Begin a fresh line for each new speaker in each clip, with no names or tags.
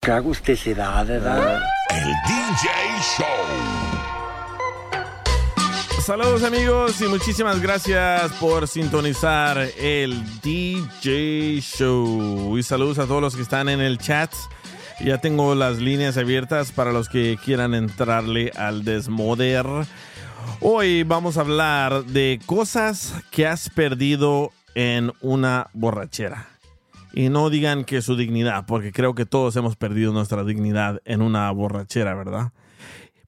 Qué agusticidad, ¿verdad?
El DJ Show.
Saludos amigos y muchísimas gracias por sintonizar el DJ Show. Y saludos a todos los que están en el chat. Ya tengo las líneas abiertas para los que quieran entrarle al desmoder. Hoy vamos a hablar de cosas que has perdido en una borrachera. Y no digan que su dignidad, porque creo que todos hemos perdido nuestra dignidad en una borrachera, ¿verdad?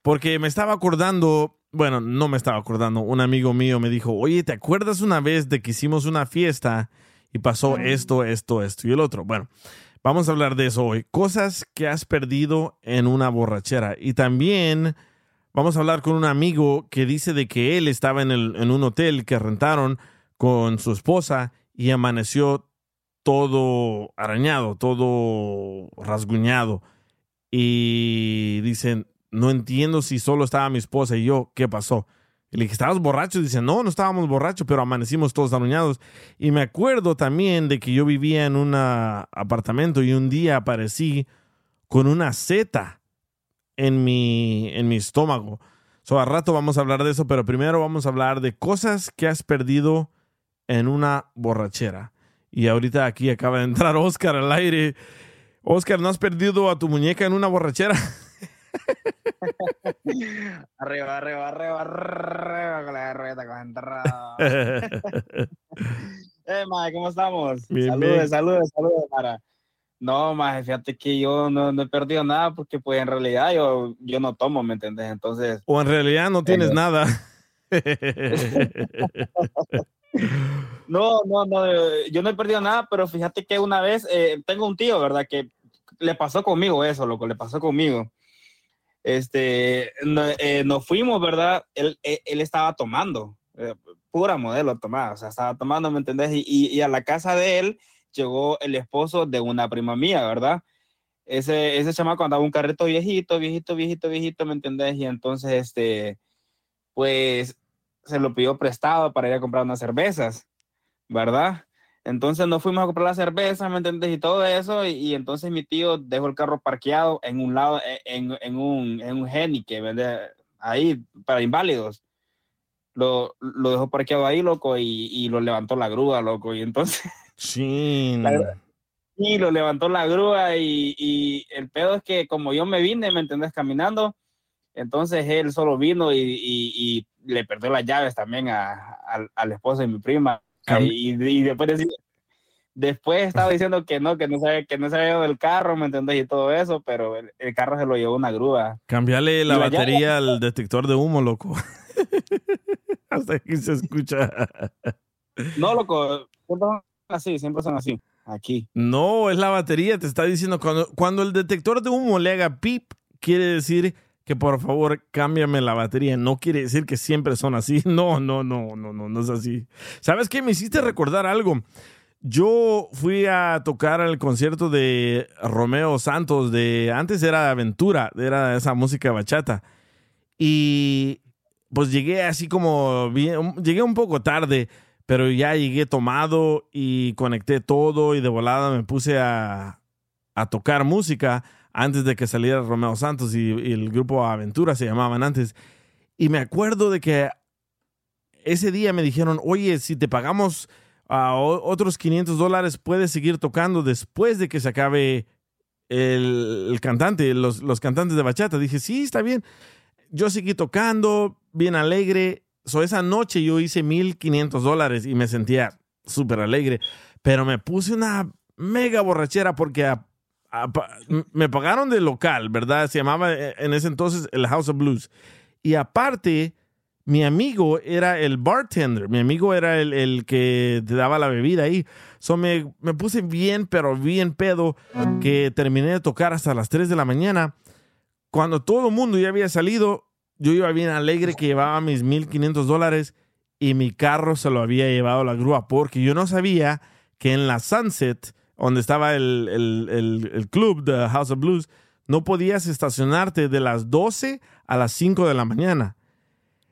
Porque me estaba acordando, bueno, no me estaba acordando, un amigo mío me dijo, oye, ¿te acuerdas una vez de que hicimos una fiesta y pasó esto, esto, esto y el otro? Bueno, vamos a hablar de eso hoy. Cosas que has perdido en una borrachera. Y también vamos a hablar con un amigo que dice de que él estaba en, el, en un hotel que rentaron con su esposa y amaneció todo arañado, todo rasguñado. Y dicen, no entiendo si solo estaba mi esposa y yo, ¿qué pasó? Y le dije, ¿estabas borracho? Dice, no, no estábamos borrachos, pero amanecimos todos arañados. Y me acuerdo también de que yo vivía en un apartamento y un día aparecí con una seta en mi, en mi estómago. So, a rato vamos a hablar de eso, pero primero vamos a hablar de cosas que has perdido en una borrachera. Y ahorita aquí acaba de entrar Oscar al aire. Oscar, ¿no has perdido a tu muñeca en una borrachera?
arriba, arriba, arriba, arriba con la rueda con entrada. eh, mae, ¿cómo estamos?
Bien,
saludos,
bien.
saludos, saludos, para. No, mae, fíjate que yo no, no he perdido nada porque pues en realidad yo, yo no tomo, ¿me entendés? Entonces,
O en realidad no tienes
Eh.
nada.
no, no, no, eh, yo no he perdido nada, pero fíjate que una vez eh, tengo un tío, ¿verdad? Que le pasó conmigo eso, loco, le pasó conmigo. Este, no- eh, nos fuimos, ¿verdad? Él, él, él estaba tomando, eh, pura modelo tomada, o sea, estaba tomando, ¿me entendés? Y, y- y a la casa de él llegó el esposo de una prima mía, ¿verdad? Ese, ese chamaco andaba un carrito viejito, viejito, viejito, viejito, ¿me entendés? Y entonces, este, pues, se lo pidió prestado para ir a comprar unas cervezas, ¿verdad? Entonces nos fuimos a comprar las cervezas, ¿me entendés? Y todo eso, y, y entonces mi tío dejó el carro parqueado en un lado, e- en, en un, en un Genique, ¿verdad? Ahí, para inválidos. Lo, lo dejó parqueado ahí, loco, y, y lo levantó la grúa, loco, y entonces...
Chin.
Y lo levantó la grúa y, y el pedo es que como yo me vine, ¿me entendés? Caminando, entonces él solo vino y, y- y le perdió las llaves también a, al- al esposo de mi prima. Y, y después, estaba diciendo que no, que no sabía, que no se había llevado el carro, ¿me entendés? Y todo eso, pero el, el carro se lo llevó una grúa.
Cambiarle la
llave-
batería al detector de humo, loco. Hasta aquí se escucha.
No, loco, siempre son así, siempre son así, aquí.
No, es la batería. Te está diciendo cuando, cuando el detector de humo le haga pip, quiere decir que por favor cámbiame la batería. No quiere decir que siempre son así. No, no, no, no, no, no es así. ¿Sabes qué? Me hiciste recordar algo. Yo fui a tocar el concierto de Romeo Santos de antes era Aventura, era esa música bachata. Y pues llegué así como llegué un poco tarde, pero ya llegué tomado y conecté todo y de volada me puse a, a tocar música antes de que saliera Romeo Santos y, y el grupo Aventura se llamaban antes. Y me acuerdo de que ese día me dijeron, oye, si te pagamos a otros 500 dólares, puedes seguir tocando después de que se acabe el, el cantante, los, los cantantes de bachata. Dije, sí, está bien. Yo seguí tocando, bien alegre. So, esa noche yo hice 1.500 dólares y me sentía súper alegre. Pero me puse una mega borrachera porque a- me pagaron de local, ¿verdad? Se llamaba eh, en ese entonces el House of Blues. Y aparte, mi amigo era el bartender. Mi amigo era el, el que te daba la bebida ahí. So me, me puse bien, pero bien pedo, que terminé de tocar hasta las 3 de la mañana. Cuando todo el mundo ya había salido, yo iba bien alegre que llevaba mis 1.500 dólares y mi carro se lo había llevado la grúa porque yo no sabía que en la Sunset, donde estaba el, el- el- club de House of Blues, no podías estacionarte de las 12 a las 5 de la mañana.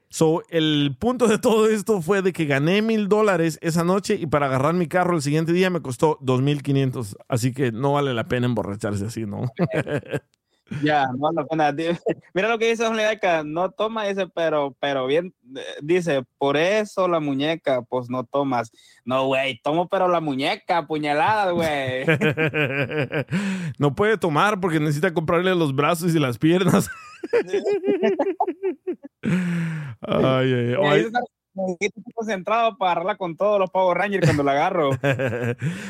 So, el punto de todo esto fue de que gané mil dólares esa noche y para agarrar mi carro el siguiente día me costó dos mil quinientos. Así que no vale la pena emborracharse así, ¿no?
Ya, no la pena. Mira lo que dice Don Ledaca, no toma ese, pero, pero bien, eh, dice, por eso la muñeca, pues no tomas. No, güey, tomo pero la muñeca, puñalada, güey.
no puede tomar porque necesita comprarle los brazos y las piernas. ay, ay, ay.
Necesito concentrado para agarrarla con todos los Power Rangers cuando la agarro.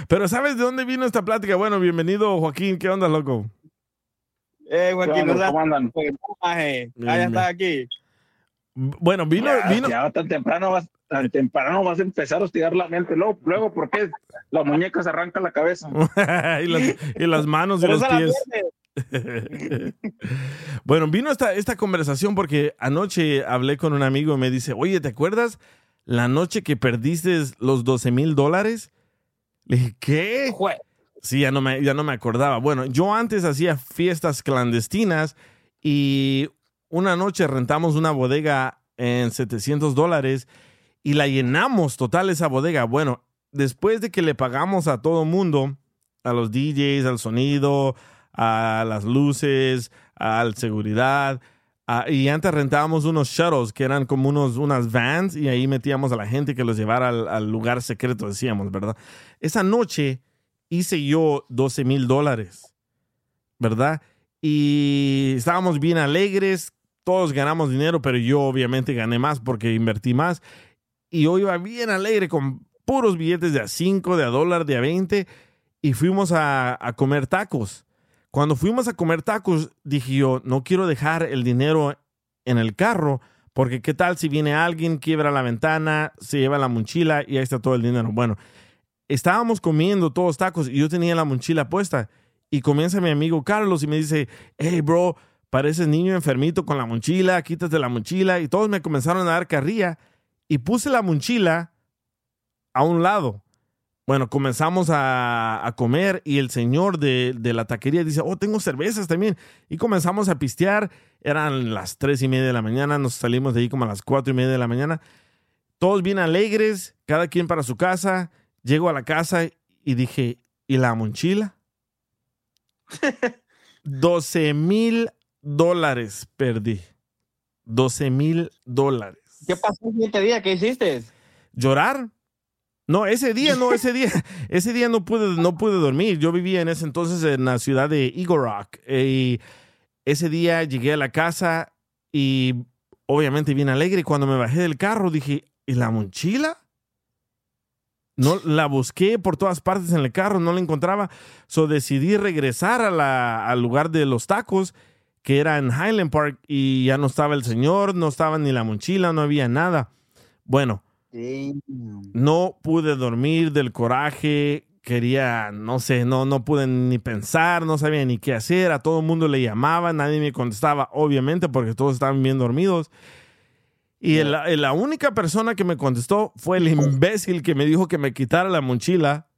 Pero ¿sabes de dónde vino esta plática? Bueno, bienvenido Joaquín, ¿qué onda, loco?
Eh, Joaquín,
¿Cómo
seas-
andan?
pues, Ah, estás aquí.
Bueno, vino,
Ya,
vino.
ya tan temprano vas, tan temprano vas a empezar a hostigar la mente. Luego, luego porque la muñeca se arranca la cabeza.
y, las, y las manos y los pies. bueno, vino esta, esta conversación porque anoche hablé con un amigo y me dice, oye, ¿te acuerdas la noche que perdiste los 12 mil dólares? Le dije, ¿qué?
Jue-
Sí, ya no, me, ya no me acordaba. Bueno, yo antes hacía fiestas clandestinas y una noche rentamos una bodega en 700 dólares y la llenamos total esa bodega. Bueno, después de que le pagamos a todo mundo, a los DJs, al sonido, a las luces, al seguridad, y antes rentábamos unos shuttles que eran como unos, unas vans y ahí metíamos a la gente que los llevara al lugar secreto, decíamos, ¿verdad? Esa noche hice yo 12 mil dólares, ¿verdad? Y estábamos bien alegres, todos ganamos dinero, pero yo obviamente gané más porque invertí más. Y yo iba bien alegre con puros billetes de a 5, de a dólar, de a 20, y fuimos a, comer tacos. Cuando fuimos a comer tacos, dije yo, no quiero dejar el dinero en el carro, porque qué tal si viene alguien, quiebra la ventana, se lleva la mochila y ahí está todo el dinero. Bueno, estábamos comiendo todos tacos y yo tenía la mochila puesta. Y comienza mi amigo Carlos y me dice, hey bro, pareces niño enfermito con la mochila, quítate la mochila. Y todos me comenzaron a dar carrilla y puse la mochila a un lado. Bueno, comenzamos a, a comer y el señor de, de la taquería dice, oh, tengo cervezas también. Y comenzamos a pistear. Eran las tres y media de la mañana, nos salimos de ahí como a las cuatro y media de la mañana. Todos bien alegres, cada quien para su casa. Llego a la casa y dije, ¿y la mochila? 12 mil dólares perdí. 12 mil dólares.
¿Qué pasó el siguiente día? ¿Qué hiciste?
¿Llorar? No, ese día, no, ese día, ese día no pude, no pude dormir. Yo vivía en ese entonces en la ciudad de Eagle Rock. eh, Y ese día llegué a la casa y obviamente bien alegre. Y cuando me bajé del carro dije, ¿y la mochila? No, la busqué por todas partes en el carro, no la encontraba. So decidí regresar a la- al lugar de los tacos, que era en Highland Park, y ya no estaba el señor, no estaba ni la mochila, no había nada. Bueno, no pude dormir del coraje, quería, no sé, no, no pude ni pensar, no sabía ni qué hacer, a todo el mundo le llamaba, nadie me contestaba, obviamente, porque todos estaban bien dormidos. Y el- el- la única persona que me contestó fue el imbécil que me dijo que me quitara la mochila.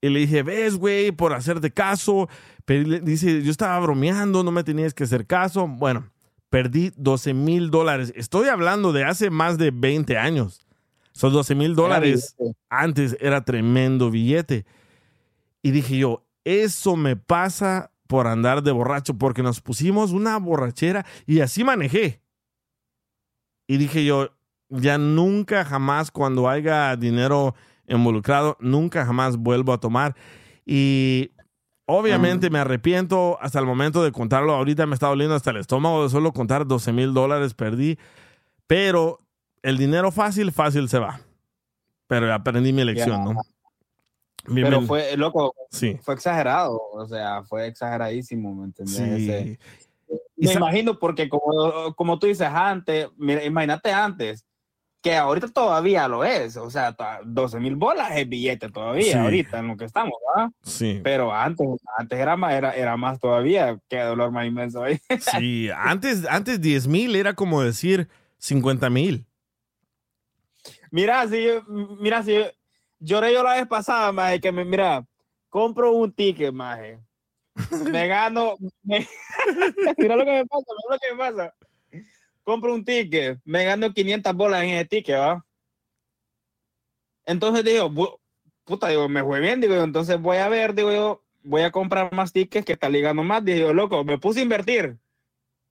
Y le dije, ves, güey, por hacerte caso. Pero dice, yo estaba bromeando, no me tenías que hacer caso. Bueno, perdí 12 mil dólares. Estoy hablando de hace más de 20 años. Son 12 mil dólares. Antes era tremendo billete. Y dije yo, eso me pasa por andar de borracho, porque nos pusimos una borrachera y así manejé. Y dije yo, ya nunca jamás cuando haya dinero involucrado, nunca jamás vuelvo a tomar. Y Obviamente me arrepiento hasta el momento de contarlo. Ahorita me está doliendo hasta el estómago de solo contar 12 mil dólares perdí. Pero el dinero fácil, fácil se va. Pero aprendí mi lección, ¿no? Mi-
Pero fue, loco,
Sí.
fue exagerado, o sea, fue exageradísimo, ¿me entendés?
Sí.
Ese- Me imagino porque como, como tú dices antes, mira, imagínate antes, que ahorita todavía lo es, o sea, ta- 12 mil bolas es billete todavía,
Sí.
ahorita en lo que estamos, ¿verdad?
Sí.
Pero antes, antes era más, era, era más todavía, qué dolor más inmenso ahí.
Sí, antes, antes 10 mil era como decir 50 mil.
Mira, si yo, mira, si yo, lloré yo la vez pasada, maje, que me, mira, compro un ticket, maje. Me gano, me- mira lo que me pasa, mira lo que me pasa. Compro un ticket, me gano 500 bolas en ese ticket, ¿va? Entonces digo, puta, digo, me fue bien, digo, yo, entonces voy a ver, digo yo, voy a comprar más tickets que está ligando más. Digo, loco, me puse a invertir.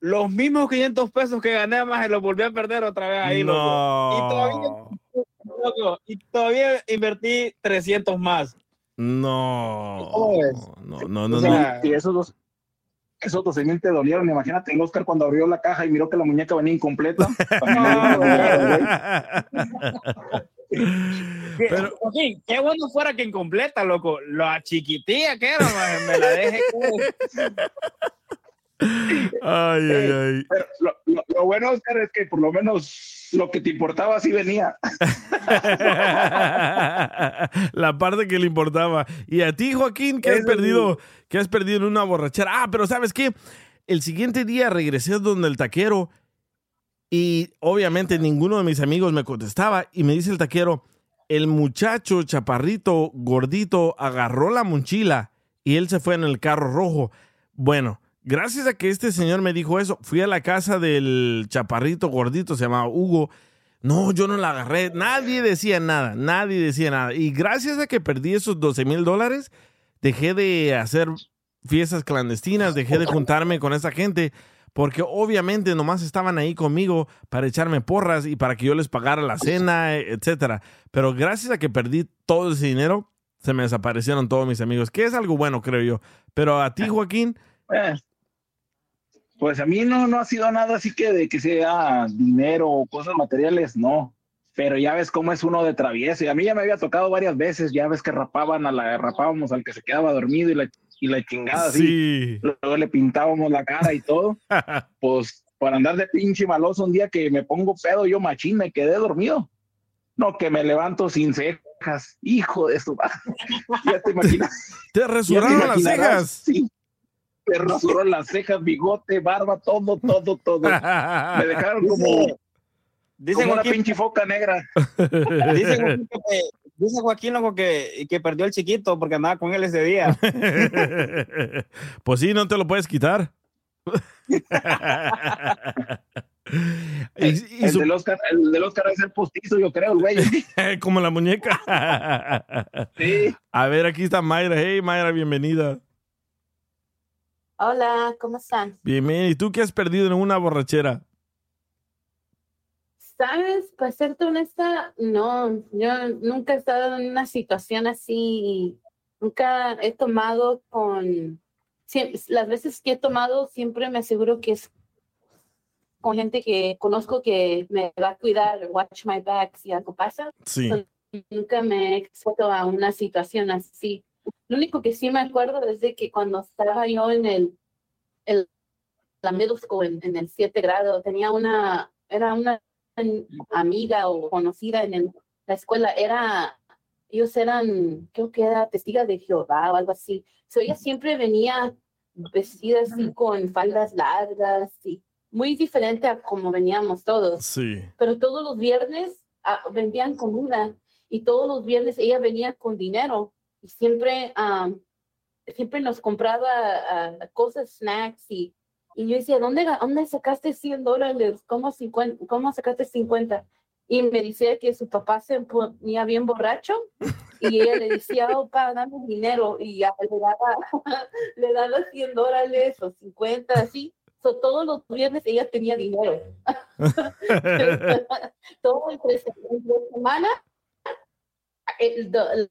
Los mismos 500 pesos que gané, más los volví a perder otra vez ahí, loco. Y todavía-
No.
Loco, y todavía invertí 300 más.
No.
¿Cómo ves?
No, no, no,
O
no.
sea,
Y esos dos, esos 12 mil te dolieron. Imagínate el Oscar cuando abrió la caja y miró que la muñeca venía incompleta.
Pero,
Joaquín, qué bueno fuera que incompleta, loco. La chiquitilla que era, me la dejé.
ay, ay, ay.
Pero lo, lo- lo bueno, Oscar, es que por lo menos lo que te importaba sí venía.
La parte que le importaba. Y a ti, Joaquín, que has perdido, que has perdido en una borrachera. Ah, pero ¿sabes qué? El siguiente día regresé donde el taquero y obviamente ninguno de mis amigos me contestaba y me dice el taquero, el muchacho chaparrito gordito agarró la mochila y él se fue en el carro rojo. Bueno, gracias a que este señor me dijo eso, fui a la casa del chaparrito gordito, se llamaba Hugo. No, yo no la agarré. Nadie decía nada, nadie decía nada. Y gracias a que perdí esos 12 mil dólares, dejé de hacer fiestas clandestinas, dejé de juntarme con esa gente, porque obviamente nomás estaban ahí conmigo para echarme porras y para que yo les pagara la cena, etcétera. Pero gracias a que perdí todo ese dinero, se me desaparecieron todos mis amigos, que es algo bueno, creo yo. Pero a ti, Joaquín,
Eh, Pues a mí no, no ha sido nada así que de que sea dinero o cosas materiales, no. Pero ya ves cómo es uno de travieso. Y a mí ya me había tocado varias veces, ya ves que rapaban a la, rapábamos al que se quedaba dormido y la, y la chingada así.
sí.
Luego le pintábamos la cara y todo. Pues para andar de pinche maloso un día que me pongo pedo, yo machín, me quedé dormido. No, que me levanto sin cejas. Hijo de su madre. Ya te imaginas.
Te resuraron las cejas.
Sí. Me rasuró las cejas, bigote, barba, todo, todo, todo. Me dejaron como,
Dice
como una pinche foca negra.
dice Joaquín que, dice Joaquín, loco, que, que perdió el chiquito porque andaba con él ese día.
pues sí, no te lo puedes quitar. Y- y
El
su-
del, Oscar, el del Oscar es el postizo, yo creo, el güey.
como la muñeca.
Sí.
A ver, aquí está Mayra. Hey, Mayra, bienvenida.
Hola, ¿cómo están?
Bienvenida. ¿Y tú qué has perdido en una borrachera?
Sabes, para serte honesta, no, yo nunca he estado en una situación así, nunca he tomado con, las veces que he tomado siempre me aseguro que es con gente que conozco que me va a cuidar, watch my back si algo pasa.
Sí.
Nunca me he expuesto a una situación así. Lo único que sí me acuerdo es de que cuando estaba yo en el, el la middle school, en, en el siete grado, tenía una, era una amiga o conocida en el- la escuela, era, ellos eran, creo que era testiga de Jehová o algo así. So, ella siempre venía vestida así con faldas largas y muy diferente a como veníamos todos
Sí.
pero todos los viernes ah, vendían comida y todos los viernes ella venía con dinero y siempre, am, siempre nos compraba ah, cosas, snacks y, y yo decía, ¿dónde, ¿dónde sacaste 100 dólares? ¿Cómo, 50, ¿Cómo sacaste 50? Y me decía que su papá se ponía bien borracho y ella le decía, oh, dame dinero y ya le daba, le daba 100 dólares o 50, así. So, todos los viernes ella tenía dinero. todo entre, se- entre semana el el-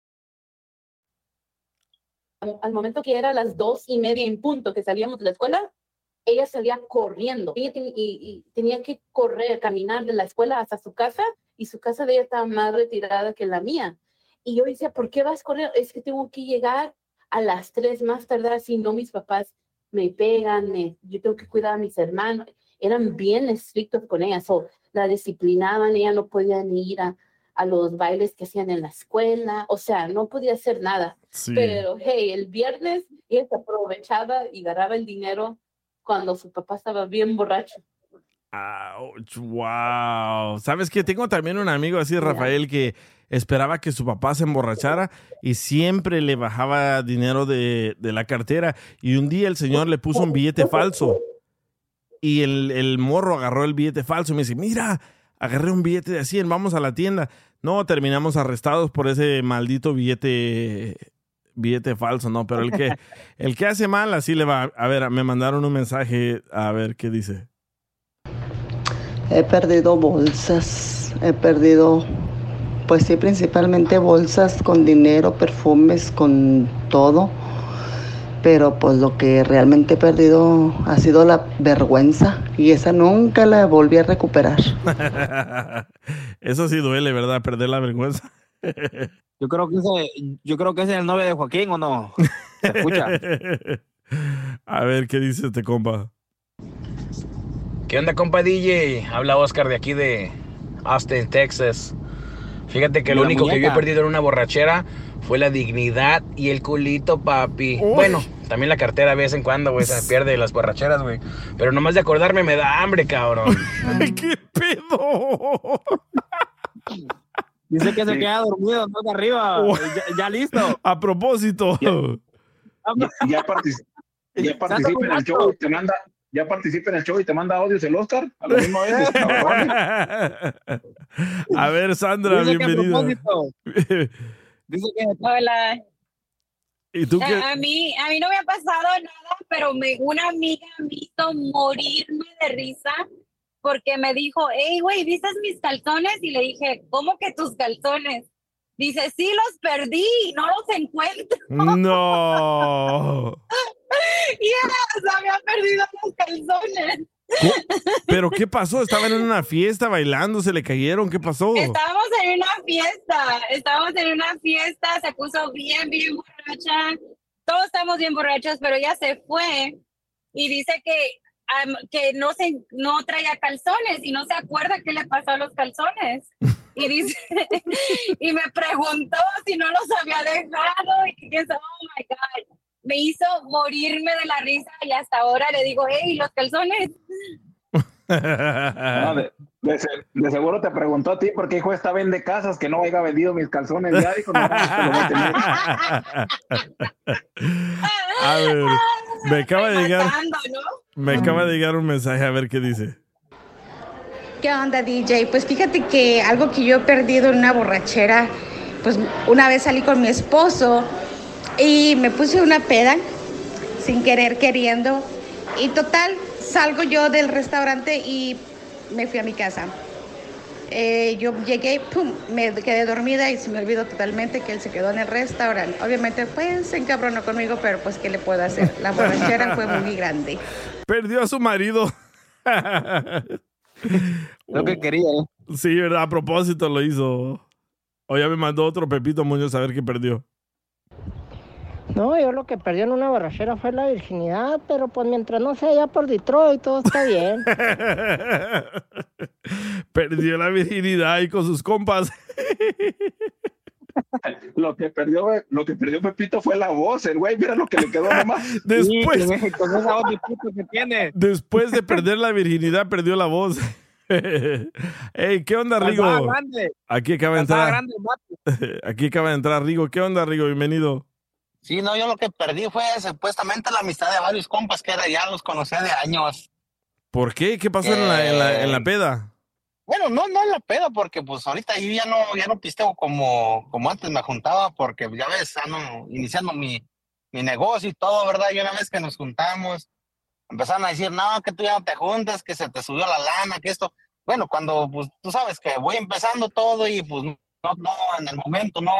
Al momento que era las dos y media en punto que salíamos de la escuela, ella salía corriendo y tenía que correr, caminar de la escuela hasta su casa y su casa de ella estaba más retirada que la mía. Y yo decía, ¿por qué vas a correr? Es que tengo que llegar a las tres más tardar, si no mis papás me pegan, me- yo tengo que cuidar a mis hermanos. Eran bien estrictos con ella, so, la disciplinaban, ella no podía ni ir a, a los bailes que hacían en la escuela, o sea, no podía hacer nada.
Sí.
Pero, hey, el viernes ella se aprovechaba y ganaba el dinero cuando su papá estaba bien borracho.
Ouch, wow. ¿Sabes qué? Tengo también un amigo así, Rafael, que esperaba que su papá se emborrachara y siempre le bajaba dinero de, de la cartera. Y un día el señor le puso un billete falso. Y el, el morro agarró el billete falso y me dice, mira, agarré un billete de 100, vamos a la tienda. No, terminamos arrestados por ese maldito billete billete falso, no, pero el que el que hace mal así le va. A ver, me mandaron un mensaje a ver qué dice.
He perdido bolsas, he perdido, pues sí, principalmente bolsas con dinero, perfumes, con todo. Pero pues lo que realmente he perdido ha sido la vergüenza y esa nunca la volví a recuperar.
Eso sí duele, ¿verdad? Perder la vergüenza.
Yo creo que ese, yo creo que ese es el novio de Joaquín, ¿o no? Se escucha.
A ver qué dice este compa.
¿Qué onda, compa DJ? Habla Oscar de aquí de Austin, Texas. Fíjate que lo único que yo he perdido en una borrachera fue la dignidad y el culito, papi. Bueno, también la cartera de vez en cuando, güey, se pierde las borracheras, güey. Pero nomás de acordarme me da hambre, cabrón.
¿Qué pedo?
Dice que se queda dormido, no de arriba.
Oh.
Ya, ya listo.
A propósito.
Ya, ya partici- ya participa en el show y te manda, ya participa en el show y te manda audios el Oscar. A lo mismo es, cabrón.
A ver, Sandra,
Dice que a
bienvenida.
Propósito. Dice que
Hola.
¿Y tú
A,
qué?
a mí, a mí no me ha pasado nada, pero me, una amiga me hizo morirme de risa porque me dijo, hey, güey, ¿viste mis calzones? Y le dije, ¿cómo que tus calzones? Dice, sí, los perdí, no los encuentro.
No.
Y ella había perdido los calzones.
¿Pero qué pasó? Estaban en una fiesta bailando, se le cayeron, ¿qué pasó?
Estábamos en una fiesta, estábamos en una fiesta, se puso bien, bien borracha. Todos estamos bien borrachos, pero ella se fue y dice que, am, que no, se, no traía calzones y no se acuerda qué le pasó a los calzones. Y dice, y me preguntó si no los había dejado y que oh my God. Me hizo morirme de la risa y hasta ahora le digo, hey, los calzones.
No, de, de se- de seguro te preguntó a ti por qué hijo esta vende casas que no haya vendido mis calzones ya, dijo, no, voy a.
A ver, me acaba de llegar,
Matando, ¿no?
me acaba de llegar un mensaje, a ver qué dice.
¿Qué onda, DJ? Pues fíjate que algo que yo he perdido en una borrachera, pues una vez salí con mi esposo y me puse una peda sin querer queriendo y total salgo yo del restaurante y me fui a mi casa. Eh, yo llegué, pum, me quedé dormida y se me olvidó totalmente que él se quedó en el restaurante. Obviamente, pues se encabronó conmigo, pero pues, ¿qué le puedo hacer? La borrachera fue muy grande.
Perdió a su marido.
Lo que quería. ¿eh?
Sí, ¿verdad? A propósito lo hizo. O ya me mandó otro Pepito Muñoz a ver qué perdió.
No, yo lo que perdí en una borrachera fue la virginidad, pero pues mientras no sea allá por Detroit, todo está bien.
Perdió la virginidad y con sus compas.
Lo que perdió, lo que perdió Pepito fue la voz, el güey, mira lo que le quedó nomás.
Después,
Sí, con esa voz de puto que tiene.
después de perder la virginidad, perdió la voz. Ey, ¿qué onda, Rigo? Aquí acaba de entrar. Aquí acaba de entrar Rigo. ¿Qué onda, Rigo? Bienvenido.
Sí, no, yo lo que perdí fue supuestamente la amistad de varios compas que era, ya los conocía de años.
¿Por qué? ¿Qué pasó en, la, en, la, en la peda?
Bueno, no, no en la peda, porque pues ahorita yo ya no, ya no pisteo como, como antes me juntaba, porque ya ves, ando iniciando mi, mi negocio y todo, ¿verdad? Y una vez que nos juntamos, empezaron a decir, no, que tú ya no te juntas, que se te subió la lana, que esto. Bueno, cuando pues tú sabes que voy empezando todo y pues no, no, en el momento no,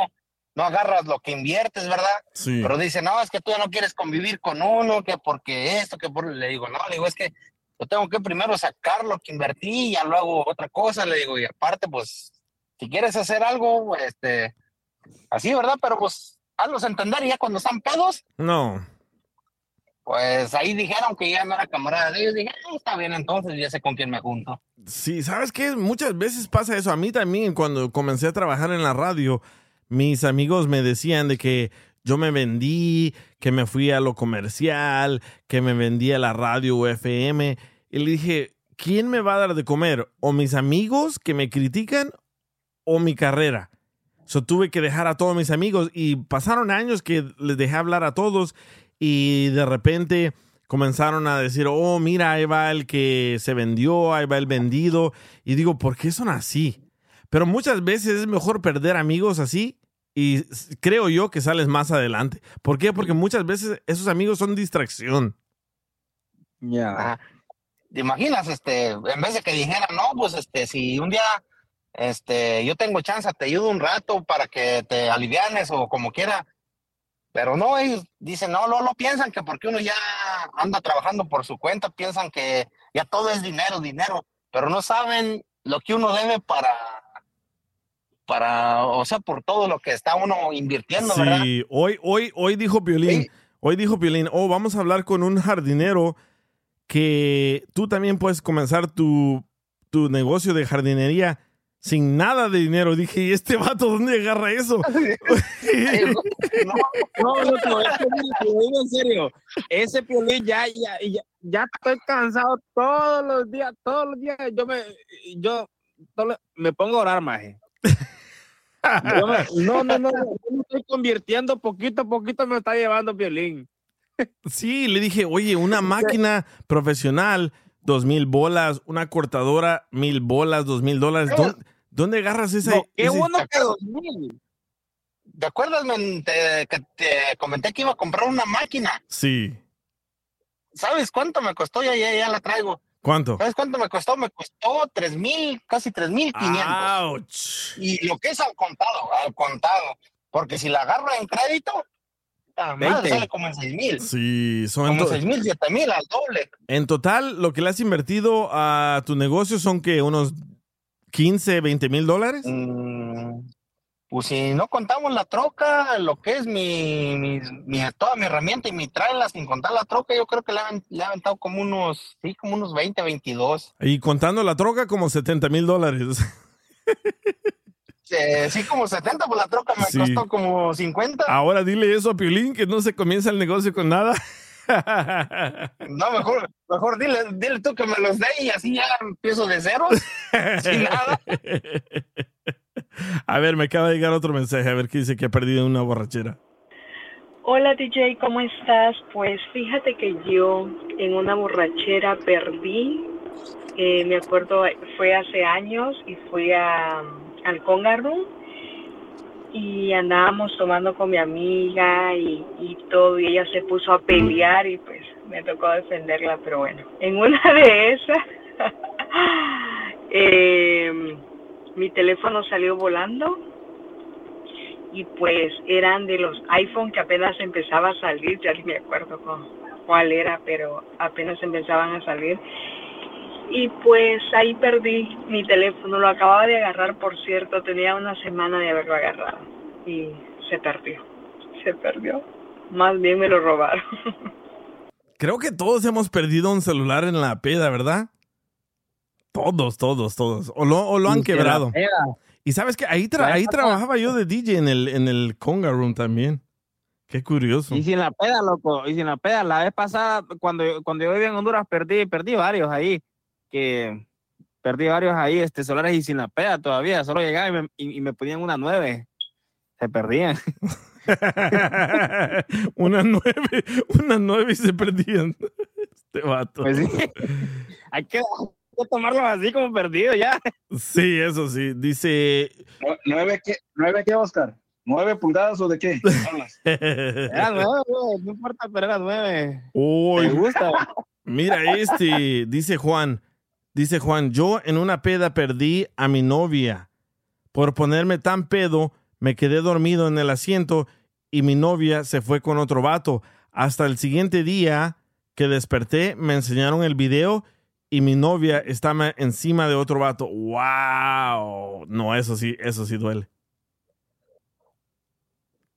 no agarras lo que inviertes, ¿verdad?
Sí.
Pero dice, no, es que tú ya no quieres convivir con uno, que porque esto, que por... Le digo, no, le digo, es que yo tengo que primero sacar lo que invertí y ya luego otra cosa, le digo, y aparte, pues, si quieres hacer algo, este, así, ¿verdad? Pero pues, hazlos entender y ya cuando están pedos,
No.
pues ahí dijeron que ya no era camarada de ellos, dije, "Ah, está bien, entonces ya sé con quién me junto.
Sí, ¿sabes qué? Muchas veces pasa eso. A mí también, cuando comencé a trabajar en la radio, mis amigos me decían de que yo me vendí, que me fui a lo comercial, que me vendí a la radio FM. Y le dije, ¿quién me va a dar de comer? ¿O mis amigos que me critican o mi carrera? So, tuve que dejar a todos mis amigos y pasaron años que les dejé hablar a todos y de repente comenzaron a decir, oh, mira, ahí va el que se vendió, ahí va el vendido. Y digo, ¿por qué son así? Pero muchas veces es mejor perder amigos así y creo yo que sales más adelante. ¿Por qué? Porque muchas veces esos amigos son distracción.
Ajá. ¿Te imaginas, este, en vez de que dijera, no, pues, este, si un día, este, yo tengo chance, te ayudo un rato para que te alivianes o como quiera, pero no, ellos dicen, no, no, no piensan que porque uno ya anda trabajando por su cuenta, piensan que ya todo es dinero, dinero, pero no saben lo que uno debe para, para, o sea, por todo lo que está uno invirtiendo, ¿verdad?
Sí, hoy, hoy, hoy dijo Piolín, hoy dijo Piolín, oh, vamos a hablar con un jardinero que tú también puedes comenzar tu, tu negocio de jardinería sin nada de dinero. Dije, ¿y este vato dónde agarra eso?
No, no, no, es que te digo en serio. Ese piolín ya, ya, ya, ya estoy cansado todos los días, todos los días. Yo me, yo me pongo a orar, maje. No, no, no, yo me estoy convirtiendo poquito a poquito, me está llevando violín.
Sí, le dije, oye, una máquina profesional, dos mil bolas, una cortadora, mil bolas, dos mil dólares. ¿Dónde, dónde agarras ese?
No, qué
ese-
bueno que dos mil. ¿Te acuerdas men, te- que te comenté que iba a comprar una máquina?
Sí.
¿Sabes cuánto me costó? Ya, ya, ya la traigo.
¿Cuánto?
¿Sabes cuánto me costó? Me costó tres mil, casi tres mil quinientos. Y lo que es al contado, al contado. Porque si la agarro en crédito, madre
20.
sale como en seis mil.
Sí, son
Como
to-
seis mil, siete mil, al doble.
En total, lo que le has invertido a tu negocio son que unos 15, 20 mil dólares.
Mm, Pues si no contamos la troca, lo que es mi, mi, mi- toda mi herramienta y mi trailer, sin contar la troca, yo creo que le ha aventado como unos, sí, como unos 20, 22.
Y contando la troca, como 70 mil dólares.
Eh, sí, como 70, pues la troca me
Sí.
costó como 50.
Ahora dile eso a Piolín, que no se comienza el negocio con nada.
No, mejor, mejor dile, dile tú que me los dé y así ya empiezo de cero, sin nada.
A ver, me acaba de llegar otro mensaje, a ver qué dice que ha perdido una borrachera.
Hola DJ, ¿cómo estás? Pues fíjate que yo en una borrachera perdí, eh, me acuerdo fue hace años y fui a, al Conga Room y andábamos tomando con mi amiga y, y todo y ella se puso a pelear y pues me tocó defenderla, pero bueno, en una de esas eh, mi teléfono salió volando y pues eran de los iPhone que apenas empezaba a salir, ya ni me acuerdo con cuál era, pero apenas empezaban a salir. Y pues ahí perdí mi teléfono, lo acababa de agarrar, por cierto, tenía una semana de haberlo agarrado y se perdió, se perdió, más bien me lo robaron.
Creo que todos hemos perdido un celular en la peda, ¿verdad? Todos, todos, todos. O lo, o lo han quebrado. Y sabes que ahí, tra- ahí trabajaba yo de DJ en el, en el Conga Room también. Qué curioso.
Y sin la peda, loco, y sin la peda. La vez pasada, cuando, yo- cuando yo vivía en Honduras, perdí, perdí varios ahí, que perdí varios ahí, este, celulares y sin la peda todavía. Solo llegaba y me, y, y me ponían una nueve. Se perdían.
una nueve, una nueve y se perdían. Este vato.
Pues sí. Hay que, tomarlos así como perdido ya.
Sí, eso sí. Dice.
Nu- ¿Nueve qué, ¿Nueve qué, Oscar? ¿Nueve pulgadas o de qué?
Era nueve, güey, no importa, pero era nueve.
Uy.
Me gusta.
Mira este, dice Juan, dice Juan, yo en una peda perdí a mi novia. Por ponerme tan pedo, me quedé dormido en el asiento y mi novia se fue con otro vato. Hasta el siguiente día que desperté, me enseñaron el video y mi novia estaba encima de otro vato. ¡Wow! No, eso sí, eso sí duele.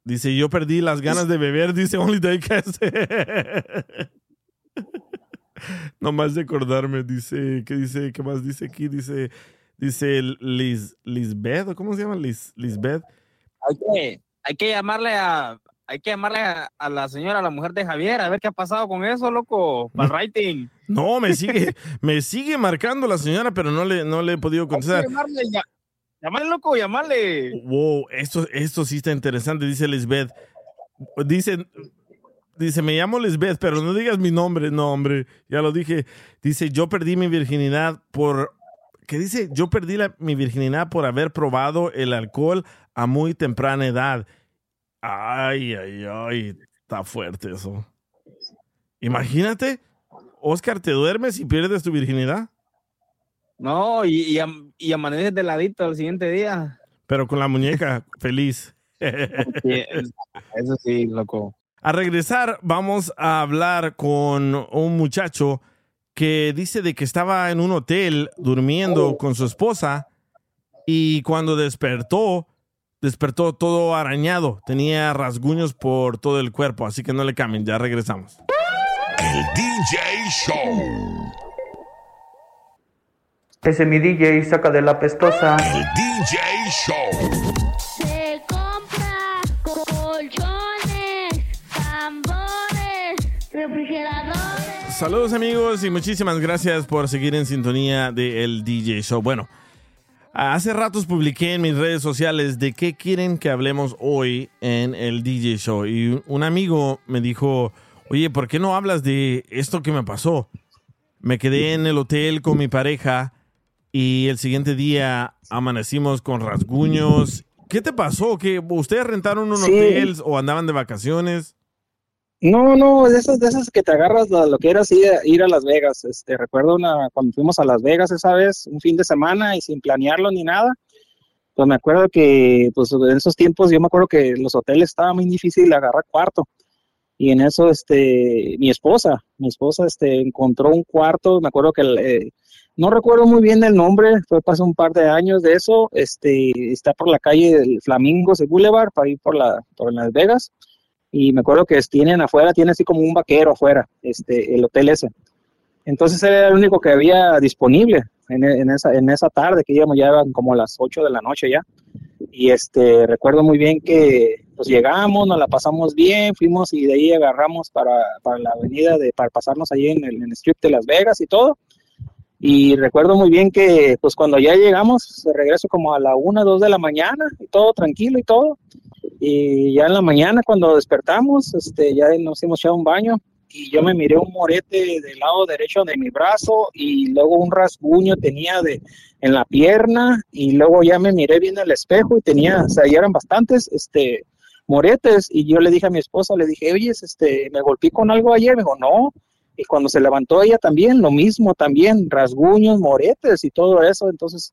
Dice, yo perdí las ganas de beber, dice Only Diecast. No más de acordarme, dice, ¿qué dice? ¿Qué más dice aquí? Dice, dice Liz, Lisbeth, ¿o ¿cómo se llama? Liz, Lisbeth.
Hay que, hay que llamarle a, hay que llamarle a, a la señora, a la mujer de Javier, a ver qué ha pasado con eso, loco, para el rating.
No, me sigue, me sigue marcando la señora, pero no le, no le he podido
que
contestar.
llamarle, ya- llamarle, loco, llamarle.
Wow, esto, esto sí está interesante, dice Lisbeth. Dice, dice, me llamo Lisbeth, pero no digas mi nombre. No, hombre, ya lo dije. Dice, yo perdí mi virginidad por... ¿Qué dice? Yo perdí la- mi virginidad por haber probado el alcohol a muy temprana edad. Ay, ay, ay, está fuerte eso. Imagínate, Oscar, ¿te duermes y pierdes tu virginidad?
No, y, y, am- y amaneces de ladito al siguiente día.
Pero con la muñeca feliz.
Eso sí, loco.
A regresar, vamos a hablar con un muchacho que dice de que estaba en un hotel durmiendo con su esposa y cuando despertó, despertó todo arañado. Tenía rasguños por todo el cuerpo, así que no le cambien, ya regresamos.
El DJ Show.
Ese mi DJ saca de la pestosa.
El DJ Show.
Se compra colchones, tambores, refrigeradores.
Saludos amigos y muchísimas gracias por seguir en sintonía de El DJ Show. Bueno, hace ratos publiqué en mis redes sociales de qué quieren que hablemos hoy en el DJ Show y un amigo me dijo, oye, ¿por qué no hablas de esto que me pasó? Me quedé en el hotel con mi pareja y el siguiente día amanecimos con rasguños. ¿Qué te pasó? ¿Que ¿Ustedes rentaron un
Sí.
hotel o andaban de vacaciones?
No, no, de esas, de esas que te agarras lo, que era así, ir a Las Vegas. Este, recuerdo una, cuando fuimos a Las Vegas esa vez, un fin de semana y sin planearlo ni nada. Pues me acuerdo que, pues en esos tiempos yo me acuerdo que los hoteles estaba muy difícil agarrar cuarto. Y en eso, este, mi esposa, mi esposa, este, encontró un cuarto, me acuerdo que, eh, no recuerdo muy bien el nombre, fue hace un par de años de eso, este, está por la calle del Flamingos de Boulevard, para ir por la, por Las Vegas y me acuerdo que tienen afuera, tiene así como un vaquero afuera, este, el hotel ese. Entonces era el único que había disponible en, en esa, en esa tarde, que íbamos ya eran como las 8 de la noche ya. Y este, recuerdo muy bien que pues llegamos, nos la pasamos bien, fuimos y de ahí agarramos para, para la avenida, de, para pasarnos allí en el, en strip de Las Vegas y todo. Y recuerdo muy bien que pues cuando ya llegamos, regreso como a la 1, 2 de la mañana, y todo tranquilo y todo. Y ya en la mañana cuando despertamos, este, ya nos hemos echado un baño y yo me miré un morete del lado derecho de mi brazo y luego un rasguño tenía de en la pierna y luego ya me miré bien al espejo y tenía, o sea, ya eran bastantes este moretes y yo le dije a mi esposa, le dije, oye, este, me golpeé con algo ayer, me dijo, no, y cuando se levantó ella también, lo mismo también, rasguños, moretes y todo eso, entonces,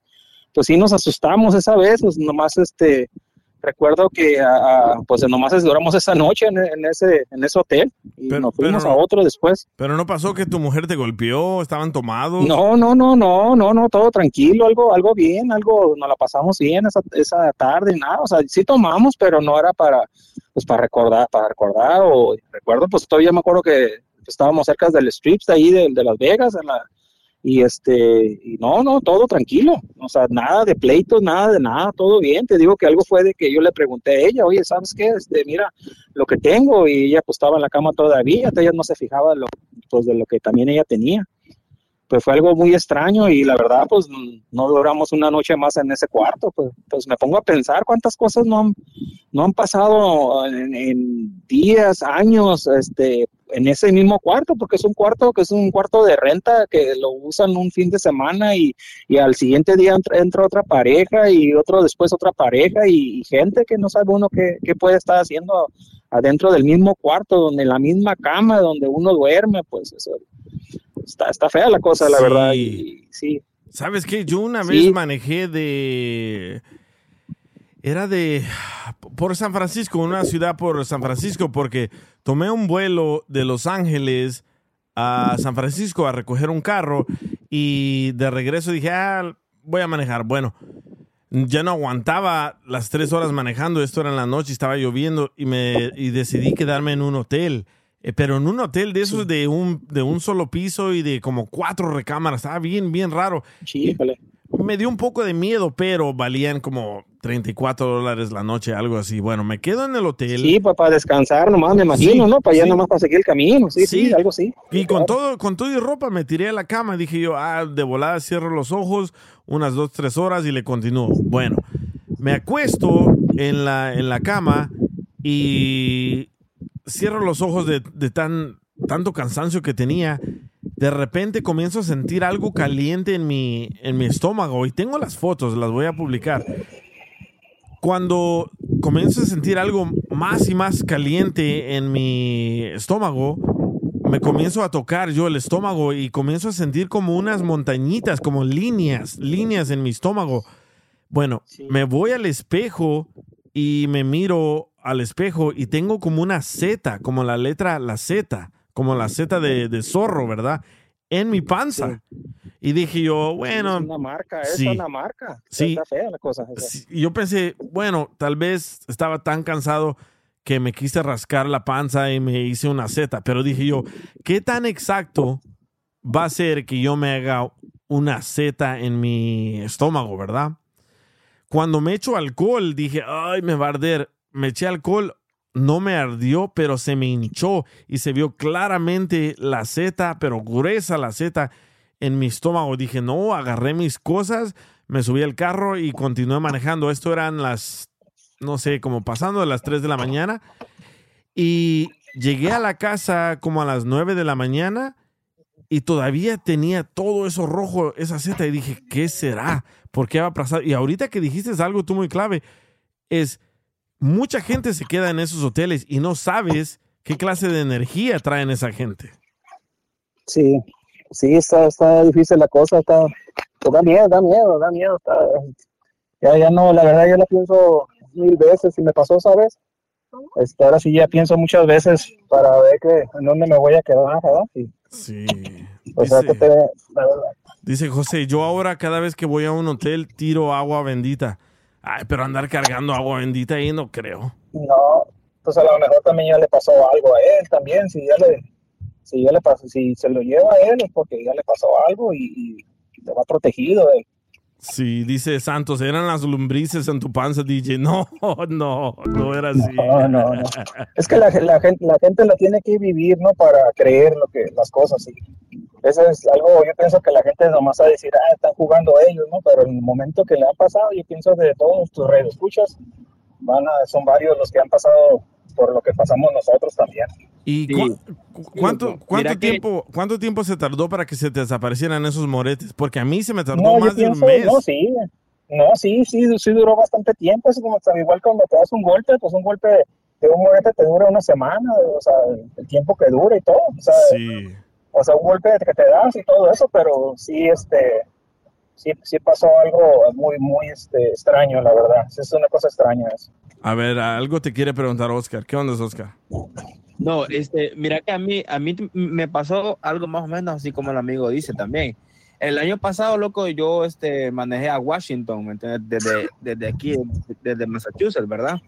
pues sí nos asustamos esa vez, pues nomás este, recuerdo que ah, pues nomás duramos esa noche en, en ese en ese hotel y nos fuimos
pero-
a otro después.
Pero no pasó que tu mujer te golpeó, estaban tomados.
No, no, no, no, no, no, todo tranquilo, algo, algo bien, algo, nos la pasamos bien esa, esa tarde nada, o sea, sí tomamos, pero no era para, pues para recordar, para recordar, o recuerdo, pues todavía me acuerdo que estábamos cerca del strips de ahí de, de Las Vegas, en la, y este, y no, no, todo tranquilo, o sea, nada de pleitos, nada de nada, todo bien, te digo que algo fue de que yo le pregunté a ella, oye, ¿sabes qué? Este, mira, lo que tengo, y ella pues en la cama todavía, ella no se fijaba lo, pues de lo que también ella tenía pues fue algo muy extraño y la verdad pues no duramos una noche más en ese cuarto, pues, pues me pongo a pensar cuántas cosas no han, no han pasado en, días, años, este, en ese mismo cuarto, porque es un cuarto que es un cuarto de renta que lo usan un fin de semana y, y al siguiente día entra, entra otra pareja y otro después otra pareja y, y gente que no sabe uno qué, qué puede estar haciendo adentro del mismo cuarto, donde la misma cama donde uno duerme, pues eso está, está fea la cosa, la
Sí.
verdad. Y, sí.
¿Sabes qué? Yo una
Sí.
vez manejé de... Era de... Por San Francisco, una ciudad por San Francisco, porque tomé un vuelo de Los Ángeles a San Francisco a recoger un carro y de regreso dije, ah, voy a manejar. Bueno, ya no aguantaba las tres horas manejando, esto era en la noche, estaba lloviendo y, me, y decidí quedarme en un hotel. Eh, Pero en un hotel de esos de un, de un solo piso y de como cuatro recámaras. Estaba bien, bien raro. Me dio un poco de miedo, pero valían como 34 dólares la noche, algo así. Bueno, me quedo en el hotel.
Sí, para descansar nomás, me imagino,
Sí,
¿no? Para allá
sí.
nomás para seguir el camino, sí, sí,
Sí.
algo así.
Y con todo, con todo y ropa me tiré a la cama. Dije yo, ah, de volada cierro los ojos unas dos, tres horas y le continúo. Bueno, me acuesto en la, en la cama y cierro los ojos de, de tan, tanto cansancio que tenía. De repente comienzo a sentir algo caliente en mi, en mi estómago y tengo las fotos, las voy a publicar. Cuando comienzo a sentir algo más y más caliente en mi estómago, me comienzo a tocar yo el estómago y comienzo a sentir como unas montañitas, como líneas, líneas en mi estómago. Bueno, me voy al espejo y me miro al espejo y tengo como una Z, como la letra, la Z, como la Z de, de zorro, ¿verdad? En mi panza. Y dije yo, bueno.
Es una marca, es
sí.
una marca.
Sí.
Está fea la cosa.
Sí, y yo pensé, bueno, tal vez estaba tan cansado que me quise rascar la panza y me hice una Z, pero dije yo, ¿qué tan exacto va a ser que yo me haga una Z en mi estómago, verdad? Cuando me echo alcohol, dije, ay, me va a arder. Me eché alcohol, no me ardió, pero se me hinchó y se vio claramente la Z, pero gruesa la Z en mi estómago. Dije, no, agarré mis cosas, me subí al carro y continué manejando. Esto eran las, no sé, como pasando de las 3 de la mañana. Y llegué a la casa como a las 9 de la mañana y todavía tenía todo eso rojo, esa Z, y dije, ¿qué será? ¿Por qué va a pasar? Y ahorita que dijiste algo tú muy clave, es mucha gente se queda en esos hoteles y no sabes qué clase de energía traen esa gente.
Sí, sí, está, está difícil la cosa, está, pues da miedo, da miedo, da miedo, está, ya, ya no, la verdad yo la pienso mil veces y me pasó, ¿sabes? Este, ahora sí ya pienso muchas veces para ver que, en dónde me voy a quedar, ¿verdad? Y,
Sí.
o sea, que te, la verdad,
Dice José, yo ahora cada vez que voy a un hotel tiro agua bendita. Ay, pero andar cargando agua bendita ahí no creo.
No, pues a lo mejor también ya le pasó algo a él también, si ya le, si ya le pasó, si se lo lleva a él es porque ya le pasó algo y, y va protegido de,
Sí, dice Santos, eran las lombrices en tu panza, DJ. No, no, no era así.
No, no, no. Es que la, gente, la gente la tiene que vivir, ¿no? Para creer lo que, las cosas. Y eso es algo, yo pienso que la gente nomás va a decir, ah, están jugando ellos, ¿no? Pero en el momento que le ha pasado, yo pienso de todos tus redes escuchas, van a, son varios los que han pasado por lo que pasamos nosotros también.
¿Y
Sí.
cu- cu- cuánto, cuánto
que-
tiempo, cuánto tiempo se tardó para que se te desaparecieran esos moretes? Porque a mí se me tardó
No,
más de un mes.
no, sí, no, sí, sí, sí duró bastante tiempo, es como igual cuando te das un golpe, pues un golpe de un morete te dura una semana, o sea, el tiempo que dura y todo, o sea,
Sí.
o sea, un golpe que te das y todo eso, pero sí, este, sí, sí pasó algo muy, muy, este, extraño, la verdad, sí, es una cosa extraña eso.
A ver, algo te quiere preguntar Oscar. ¿Qué onda, Oscar?
No, este, mira que a mí, a mí me pasó algo más o menos así como el amigo dice también. El año pasado, loco, yo este, manejé a Washington, ¿me entiendes? Desde, desde aquí, desde Massachusetts, ¿verdad?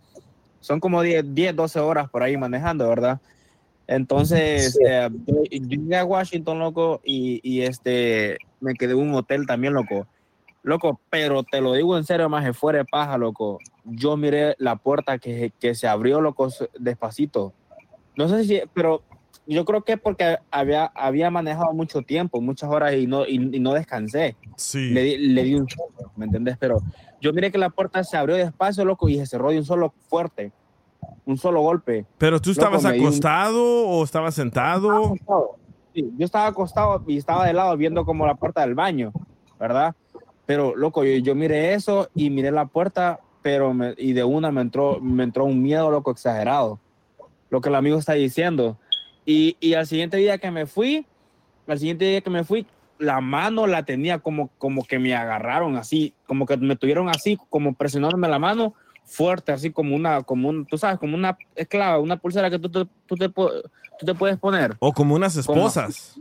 Son como 10, 10, 12 horas por ahí manejando, ¿verdad? Entonces, eh, yo, yo llegué a Washington, loco, y, y, este, me quedé en un hotel también, loco. Loco, pero te lo digo en serio, más fuera de paja, loco. Yo miré la puerta que, que se abrió, loco, despacito. No sé si, pero yo creo que porque había, había manejado mucho tiempo, muchas horas y no, y, y no descansé.
Sí.
Le, di- le di un solo, ¿me entendés? Pero yo miré que la puerta se abrió despacio, loco, y se cerró de un solo fuerte. Un solo golpe.
¿Pero tú estabas
un-
acostado o estabas sentado?
Sí, yo estaba acostado y estaba de lado viendo como la puerta del baño, ¿verdad? Pero, loco, yo, yo miré eso y miré la puerta, pero me- y de una me entró, me entró un miedo, loco, exagerado. Lo que el amigo está diciendo. Y, y al siguiente día que me fui, al siguiente día que me fui, la mano la tenía como, como que me agarraron así, como que me tuvieron así, como presionándome la mano fuerte, así como una, como un, tú sabes, como una esclava, una pulsera que tú te, tú te, tú te puedes poner.
O como unas
Como-
esposas.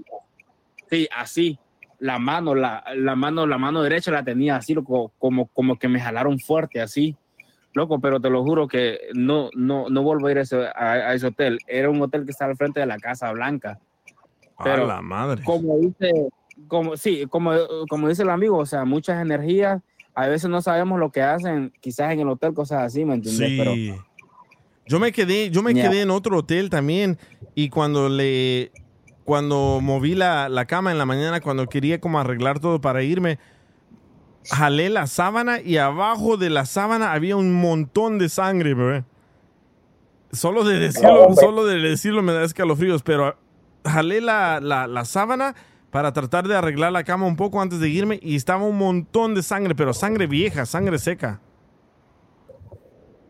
Sí, así. La mano, la, la mano, la mano derecha la tenía así, loco, como, como que me jalaron fuerte, así. Loco, pero te lo juro que no, no, no vuelvo a ir a ese, a- a ese hotel. Era un hotel que está al frente de la Casa Blanca. Pero
a la madre.
como dice, como, sí, como, como dice el amigo, o sea, muchas energías, a veces no sabemos lo que hacen, quizás en el hotel, cosas así, ¿me entiendes?
Sí.
Pero
Yo me quedé, yo me quedé en otro hotel también y cuando le, cuando moví la, la cama en la mañana, cuando quería como arreglar todo para irme, jalé la sábana y abajo de la sábana había un montón de sangre, bebé. Solo de decirlo, solo de decirlo me da escalofríos, pero jalé la, la, la sábana para tratar de arreglar la cama un poco antes de irme y estaba un montón de sangre, pero sangre vieja, sangre seca.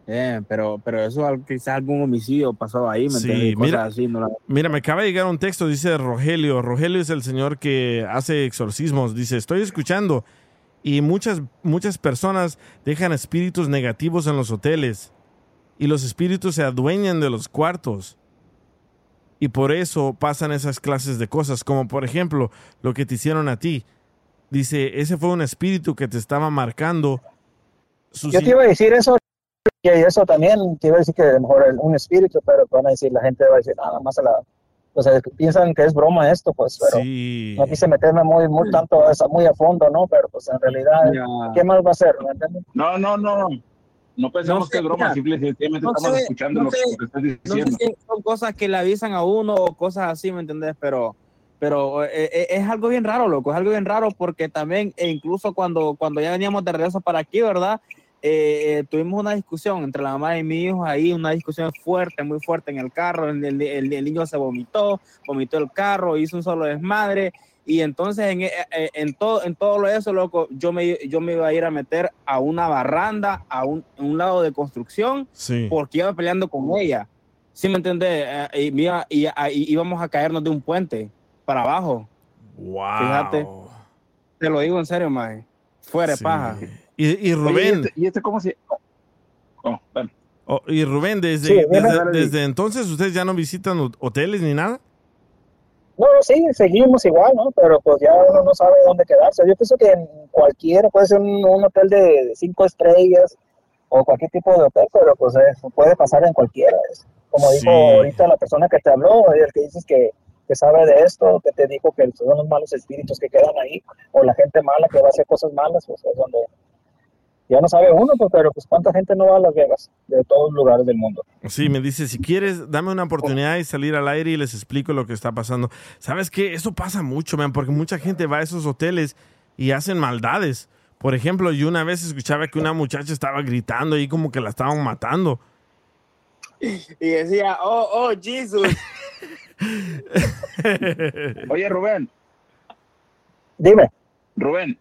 Eh, pero, pero eso quizás algún homicidio pasó ahí, ¿me
Sí, mira.
así, no la-
Mira, me acaba de llegar un texto, dice Rogelio. Rogelio es el señor que hace exorcismos. Dice, estoy escuchando y muchas, muchas personas dejan espíritus negativos en los hoteles y los espíritus se adueñan de los cuartos. Y por eso pasan esas clases de cosas, como por ejemplo lo que te hicieron a ti. Dice, ese fue un espíritu que te estaba marcando. sus
Yo te iba a decir eso, que eso también, a decir que a lo mejor el- un espíritu, pero van a decir, la gente va a decir, nada más a la... O sea, piensan que es broma esto, pues, pero
Sí.
no quise meterme muy, muy tanto, a esa- muy a fondo, ¿no? Pero pues en realidad,
Ya.
¿qué más va a hacer? ¿Me entiendes?
No, no, no. No pensamos
No sé,
que es broma,
mira,
simple y sencillamente
no
estamos
sé,
escuchando
no
lo, que-
sé,
que estás
No sé
diciendo.
si son cosas que le avisan a uno o cosas así, ¿me entendés? Pero, pero eh, eh, es algo bien raro, loco, es algo bien raro porque también, e incluso cuando, cuando ya veníamos de regreso para aquí, ¿verdad? Eh, eh, tuvimos una discusión entre la mamá y mi hijo ahí, una discusión fuerte, muy fuerte en el carro, el, el- el- niño se vomitó, vomitó el carro, hizo un solo desmadre, y entonces en, eh, eh, en todo, en todo eso, loco, yo me, yo me iba a ir a meter a una barranda, a un, a un lado de construcción,
Sí.
porque iba peleando con ella. ¿Sí me entiendes? Eh, y, y- a- y íbamos a caernos de un puente para abajo.
Wow.
Fíjate. Te lo digo en serio, mae. Fuera de
Sí.
paja.
Y, y
Oye,
Rubén,
¿y este, y este cómo se...? Oh, bueno.
oh, y Rubén, desde,
Sí,
desde, desde entonces ustedes ya no visitan ho- hoteles ni nada.
No, sí, seguimos igual, ¿no? Pero pues ya uno no sabe dónde quedarse. Yo pienso que en cualquiera, puede ser un, un hotel de cinco estrellas o cualquier tipo de hotel, pero pues eh, puede pasar en cualquiera. Es como
Sí.
dijo ahorita la persona que te habló, el que dices que, que sabe de esto, que te dijo que son los malos espíritus que quedan ahí, o la gente mala que va a hacer cosas malas, pues es donde ya no sabe uno, pues, pero pues cuánta gente no va a Las Vegas, de todos los lugares del mundo.
Sí, me dice, si quieres, dame una oportunidad y salir al aire y les explico lo que está pasando. ¿Sabes qué? Eso pasa mucho, man, porque mucha gente va a esos hoteles y hacen maldades. Por ejemplo, yo una vez escuchaba que una muchacha estaba gritando y como que la estaban matando.
Y decía, oh, oh, Jesus.
Oye, Rubén,
Dime.
Rubén,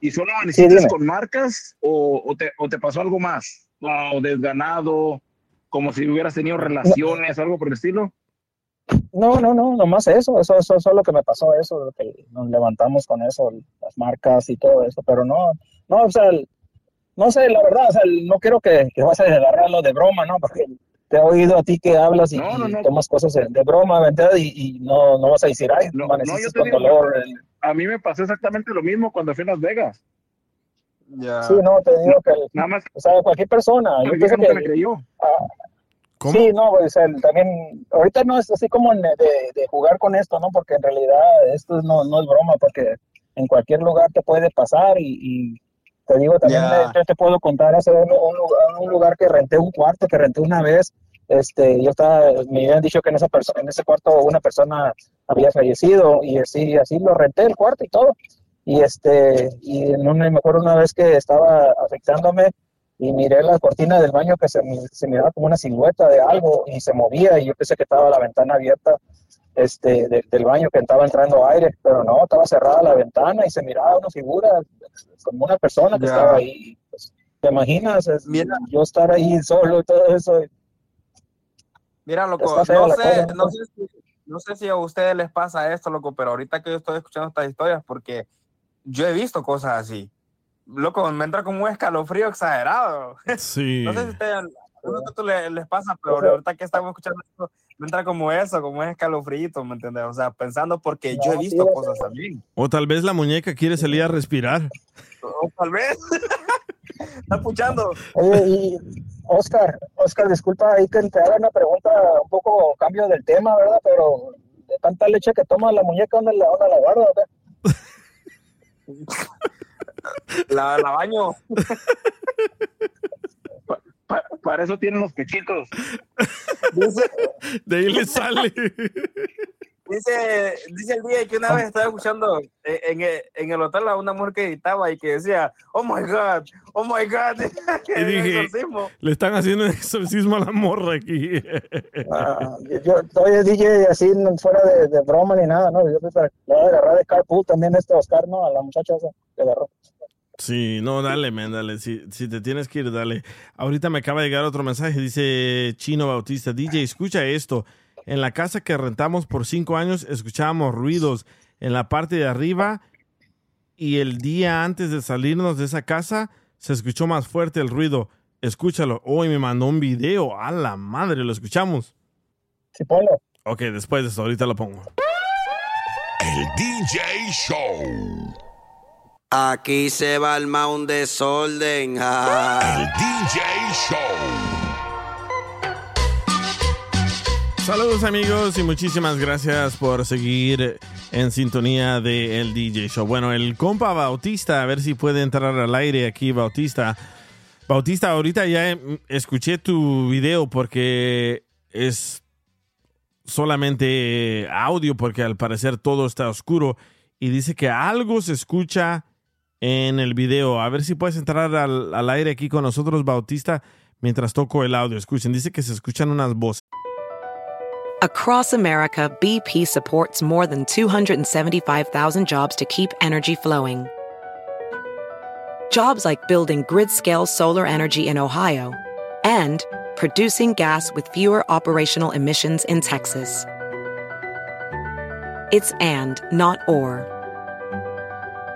¿y solo
Sí,
amaneciste
dime.
con marcas o, o te, o te pasó algo más? ¿O desganado? ¿Como si hubieras tenido relaciones, algo por el estilo?
No, no, no, nomás eso, eso, eso, eso es lo que me pasó, eso, que nos levantamos con eso, las marcas y todo eso, pero no, no, o sea, el- no sé, la verdad, o sea, no quiero que, que vas a agarrarlo de broma, ¿no? Porque te he oído a ti que hablas y,
No, no,
y
no.
tomas cosas de, broma, ¿verdad? Y, y no, no vas a decir, ay,
No, yo te
con
digo,
dolor.
que a mí me pasó exactamente lo mismo cuando fui a Las Vegas.
Sí, no, te digo que,
Nada más,
o sea, cualquier persona, yo pienso
vieja nunca le
que,
creyó.
Sí, no, pues el- también, ahorita no es así como de, de jugar con esto, ¿no? Porque en realidad esto no, no es broma, porque en cualquier lugar te puede pasar y, y te digo, también yo te puedo contar hace un, un lugar, un lugar que renté un cuarto, que renté una vez, este, yo estaba, me habían dicho que en esa en ese cuarto una persona había fallecido y así, así lo renté el cuarto y todo. Y este, y una, me acuerdo una vez que estaba afectándome y miré la cortina del baño que se, se miraba como una silueta de algo y se movía y yo pensé que estaba la ventana abierta este, de- del baño que estaba entrando aire, pero no, estaba cerrada la ventana y se miraba una figura como una persona que
Ya.
estaba ahí. Pues, ¿Te imaginas? Es- yo estar ahí solo y todo eso.
Mira, loco, no sé,
cosa, ¿no?
no sé, si, no sé si a ustedes les pasa esto, loco, pero ahorita que yo estoy escuchando estas historias, porque yo he visto cosas así. Loco, me entra como un escalofrío exagerado.
Sí.
No sé si a ustedes, a ustedes les, les pasa, pero ahorita que estamos escuchando esto, me entra como eso, como un escalofrío, ¿me entiendes? O sea, pensando porque yo he visto cosas también.
O tal vez la muñeca quiere salir a respirar.
O tal vez. Está escuchando.
Oye, y Oscar, Oscar, disculpa ahí que te haga una pregunta un poco cambio del tema, ¿verdad? Pero de tanta leche que toma la muñeca, ¿dónde la, dónde la guarda?
La, la baño.
Pa- para eso tienen los pechitos.
De ahí le sale.
Dice, dice el día que una vez estaba escuchando en, el- en el hotel a una mujer que editaba y que decía, oh my God, oh my God.
Y dije, le están haciendo un exorcismo a la morra aquí.
Ah, yo, oye, DJ, así fuera de, de broma ni nada, ¿no? Yo pensaba, le voy a agarrar de carpool también este Oscar, ¿no? A la muchacha esa que agarró.
Sí, no, dale, man, dale. Si, si te tienes que ir, dale. Ahorita me acaba de llegar otro mensaje. Dice Chino Bautista, DJ, escucha esto. En la casa que rentamos por cinco años escuchábamos ruidos en la parte de arriba y el día antes de salirnos de esa casa se escuchó más fuerte el ruido. Escúchalo. Hoy me mandó un video. A la madre, lo escuchamos.
Sí, ponlo.
Ok, después de eso, ahorita lo pongo.
El DJ Show.
Aquí se va el un desorden.
El DJ Show.
Saludos amigos y muchísimas gracias por seguir en sintonía de el DJ Show. Bueno, el compa Bautista, a ver si puede entrar al aire aquí, Bautista. Bautista, ahorita ya em, escuché tu video porque es solamente audio porque al parecer todo está oscuro y dice que algo se escucha en el video. A ver si puedes entrar al, al aire aquí con nosotros, Bautista, mientras toco el audio. Escuchen, dice que se escuchan unas voces.
Across America, BP supports more than 275,000 jobs to keep energy flowing. Jobs like building grid scale solar energy in Ohio and producing gas with fewer operational emissions in Texas. It's and, not or.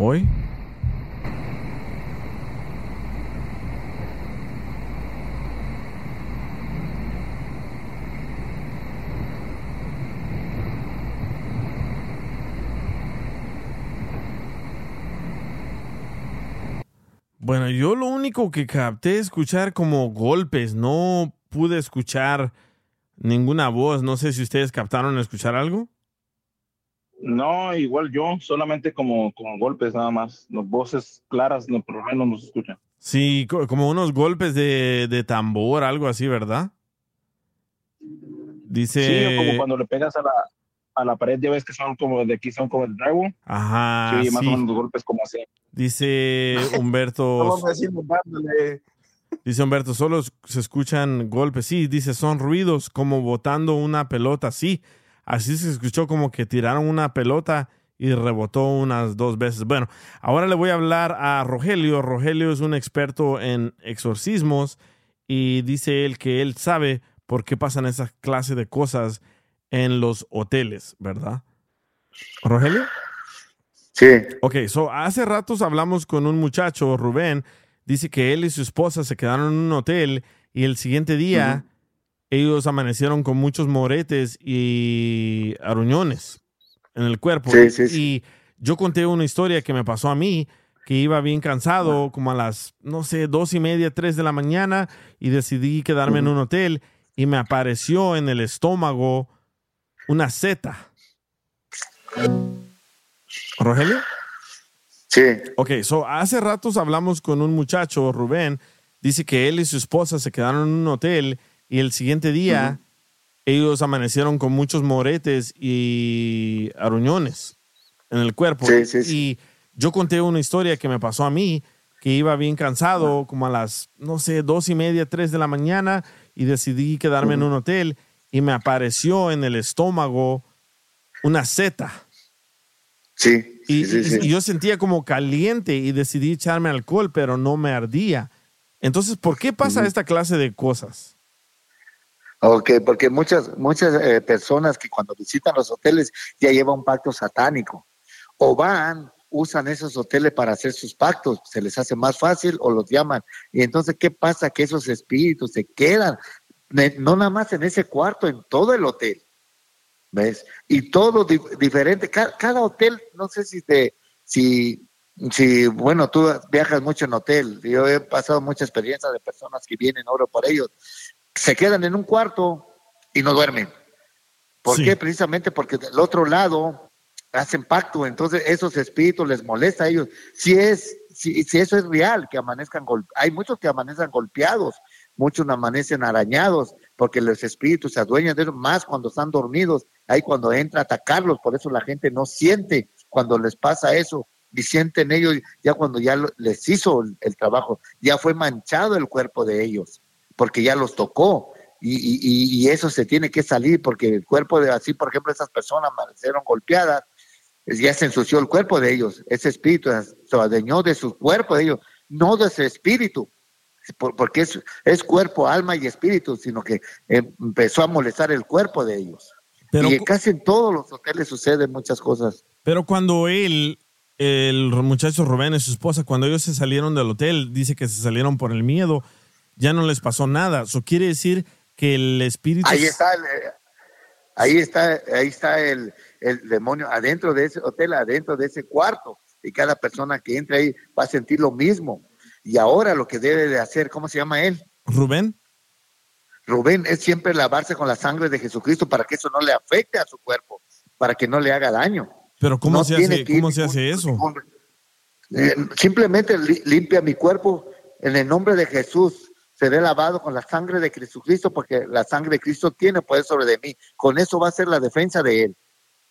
¿Hoy? Bueno, yo lo único que capté es escuchar como golpes, no pude escuchar ninguna voz, no sé si ustedes captaron escuchar algo.
No, igual yo, solamente como, como golpes nada más. Las voces claras, no, por lo menos no se escuchan.
Sí, co- como unos golpes de, de tambor, algo así, ¿verdad? Dice...
Sí, como cuando le pegas a la, a la pared, ya ves que son como de aquí, son como el drywall.
Ajá,
sí, más
sí.
o menos los golpes como así.
Dice Humberto... Dice Humberto, solo se escuchan golpes. Sí, dice, son ruidos como botando una pelota. Sí, así se escuchó como que tiraron una pelota y rebotó unas dos veces. Bueno, ahora le voy a hablar a Rogelio. Rogelio es un experto en exorcismos y dice él que él sabe por qué pasan esa clase de cosas en los hoteles, ¿verdad? Rogelio?
Sí.
Ok, so hace ratos hablamos con un muchacho, Rubén, dice que él y su esposa se quedaron en un hotel y el siguiente día ellos amanecieron con muchos moretes y aruñones en el cuerpo.
Sí, sí, sí.
Y yo conté una historia que me pasó a mí, que iba bien cansado, como a las, no sé, dos y media, tres de la mañana, y decidí quedarme en un hotel y me apareció en el estómago una seta. ¿Rogelio?
Sí.
Ok, so hace ratos hablamos con un muchacho, Rubén, dice que él y su esposa se quedaron en un hotel y el siguiente día ellos amanecieron con muchos moretes y aruñones en el cuerpo.
Sí, sí, sí.
Y yo conté una historia que me pasó a mí, que iba bien cansado, como a las, no sé, dos y media, tres de la mañana, y decidí quedarme en un hotel y me apareció en el estómago una seta.
Sí.
Y,
sí, sí,
y- yo sentía como caliente y decidí echarme alcohol, pero no me ardía. Entonces, ¿por qué pasa esta clase de cosas?
Ok, porque muchas, muchas eh, personas que cuando visitan los hoteles ya llevan un pacto satánico. O van, usan esos hoteles para hacer sus pactos, se les hace más fácil o los llaman. Y entonces, ¿qué pasa? Que esos espíritus se quedan, no nada más en ese cuarto, en todo el hotel. ¿Ves? Y todo di- diferente. Ca- Cada, hotel, no sé si te, si, si, bueno, tú viajas mucho en hotel. Yo he pasado mucha experiencia de personas que vienen, oro por ellos. Se quedan en un cuarto y no duermen. ¿Por
Sí.
qué? Precisamente porque del otro lado hacen pacto, entonces esos espíritus les molesta a ellos. Si es, si, si eso es real, que amanezcan hay muchos que amanecen golpeados, muchos amanecen arañados, porque los espíritus se adueñan de ellos más cuando están dormidos, ahí cuando entra a atacarlos, por eso la gente no siente cuando les pasa eso, y sienten ellos ya cuando ya les hizo el, trabajo, ya fue manchado el cuerpo de ellos, porque ya los tocó. Y, y- eso se tiene que salir porque el cuerpo de así, por ejemplo, esas personas amanecieron golpeadas, es- ya se ensució el cuerpo de ellos, ese espíritu se adueñó de su cuerpo de ellos, no de su espíritu, porque es, es cuerpo, alma y espíritu, sino que empezó a molestar el cuerpo de ellos.
Pero
y casi en todos los hoteles suceden muchas cosas.
Pero cuando él, el muchacho Rubén y su esposa, cuando ellos se salieron del hotel, dice que se salieron por el miedo, ya no les pasó nada. Eso quiere decir que el espíritu...
Ahí está el, eh, ahí está, ahí está el, el demonio adentro de ese hotel, adentro de ese cuarto. Y cada persona que entre ahí va a sentir lo mismo. Y ahora lo que debe de hacer, ¿cómo se llama él?
Rubén.
Rubén es siempre lavarse con la sangre de Jesucristo para que eso no le afecte a su cuerpo, para que no le haga daño.
Pero ¿cómo,
No
se, hace, ¿cómo se hace eso?
Eh, simplemente li- limpia mi cuerpo en el nombre de Jesús. Seré lavado con la sangre de Jesucristo porque la sangre de Cristo tiene poder sobre de mí. Con eso va a ser la defensa de él.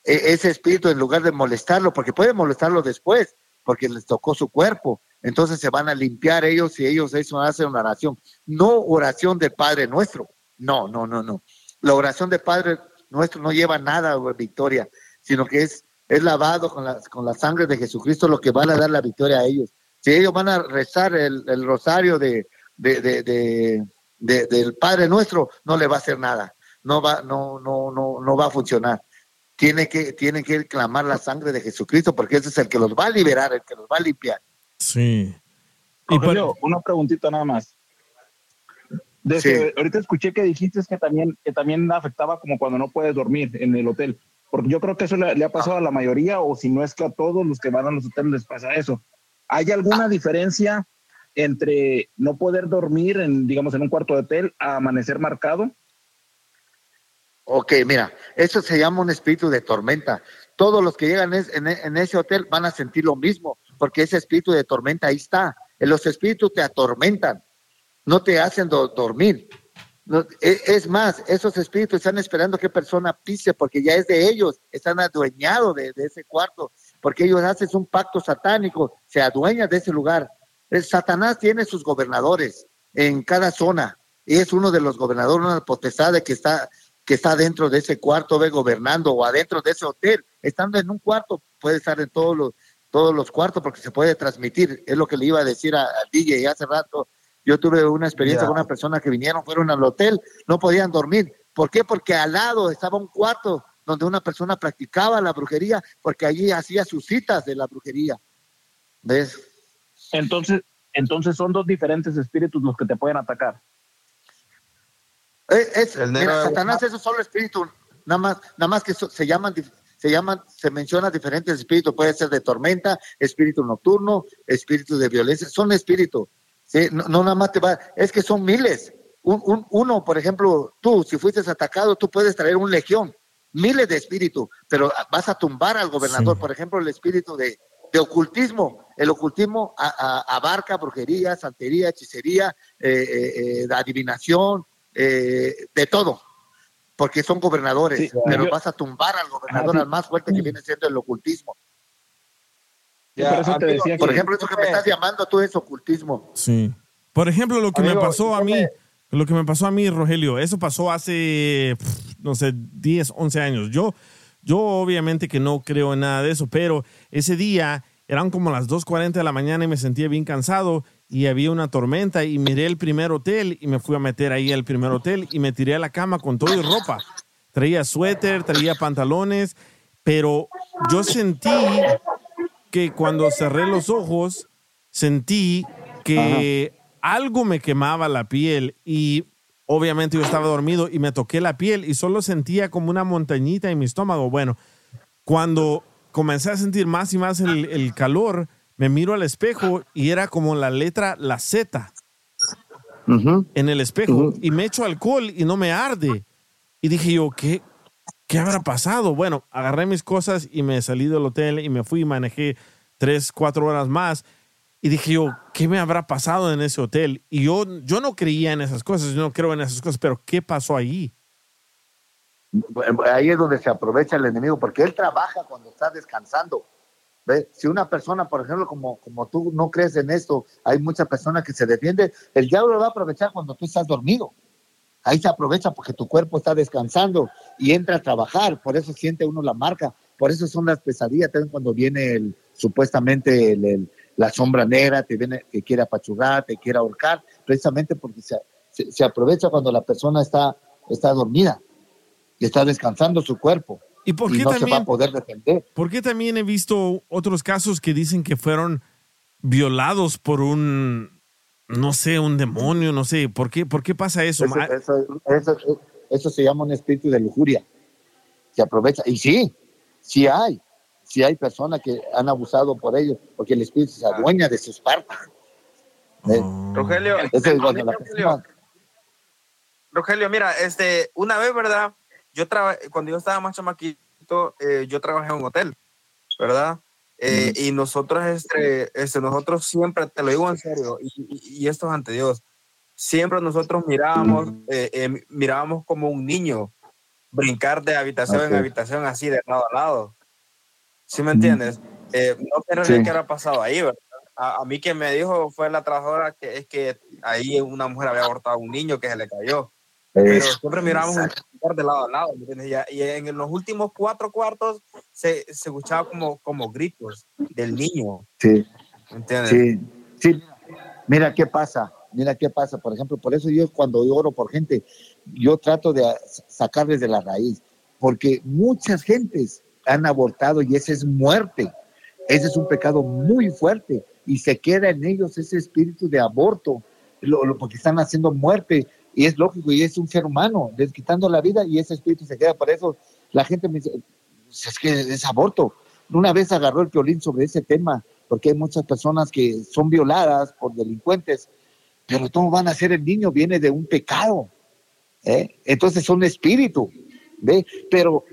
E- ese espíritu, en lugar de molestarlo, porque puede molestarlo después, porque les tocó su cuerpo, entonces se van a limpiar ellos y ellos eso hacen una oración. No oración del Padre nuestro. No, no, no, no. La oración del Padre nuestro no lleva nada, güey, victoria, sino que es, es lavado con la, con la sangre de Jesucristo lo que van a dar la victoria a ellos. Si ellos van a rezar el, el rosario de, de, de, de- de- del Padre nuestro, no le va a hacer nada. No va, no, no, no, no va a funcionar. Tiene que, tiene que clamar la sangre de Jesucristo porque ese es el que los va a liberar, el que los va a limpiar.
Sí.
Rogelio, una preguntita nada más. De
Sí.
que ahorita escuché que dijiste que también, que también afectaba como cuando no puedes dormir en el hotel. Porque yo creo que eso le, le ha pasado a la mayoría, o si no es que a todos los que van a los hoteles les pasa eso. ¿Hay alguna diferencia entre no poder dormir en, digamos, en un cuarto de hotel a amanecer marcado?
Ok, mira, eso se llama un espíritu de tormenta. Todos los que llegan en ese hotel van a sentir lo mismo, porque ese espíritu de tormenta ahí está. Los espíritus te atormentan, no te hacen do- dormir. No, e- es más, esos espíritus están esperando que persona pise, porque ya es de ellos, están adueñados de, ese cuarto, porque ellos hacen un pacto satánico, se adueñan de ese lugar. El Satanás tiene sus gobernadores en cada zona, y es uno de los gobernadores, una potestad de que está que está dentro de ese cuarto, ve gobernando, o adentro de ese hotel, estando en un cuarto, puede estar en todos los, todos los cuartos porque se puede transmitir, es lo que le iba a decir a- al DJ hace rato, yo tuve una experiencia con una persona que vinieron, fueron al hotel, no podían dormir, ¿por qué? Porque al lado estaba un cuarto donde una persona practicaba la brujería, porque allí hacía sus citas de la brujería, ¿ves?
Entonces, entonces son dos diferentes espíritus los que te pueden atacar.
Eh, Es,
El
mira,
negro-
Satanás es un solo espíritu, nada más, nada más que so- se llaman, se llaman, se mencionan diferentes espíritus, puede ser de tormenta, espíritu nocturno, espíritu de violencia, son espíritus, ¿sí? no, no nada más te va, es que son miles. Un, un- uno, por ejemplo, tú, si fuiste atacado, tú puedes traer un legión, miles de espíritus, pero vas a tumbar al gobernador, por ejemplo, el espíritu de, de ocultismo. El ocultismo a- a- abarca brujería, santería, hechicería, eh, eh, eh, adivinación, eh, de todo, porque son gobernadores,
Sí,
pero
yo-
vas a tumbar al gobernador,
sí.
al más fuerte que viene siendo el ocultismo.
Ya, por eso te decía
por
que-
ejemplo, eso que me estás llamando tú es ocultismo.
Sí. Por ejemplo, lo que
Amigo,
me pasó a
¿y
mí, lo que me pasó a mí, Rogelio, eso pasó hace, no sé, 10, 11 años. Yo, yo obviamente que no creo en nada de eso, pero ese día eran como las 2.40 de la mañana y me sentía bien cansado y había una tormenta y miré el primer hotel y me fui a meter ahí al primer hotel y me tiré a la cama con todo y ropa. Traía suéter, traía pantalones, pero yo sentí que cuando cerré los ojos, sentí que algo me quemaba la piel y obviamente yo estaba dormido y me toqué la piel y solo sentía como una montañita en mi estómago. Bueno, cuando comencé a sentir más y más el, el calor, me miro al espejo y era como la letra, la Z en el espejo y me echo alcohol y no me arde. Y dije yo, ¿qué, ¿qué habrá pasado? Bueno, agarré mis cosas y me salí del hotel y me fui y manejé tres, cuatro horas más. Y dije yo, ¿qué me habrá pasado en ese hotel? Y yo, yo no creía en esas cosas, yo no creo en esas cosas, pero ¿qué pasó allí?
Ahí es donde se aprovecha el enemigo, porque él trabaja cuando está descansando. Si una persona, por ejemplo, como, como tú no crees en esto, hay muchas personas que se defienden, el diablo lo va a aprovechar cuando tú estás dormido. Ahí se aprovecha porque tu cuerpo está descansando y entra a trabajar, por eso siente uno la marca, por eso son las pesadillas también cuando viene el, supuestamente el- el- la sombra negra, te viene que quiere apachurrar, te quiere ahorcar, precisamente porque se, se- se aprovecha cuando la persona está, está dormida y está descansando su cuerpo.
¿Y por qué
no se va
también-
a poder defender.
Porque también he visto otros casos que dicen que fueron violados por un, no sé, un demonio, no sé. ¿Por qué, por qué pasa eso?
Eso, eso- eso- eso se llama un espíritu de lujuria. Se aprovecha. Y sí, sí hay. Sí hay personas que han abusado por ellos, porque el espíritu se adueña de sus partes. ¿Eh?
Rogelio,
es
Rogelio, Rogelio, mira, este, una vez, ¿verdad? Yo traba- cuando yo estaba más chamaquito, eh, yo trabajé en un hotel, ¿verdad? Eh, Y nosotros, este, este, nosotros siempre, te lo digo en serio, y, y- y esto es ante Dios, siempre nosotros mirábamos, eh, eh, mirábamos como un niño brincar de habitación en
Ok.
habitación así de lado a lado. ¿Sí me entiendes? Eh, no sé
Sí.
qué habrá pasado ahí, ¿verdad? A, a mí que me dijo fue la trabajadora que es que ahí una mujer había abortado a un niño que se le cayó. Pero siempre miramos un de lado a lado. Y, en los últimos cuatro cuartos se, se escuchaba como, como gritos del niño,
Sí.
¿me entiendes?
Sí, sí. Mira qué pasa, mira qué pasa. Por ejemplo, por eso yo cuando yo oro por gente, yo trato de sacarles de la raíz, porque muchas gentes han abortado y ese es muerte. Ese es un pecado muy fuerte y se queda en ellos ese espíritu de aborto, lo- lo- porque están haciendo muerte y es lógico y es un ser humano, les quitando la vida y ese espíritu se queda. Por eso la gente me dice, "Pues es que es aborto. Una vez agarró el violín sobre ese tema porque hay muchas personas que son violadas por delincuentes, pero ¿cómo van a ser el niño? Viene de un pecado. ¿eh? Entonces son espíritu, ¿ve? Pero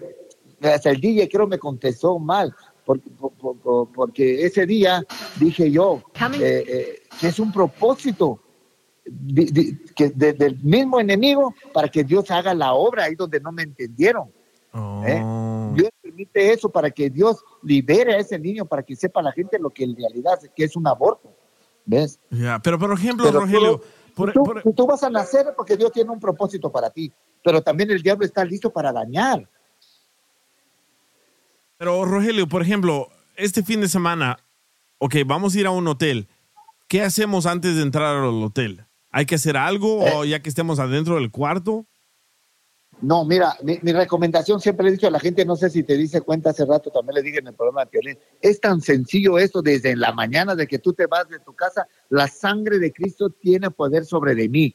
hasta el DJ creo me contestó mal, porque, por- por- porque ese día dije yo eh, eh, que es un propósito que de- del mismo enemigo para que Dios haga la obra ahí donde no me entendieron. ¿eh? Dios permite eso para que Dios libere a ese niño, para que sepa la gente lo que en realidad es, que es un aborto. ¿Ves?
Ya, pero por ejemplo,
Pero
Rogelio,
tú-
por-
tú,
por-
tú vas a nacer porque Dios tiene un propósito para ti, pero también el diablo está listo para dañar.
Pero Rogelio, por ejemplo, este fin de semana, ok, vamos a ir a un hotel. ¿Qué hacemos antes de entrar al hotel? ¿Hay que hacer algo
Eh.
o ya que estemos adentro del cuarto?
No, mira, mi, mi recomendación siempre le he dicho a la gente, no sé si te dice cuenta hace rato, también le dije en el programa de Piolín, es tan sencillo esto desde la mañana de que tú te vas de tu casa, la sangre de Cristo tiene poder sobre de mí.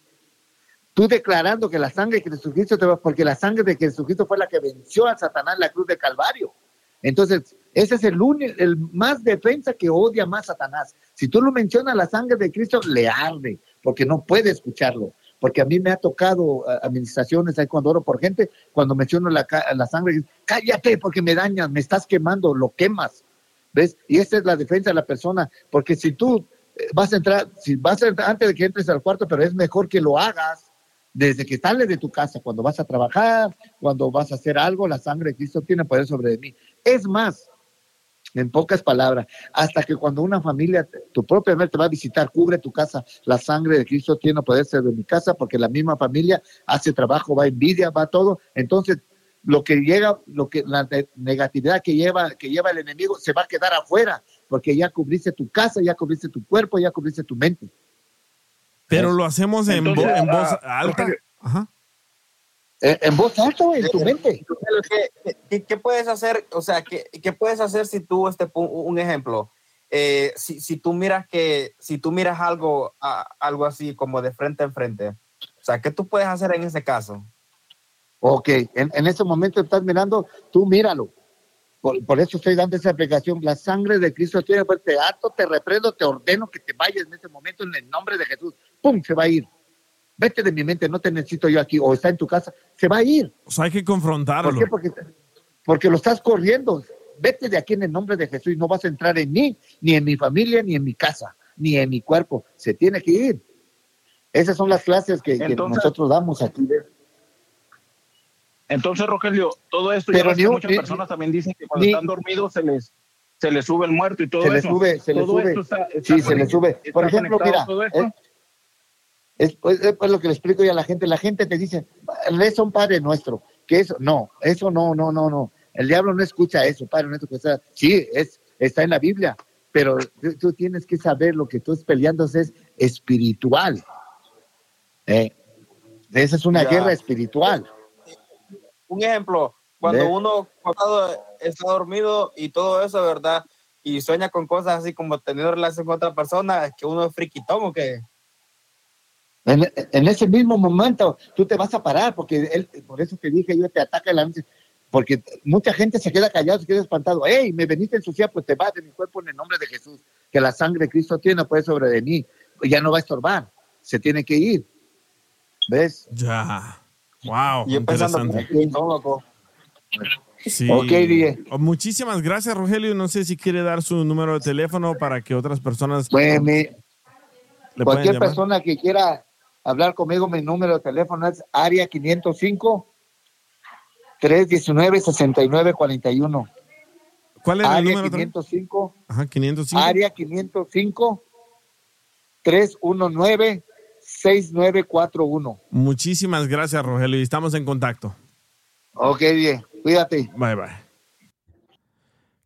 Tú declarando que la sangre de Jesucristo te va, porque la sangre de Jesucristo fue la que venció a Satanás en la cruz de Calvario. Entonces, ese es el único, el más defensa que odia más Satanás. Si tú lo mencionas, la sangre de Cristo le arde, porque no puede escucharlo. Porque a mí me ha tocado administraciones ahí cuando oro por gente, cuando menciono la, la sangre, cállate porque me dañas, me estás quemando, lo quemas. ¿Ves? Y esa es la defensa de la persona, porque si tú eh, vas a entrar, si vas a entrar antes de que entres al cuarto, pero es mejor que lo hagas desde que sales de tu casa, cuando vas a trabajar, cuando vas a hacer algo, la sangre de Cristo tiene poder sobre mí. Es más, en pocas palabras, hasta que cuando una familia, tu propia madre te va a visitar, cubre tu casa, la sangre de Cristo tiene poder sobre mi casa, porque la misma familia hace trabajo, va envidia, va todo. Entonces, lo que llega, lo que la ne- negatividad que lleva, que lleva el enemigo se va a quedar afuera, porque ya cubriste tu casa, ya cubriste tu cuerpo, ya cubriste tu mente.
Pero lo hacemos en, vo- en voz
ah,
alta. Ajá.
Eh, en voz alta, güey, en tu mente.
¿Qué, qué- qué puedes hacer? O sea, ¿qué, qué puedes hacer si tú, este, un ejemplo, eh, si, si tú miras que, si tú miras algo, a- algo así como de frente en frente, o sea, ¿qué tú puedes hacer en ese caso?
Ok, en, en ese momento estás mirando, tú míralo. Por, por eso estoy dando esa aplicación. La sangre de Cristo tiene pues te ato, te reprendo, te ordeno que te vayas en ese momento en el nombre de Jesús. ¡Pum! Se va a ir. Vete de mi mente, no te necesito yo aquí. O está en tu casa, se va a ir.
O sea, hay que confrontarlo.
¿Por qué? Porque, porque lo estás corriendo. Vete de aquí en el nombre de Jesús y no vas a entrar en mí, ni en mi familia, ni en mi casa, ni en mi cuerpo. Se tiene que ir. Esas son las clases que, nosotros damos aquí.
Entonces, Rogelio, todo esto,
Pero
ya
ni
muchas
ni-
personas también dicen que cuando
ni-
están dormidos se les, se les sube el muerto y todo
se le
eso.
sube, se le
Todo
sube.
esto está- está
sí, se le
conect-
sube. Por ejemplo, mira,
todo esto.
Es, es, pues, es pues lo que le explico yo a la gente. La gente te dice, reza un Padre Nuestro. Que eso, no, eso no, no, no, no. El diablo no escucha eso, Padre Nuestro. Que está, sí, es, está en la Biblia, pero tú, tú tienes que saber lo que tú estás peleando es espiritual. Eh, Esa es una
Ya.
guerra espiritual.
Un ejemplo, cuando
Ve.
uno cuando está dormido y todo eso, ¿verdad? Y sueña con cosas así como teniendo relación con otra persona, es que uno es friquitón o qué?
En, en ese mismo momento tú te vas a parar, porque él, por eso te dije yo, te ataca la porque mucha gente se queda callado, se queda espantado. Hey, me veniste a ensuciar, pues te vas de mi cuerpo en el nombre de Jesús, que la sangre de Cristo tiene pues sobre de mí, ya no va a estorbar, se tiene que ir. ¿Ves?
Ya. Wow.
Pensando
interesante.
loco.
Sí. Oh, Muchísimas gracias, Rogelio. No sé si quiere dar su número de teléfono para que otras personas
Pues,
le
cualquier persona que quiera hablar conmigo, mi número de teléfono es área 505 319 6941.
¿Cuál es el número? otra vez?
505
Ajá, 505.
Área 505 319 6941.
Muchísimas gracias, Rogelio. Y estamos en contacto.
Ok, bien. Cuídate.
Bye, bye.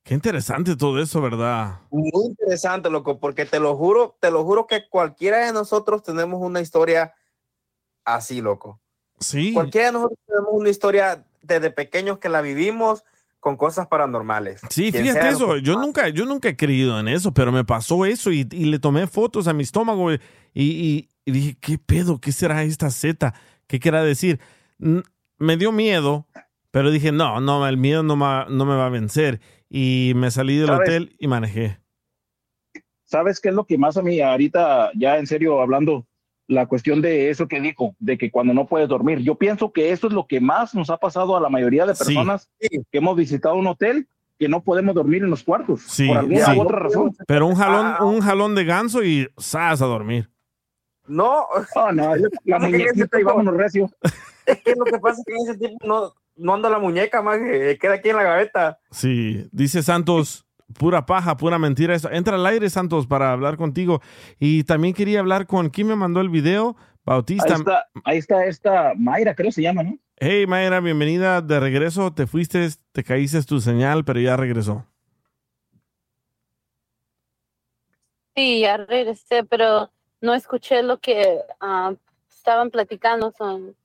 Qué interesante todo eso, ¿verdad?
Muy interesante, loco, porque te lo juro, te lo juro que cualquiera de nosotros tenemos una historia así, loco.
Sí.
Cualquiera de nosotros tenemos una historia desde pequeños que la vivimos con cosas paranormales.
Sí,
Quien
fíjate eso. Yo nunca, yo nunca he creído en eso, pero me pasó eso y, y le tomé fotos a mi estómago y, y- y dije, ¿qué pedo? ¿Qué será esta Z? ¿Qué querrá decir? N- Me dio miedo, pero dije, no, no, el miedo no, ma- no me va a vencer. Y me salí del
¿Sabes?
hotel y manejé.
¿sabes qué es lo que más a mí ahorita, ya en serio hablando, la cuestión de eso que dijo, de que cuando no puedes dormir? Yo pienso que eso es lo que más nos ha pasado a la mayoría de
Sí.
personas que hemos visitado un hotel, que no podemos dormir en los cuartos,
Sí,
por alguna
sí.
u otra razón.
Pero un jalón,
Ah.
un jalón de ganso y sas a dormir.
No,
Oh, no, la muñequita y vámonos recio.
es que lo que pasa es que en ese tiempo no, no anda la muñeca, más queda aquí en la gaveta.
Sí, dice Santos, pura paja, pura mentira eso. Entra al aire, Santos, para hablar contigo. Y también quería hablar con quién me mandó el video, Bautista.
Ahí está, ahí está esta Mayra, creo que se llama, ¿no?
Hey, Mayra, bienvenida de regreso. Te fuiste, te caíste tu señal, pero ya regresó.
Sí, ya regresé, pero no escuché lo que ah, estaban platicando, son,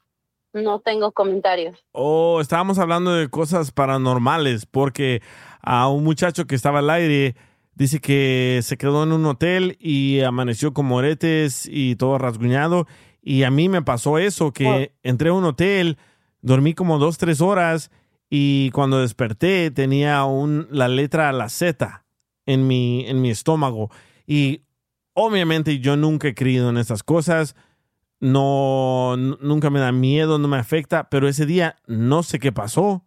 no tengo comentarios.
Oh, estábamos hablando de cosas paranormales, porque a un muchacho que estaba al aire dice que se quedó en un hotel y amaneció con moretes y todo rasguñado. Y a mí me pasó eso, que entré a un hotel, dormí como dos, tres horas y cuando desperté tenía un, la letra, la Z en mi, en mi estómago. Y obviamente yo nunca he creído en estas cosas no, nunca me da miedo, no me afecta, pero ese día no sé qué pasó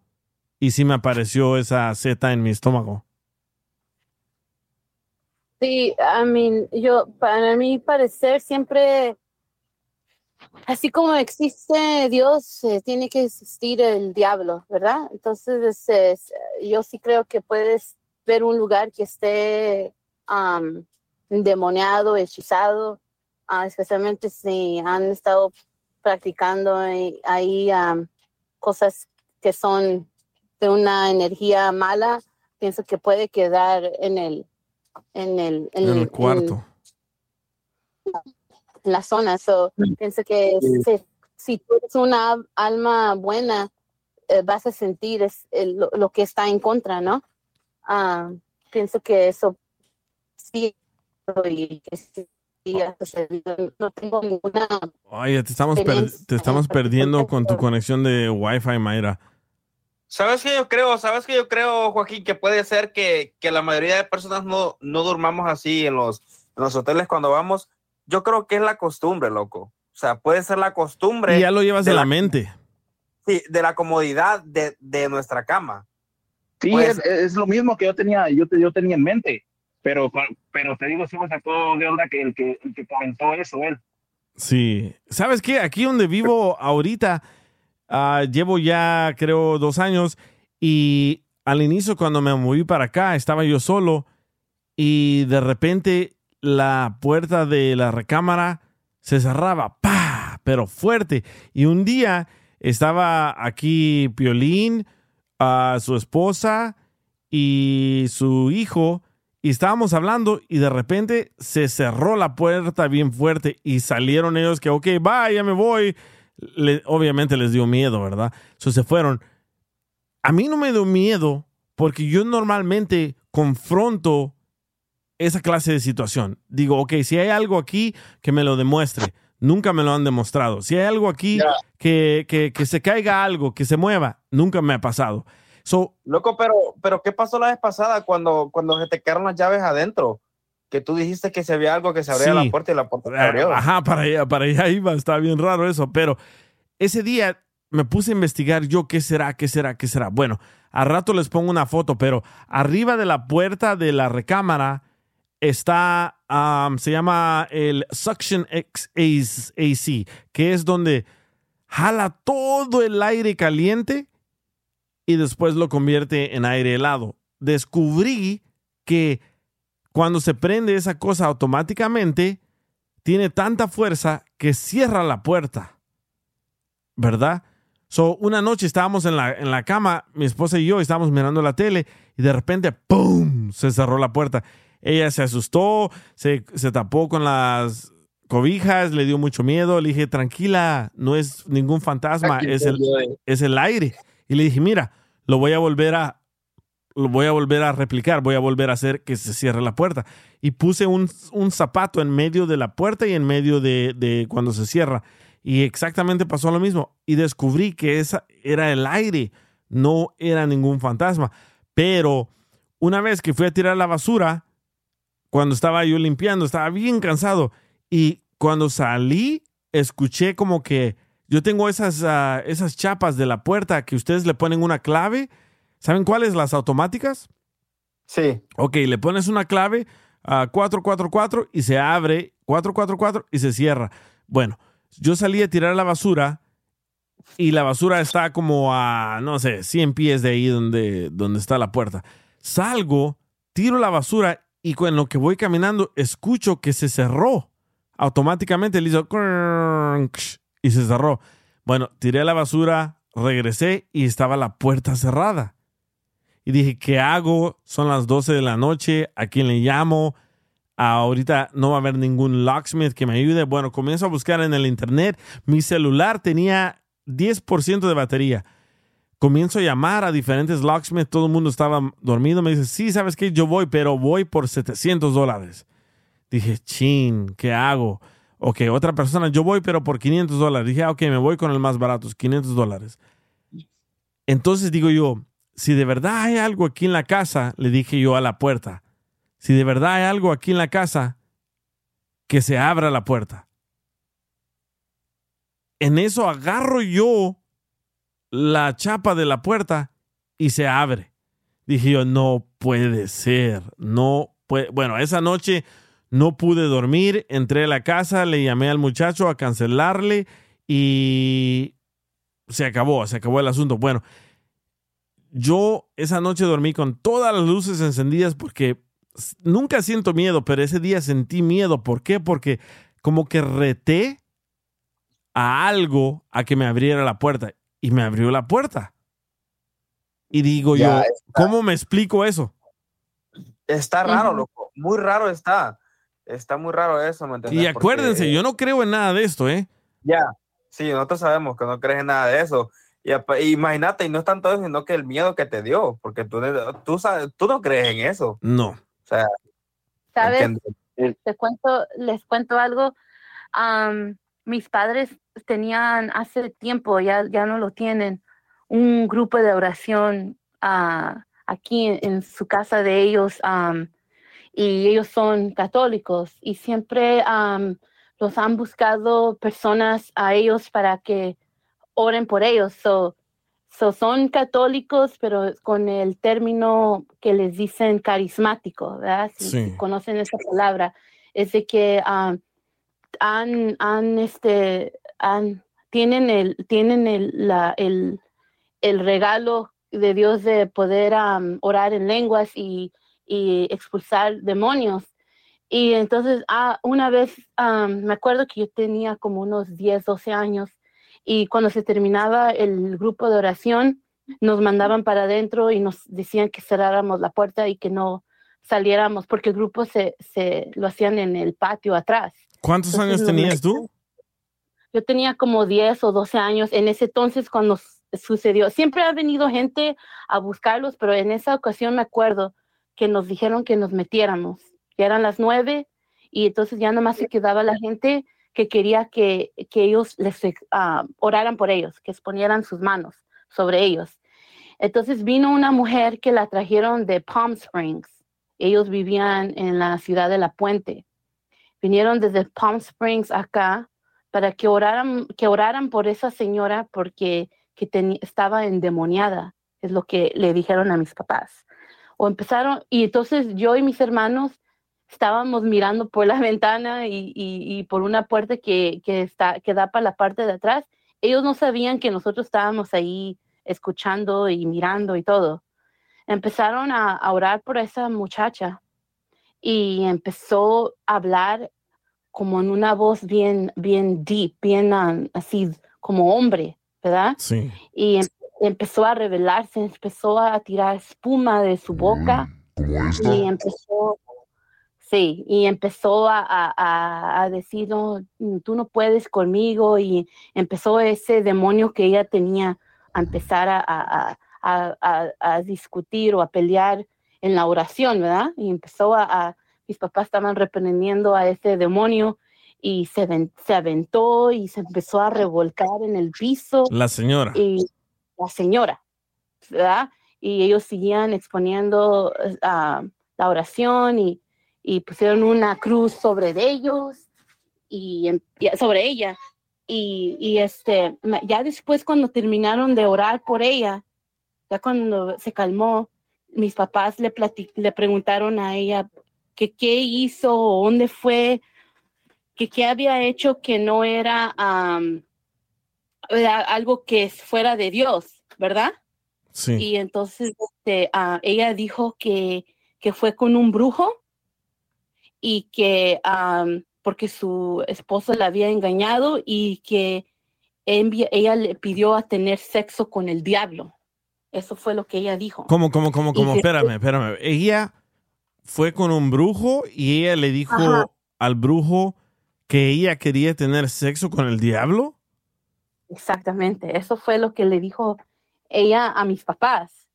y sí me apareció esa Z en mi estómago.
Sí, I mean, yo, para mí parecer siempre, así como existe Dios, tiene que existir el diablo, ¿verdad? Entonces, es- es, yo sí creo que puedes ver un lugar que esté am, endemoniado, hechizado, ah, especialmente si han estado practicando ahí, am, cosas que son de una energía mala, pienso que puede quedar en el, en el,
En el cuarto.
en la zona. So, pienso que
Sí.
si, si tú eres una alma buena, eh, vas a sentir es, el- lo, lo que está en contra, ¿no? Ah, pienso que eso sí y que sí ha sucedido. No tengo ninguna
Oye, te estamos, per- te estamos perdiendo con tu conexión de Wi-Fi, Mayra.
¿Sabes qué yo creo? ¿Sabes qué yo creo, Joaquín? Que puede ser que, que la mayoría de personas no, no durmamos así en los, en los hoteles cuando vamos. Yo creo que es la costumbre, loco. O sea, puede ser la costumbre.
Y ya lo llevas de la mente.
Sí, de la comodidad de, de nuestra cama.
Sí,
Pues-
es, es lo mismo que yo tenía, yo, te- yo tenía en mente, pero, pero te digo, sí me sacó de onda que el que, el que comentó eso, él.
Sí. ¿Sabes qué? Aquí donde vivo ahorita, ah, llevo ya creo dos años y al inicio cuando me moví para acá estaba yo solo y de repente la puerta de la recámara se cerraba, ¡pa! Pero fuerte. Y un día estaba aquí Piolín, a su esposa y su hijo y estábamos hablando y de repente se cerró la puerta bien fuerte y salieron ellos que, ok, bye, ya me voy. Le- obviamente les dio miedo, ¿verdad? Entonces se fueron. A mí no me dio miedo porque yo normalmente confronto esa clase de situación. Digo, ok, si hay algo aquí que me lo demuestre. Nunca me lo han demostrado. Si hay algo aquí que, que, que se caiga algo, que se mueva, nunca me ha pasado. So,
Loco, pero, pero ¿qué pasó la vez pasada cuando, cuando se te quedaron las llaves adentro? Que tú dijiste que se había algo que se abría
Sí.
la puerta y la puerta se abrió.
Ajá, para allá, para allá iba, está bien raro eso, pero ese día me puse a investigar yo qué será, qué será, qué será. Bueno, a rato les pongo una foto, pero arriba de la puerta de la recámara está, um, se llama el Suction X AC, que es donde jala todo el aire caliente y después lo convierte en aire helado. Descubrí que cuando se prende esa cosa automáticamente, tiene tanta fuerza que cierra la puerta. ¿Verdad? So, una noche estábamos en la, en la cama, mi esposa y yo estábamos mirando la tele y de repente, ¡pum! se cerró la puerta. Ella se asustó, se, se tapó con las cobijas, le dio mucho miedo. Le dije, tranquila, no es ningún fantasma, es el, es el aire. Y le dije, mira, lo voy a volver a, lo voy a volver a replicar, voy a volver a hacer que se cierre la puerta. Y puse un, un zapato en medio de la puerta y en medio de, de cuando se cierra. Y exactamente pasó lo mismo. Y descubrí que esa era el aire, no era ningún fantasma. Pero una vez que fui a tirar la basura, cuando estaba yo limpiando, estaba bien cansado. Y cuando salí, escuché como que yo tengo esas, ah, esas chapas de la puerta que ustedes le ponen una clave. ¿Saben cuáles? Las automáticas.
Sí.
Ok, le pones una clave a 444 y se abre 444 y se cierra. Bueno, yo salí a tirar la basura y la basura está como a, no sé, 100 pies de ahí donde, donde está la puerta. Salgo, tiro la basura y con lo que voy caminando escucho que se cerró. Automáticamente le hizo y se cerró. Bueno, tiré la basura, regresé y estaba la puerta cerrada. Y dije, ¿qué hago? Son las 12 de la noche, ¿a quién le llamo? Ahorita no va a haber ningún locksmith que me ayude. Bueno, comienzo a buscar en el internet. Mi celular tenía 10% de batería. Comienzo a llamar a diferentes locksmiths. Todo el mundo estaba dormido. Me dice, sí, ¿sabes qué? Yo voy, pero voy por 700 dólares. Dije, chin, ¿qué hago? Ok, otra persona, yo voy, pero por 500 dólares. Dije, ah, ok, me voy con el más barato, 500 dólares. Entonces digo yo, si de verdad hay algo aquí en la casa, le dije yo a la puerta, si de verdad hay algo aquí en la casa, que se abra la puerta. En eso agarro yo la chapa de la puerta y se abre. Dije yo, no puede ser, no puede. Bueno, esa noche no pude dormir, entré a la casa, le llamé al muchacho a cancelarle y se acabó, se acabó el asunto. Bueno, yo esa noche dormí con todas las luces encendidas porque nunca siento miedo, pero ese día sentí miedo. ¿Por qué? Porque como que reté a algo a que me abriera la puerta y me abrió la puerta. Y digo
Ya
yo,
está.
¿cómo me explico eso?
Está raro, loco. Muy raro está. Está muy raro eso, ¿me entiendes?
Y acuérdense,
Porque-
yo no creo en nada de esto, ¿eh?
Ya, sí, nosotros sabemos que no crees en nada de eso. Y imagínate, y no es tanto eso, sino que el miedo que te dio, porque tú, tú, sabes, tú no crees en eso.
No.
O sea,
¿Sabes?
entiendo.
Te cuento, les cuento algo. Am, mis padres tenían hace tiempo, ya, ya no lo tienen, un grupo de oración ah, aquí en, en su casa de ellos. am, y ellos son católicos y siempre am, los han buscado personas a ellos para que oren por ellos. So, so son católicos, pero con el término que les dicen carismático, ¿verdad? Si, si
Sí.
conocen esa palabra, es de que am, han, han, este, han, tienen el, tienen el, la, el, el regalo de Dios de poder am, orar en lenguas y, y expulsar demonios. Y entonces, ah, una vez, am, me acuerdo que yo tenía como unos 10, 12 años, y cuando se terminaba el grupo de oración, nos mandaban para adentro y nos decían que cerráramos la puerta y que no saliéramos, porque el grupo se, se lo hacían en el patio atrás.
¿Cuántos
Entonces,
años tenías tú?
yo tenía como 10 o 12 años en ese entonces cuando sucedió. Siempre ha venido gente a buscarlos, pero en esa ocasión me acuerdo que nos dijeron que nos metiéramos, que eran las 9 y entonces ya nomás se quedaba la gente que quería que, que ellos les ah, oraran por ellos, que exponieran sus manos sobre ellos. Entonces vino una mujer que la trajeron de Palm Springs. Ellos vivían en la ciudad de La Puente. Vinieron desde Palm Springs acá para que oraran, que oraran por esa señora porque que estaba endemoniada, es lo que le dijeron a mis papás. O empezaron, y entonces yo y mis hermanos estábamos mirando por la ventana y, y- y por una puerta que, que, está, que da para la parte de atrás. Ellos no sabían que nosotros estábamos ahí escuchando y mirando y todo. Empezaron a, a orar por esa muchacha y empezó a hablar como en una voz bien, bien deep, bien um, así como hombre, ¿verdad?
Sí.
Y em- empezó a revelarse, empezó a tirar espuma de su boca y empezó, sí, y empezó a, a- a- decir, no, mm, tú no puedes conmigo y empezó ese demonio que ella tenía a empezar a, a- a- a- a discutir o a pelear en la oración, ¿verdad? Y empezó a, a- mis papás estaban reprendiendo a ese demonio y se, ven- se aventó y se empezó a revolcar en el piso.
La señora.
Y la señora, ¿verdad? Y ellos seguían exponiendo eh, la oración y, pusieron una cruz sobre ellos y sobre ella. Y, este, ya después cuando terminaron de orar por ella, ya cuando se calmó, mis papás le, le preguntaron a ella que qué hizo, dónde fue, que qué había hecho que no era am, era algo que fuera de Dios, ¿verdad?
Sí.
Y entonces este, ah, ella dijo que, que fue con un brujo y que porque su esposo la había engañado y que ella le pidió a tener sexo con el diablo. Eso fue lo que ella dijo.
¿Cómo, cómo, cómo, cómo? Espérame, espérame. Ella fue con un brujo y ella le dijo
Ajá.
al brujo que ella quería tener sexo con el diablo.
Exactamente, eso fue lo que le dijo ella a mis papás,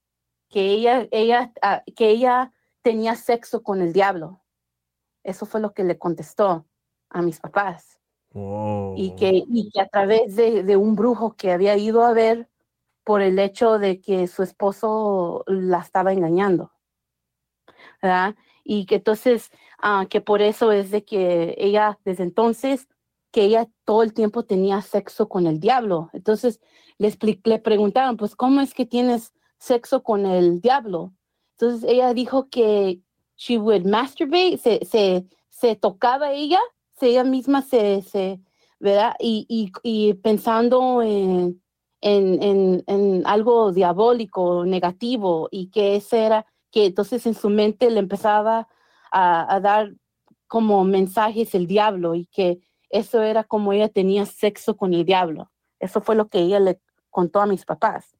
que ella, ella, ah, que ella tenía sexo con el diablo. Eso fue lo que le contestó a mis papás. Y, que, y que a través de, de un brujo que había ido a ver por el hecho de que su esposo la estaba engañando. ¿verdad? Y que entonces, ah, que por eso es de que ella, desde entonces, que ella todo el tiempo tenía sexo con el diablo. Entonces le, le preguntaron, pues, ¿cómo es que tienes sexo con el diablo? Entonces ella dijo que she would masturbate, se, se, se tocaba ella, se, ella misma se, se ¿verdad? Y, y, y pensando en, en, en, en algo diabólico, negativo, y que ese era, que entonces en su mente le empezaba a, a dar como mensajes el diablo y que eso era como ella tenía sexo con el diablo. Eso fue lo que ella le contó a mis papás.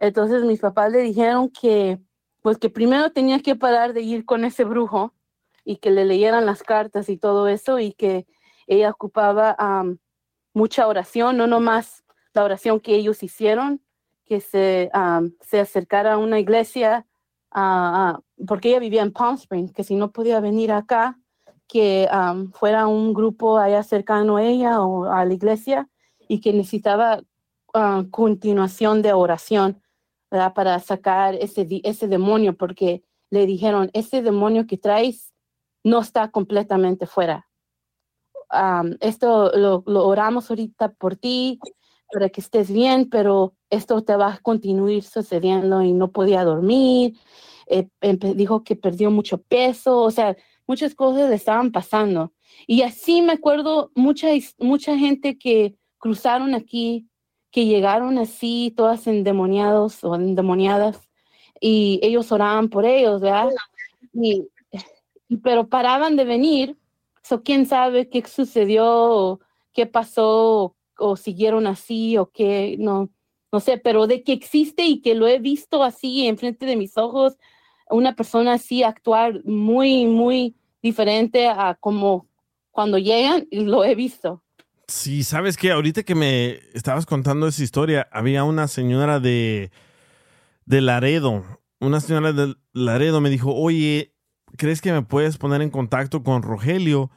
Entonces mis papás le dijeron que, pues que primero tenía que parar de ir con ese brujo y que le leyeran las cartas y todo eso y que ella ocupaba am, mucha oración, no nomás la oración que ellos hicieron, que se, se acercara a una iglesia, porque ella vivía en Palm Springs, que si no podía venir acá, que fuera un grupo allá cercano a ella o a la iglesia y que necesitaba ah, continuación de oración para sacar ese, ese demonio, porque le dijeron, ese demonio que traes no está completamente fuera. Esto lo, lo oramos ahorita por ti, para que estés bien, pero esto te va a continuar sucediendo y no podía dormir. eh, dijo que perdió mucho peso, o sea, muchas cosas le estaban pasando. Y así me acuerdo mucha, mucha gente que cruzaron aquí, que llegaron así, todas endemoniados o endemoniadas, y ellos oraban por ellos, ¿verdad? Y, pero paraban de venir, so quién sabe qué sucedió, qué pasó, o, o siguieron así, o qué, no, no sé, pero de que existe y que lo he visto así enfrente de mis ojos, una persona así actuar muy, muy diferente a como cuando llegan, lo he visto.
Sí, sabes que ahorita que me estabas contando esa historia, había una señora de, de Laredo, una señora de Laredo me dijo, oye, ¿crees que me puedes poner en contacto con Rogelio?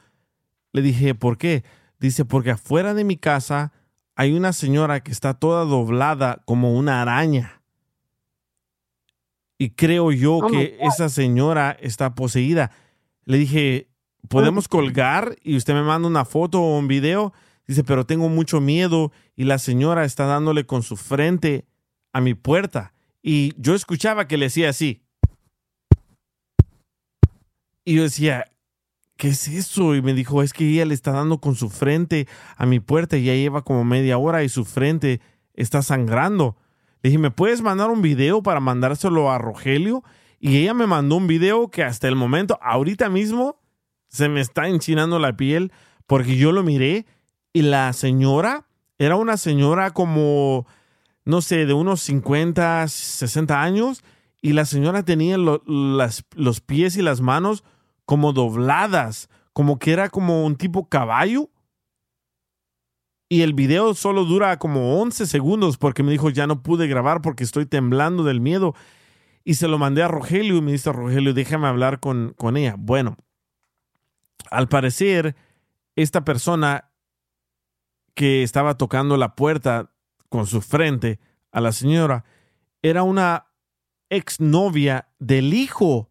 Le dije, ¿por qué? Dice, porque afuera de mi casa hay una señora que está toda doblada como una araña. Y creo yo
Oh,
que esa señora está poseída. Le dije, ¿podemos colgar? Y usted me manda una foto o un video. Dice, pero tengo mucho miedo y la señora está dándole con su frente a mi puerta. Y yo escuchaba que le decía así. Y yo decía, ¿qué es eso? Y me dijo, es que ella le está dando con su frente a mi puerta y ya lleva como media hora y su frente está sangrando. Le dije, ¿me puedes mandar un video para mandárselo a Rogelio? Y ella me mandó un video que hasta el momento, ahorita mismo, se me está enchinando la piel porque yo lo miré y la señora era una señora como, no sé, de unos 50, 60 años y la señora tenía los pies y las manos como dobladas, como que era como un tipo caballo. Y el video solo dura como 11 segundos porque me dijo ya no pude grabar porque estoy temblando del miedo. Y se lo mandé a Rogelio y me dice Rogelio, déjame hablar con, con ella. Bueno, al parecer, esta persona que estaba tocando la puerta con su frente a la señora era una exnovia del hijo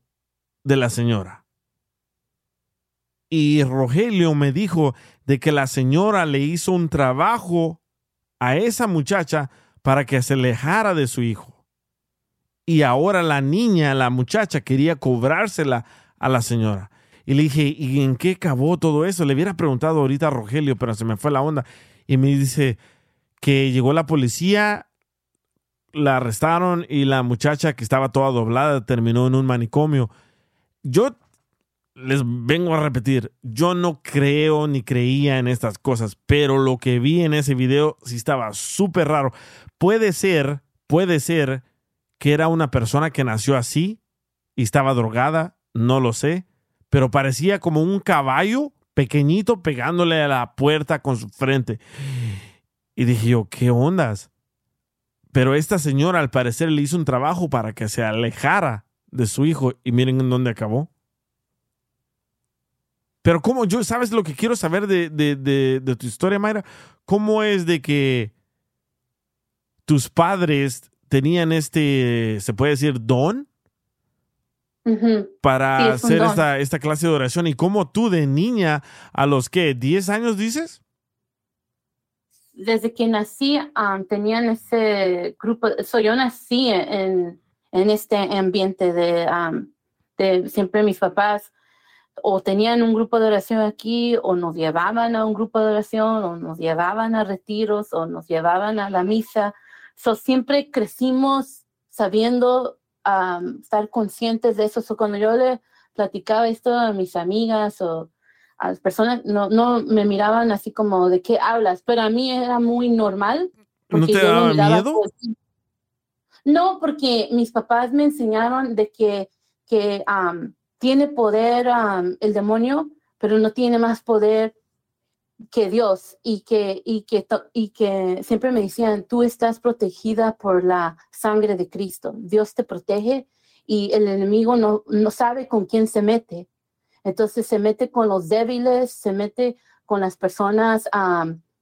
de la señora. Y Rogelio me dijo de que la señora le hizo un trabajo a esa muchacha para que se alejara de su hijo. Y ahora la niña, la muchacha, quería cobrársela a la señora. Y le dije, ¿y en qué acabó todo eso? Le hubiera preguntado ahorita a Rogelio, pero se me fue la onda. Y me dice que llegó la policía, la arrestaron y la muchacha que estaba toda doblada terminó en un manicomio. Yo les vengo a repetir, yo no creo ni creía en estas cosas, pero lo que vi en ese video sí estaba súper raro. Puede ser, puede ser que era una persona que nació así y estaba drogada, no lo sé, pero parecía como un caballo pequeñito pegándole a la puerta con su frente. Y dije yo, ¿qué ondas? Pero esta señora al parecer le hizo un trabajo para que se alejara de su hijo y miren en dónde acabó. Pero cómo yo, ¿sabes lo que quiero saber de, de, de, de tu historia, Mayra? ¿Cómo es de que tus padres tenían este, se puede decir, don para
Sí, es un
hacer
don.
esta, esta clase de oración? ¿Y cómo tú de niña a los que, 10 años dices?
desde que nací um, tenían ese grupo, so yo nací en, en este ambiente de, um, de siempre mis papás o tenían un grupo de oración aquí o nos llevaban a un grupo de oración o nos llevaban a retiros o nos llevaban a la misa. So siempre crecimos sabiendo um, estar conscientes de eso. So cuando yo le platicaba esto a mis amigas o a las personas no, no me miraban así como de qué hablas, pero a mí era muy normal.
¿No te daba miedo?
por- No, porque mis papás me enseñaron de que, que am, tiene poder el demonio, pero no tiene más poder que Dios y que, y que, y que siempre me decían, tú estás protegida por la sangre de Cristo. Dios te protege y el enemigo no, no sabe con quién se mete. Entonces se mete con los débiles, se mete con las personas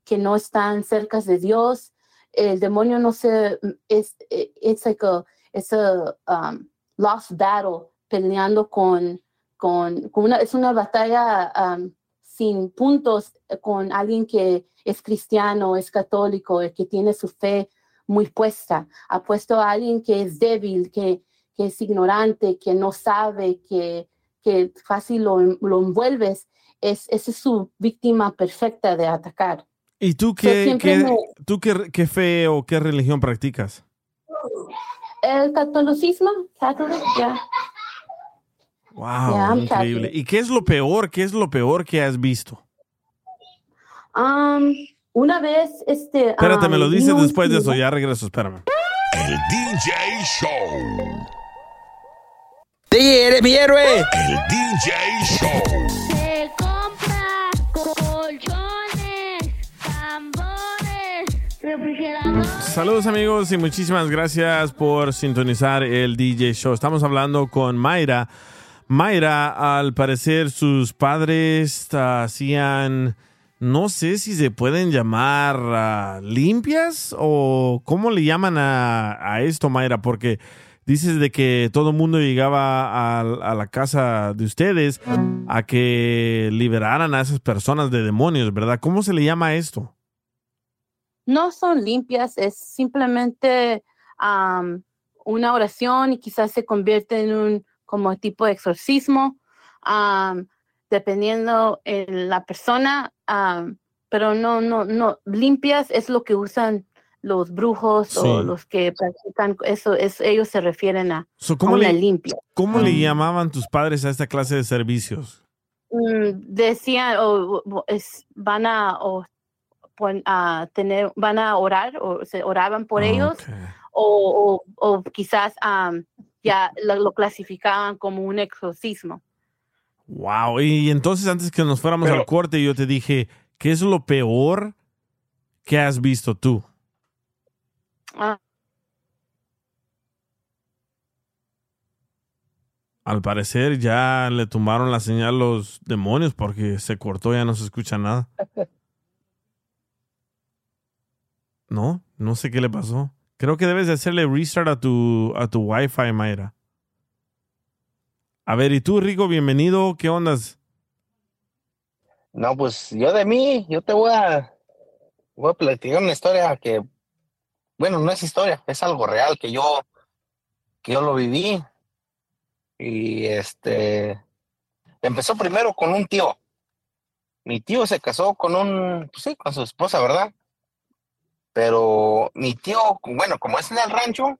que no están cerca de Dios. El demonio no se, es, it's like a, it's a um, lost battle peleando con, con, con una, es una batalla um, sin puntos eh, con alguien que es cristiano, es católico, eh, que tiene su fe muy puesta. Ha puesto a alguien que es débil, que, que es ignorante, que no sabe, que, que fácil lo, lo envuelves. Es, esa es su víctima perfecta de atacar.
¿Y tú qué, qué-
me-
tú qué, qué fe o qué religión practicas?
El catolicismo, catholic, yeah.
Wow,
Yeah,
increíble.
Catholic.
¿Y qué es lo peor? ¿Qué es lo peor que has visto?
Um, una vez, este.
Espérate,
um,
me lo dices después de eso, ya regreso, espérame.
El DJ Show.
DJ, eres mi héroe.
El DJ Show.
Se compra colchones, tambores, refrigeradores.
Saludos amigos y muchísimas gracias por sintonizar el DJ Show. Estamos hablando con Mayra. Mayra, al parecer sus padres hacían, no sé si se pueden llamar ah, limpias o cómo le llaman a, esto, Mayra, porque dices de que todo el mundo llegaba a, la casa de ustedes a que liberaran a esas personas de demonios, ¿verdad? ¿Cómo se le llama esto?
No son limpias, es simplemente una oración y quizás se convierte en un como tipo de exorcismo, um, dependiendo en la persona, um, pero no, no, no, limpias es lo que usan los brujos o los que practican eso, es, ellos se refieren a,
So,
a
¿cómo
una
le-
limpia.
¿Cómo le llamaban tus padres a esta clase de servicios?
Mm, decían o, van a tener van a orar o se oraban por ellos o, o- o quizás ya lo, lo clasificaban como un exorcismo
Wow. Y entonces antes que nos fuéramos al corte, yo te dije, ¿qué es lo peor que has visto tú?
Ah,
Al parecer ya le tumbaron la señal los demonios porque se cortó, ya no se escucha nada. No, no sé qué le pasó. Creo que debes de hacerle restart a tu, a tu Wi-Fi, Mayra. A ver, y tú, Rico, bienvenido. ¿Qué ondas?
No, pues yo de mí, yo te voy a, voy a platicar una historia que, bueno, no es historia, es algo real que yo, que yo lo viví. Y este, empezó primero con un tío. Mi tío se casó con un, pues sí, con su esposa, ¿verdad? Pero mi tío, bueno, como es en el rancho,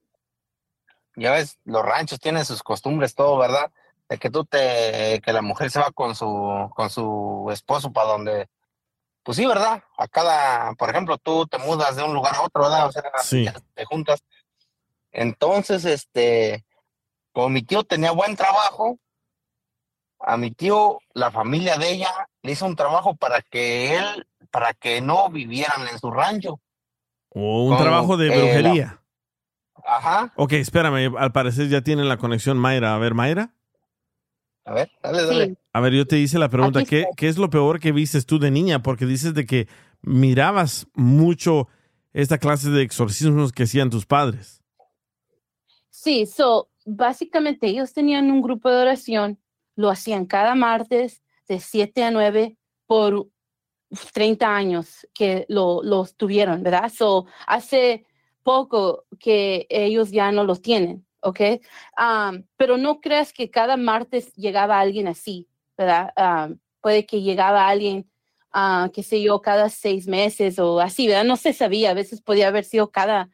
ya ves, los ranchos tienen sus costumbres, todo, ¿verdad? De que tú te, que la mujer se va con su, con su esposo para donde, pues sí, ¿verdad? A cada, por ejemplo, tú te mudas de un lugar a otro, ¿verdad? O sea,
Sí.
te juntas. Entonces, este, como mi tío tenía buen trabajo, a mi tío, la familia de ella, le hizo un trabajo para que él, para que no vivieran en su rancho.
O un
Con,
trabajo de
eh, la-
brujería.
Ajá.
Ok, espérame, al parecer ya tiene la conexión Mayra. A ver, Mayra.
A ver, dale, dale.
A ver, yo te hice la pregunta, ¿qué. ¿qué es lo peor que vistes tú de niña? Porque dices de que mirabas mucho esta clase de exorcismos que hacían tus padres.
Sí, so, básicamente ellos tenían un grupo de oración, lo hacían cada martes de 7 a 9 por 30 años que lo, los tuvieron, ¿verdad? So, hace poco que ellos ya no los tienen, ¿ok? Am, pero no creas que cada martes llegaba alguien así, ¿verdad? Am, puede que llegaba alguien, ah, qué sé yo, cada seis meses o así, ¿verdad? No se sabía, a veces podía haber sido cada,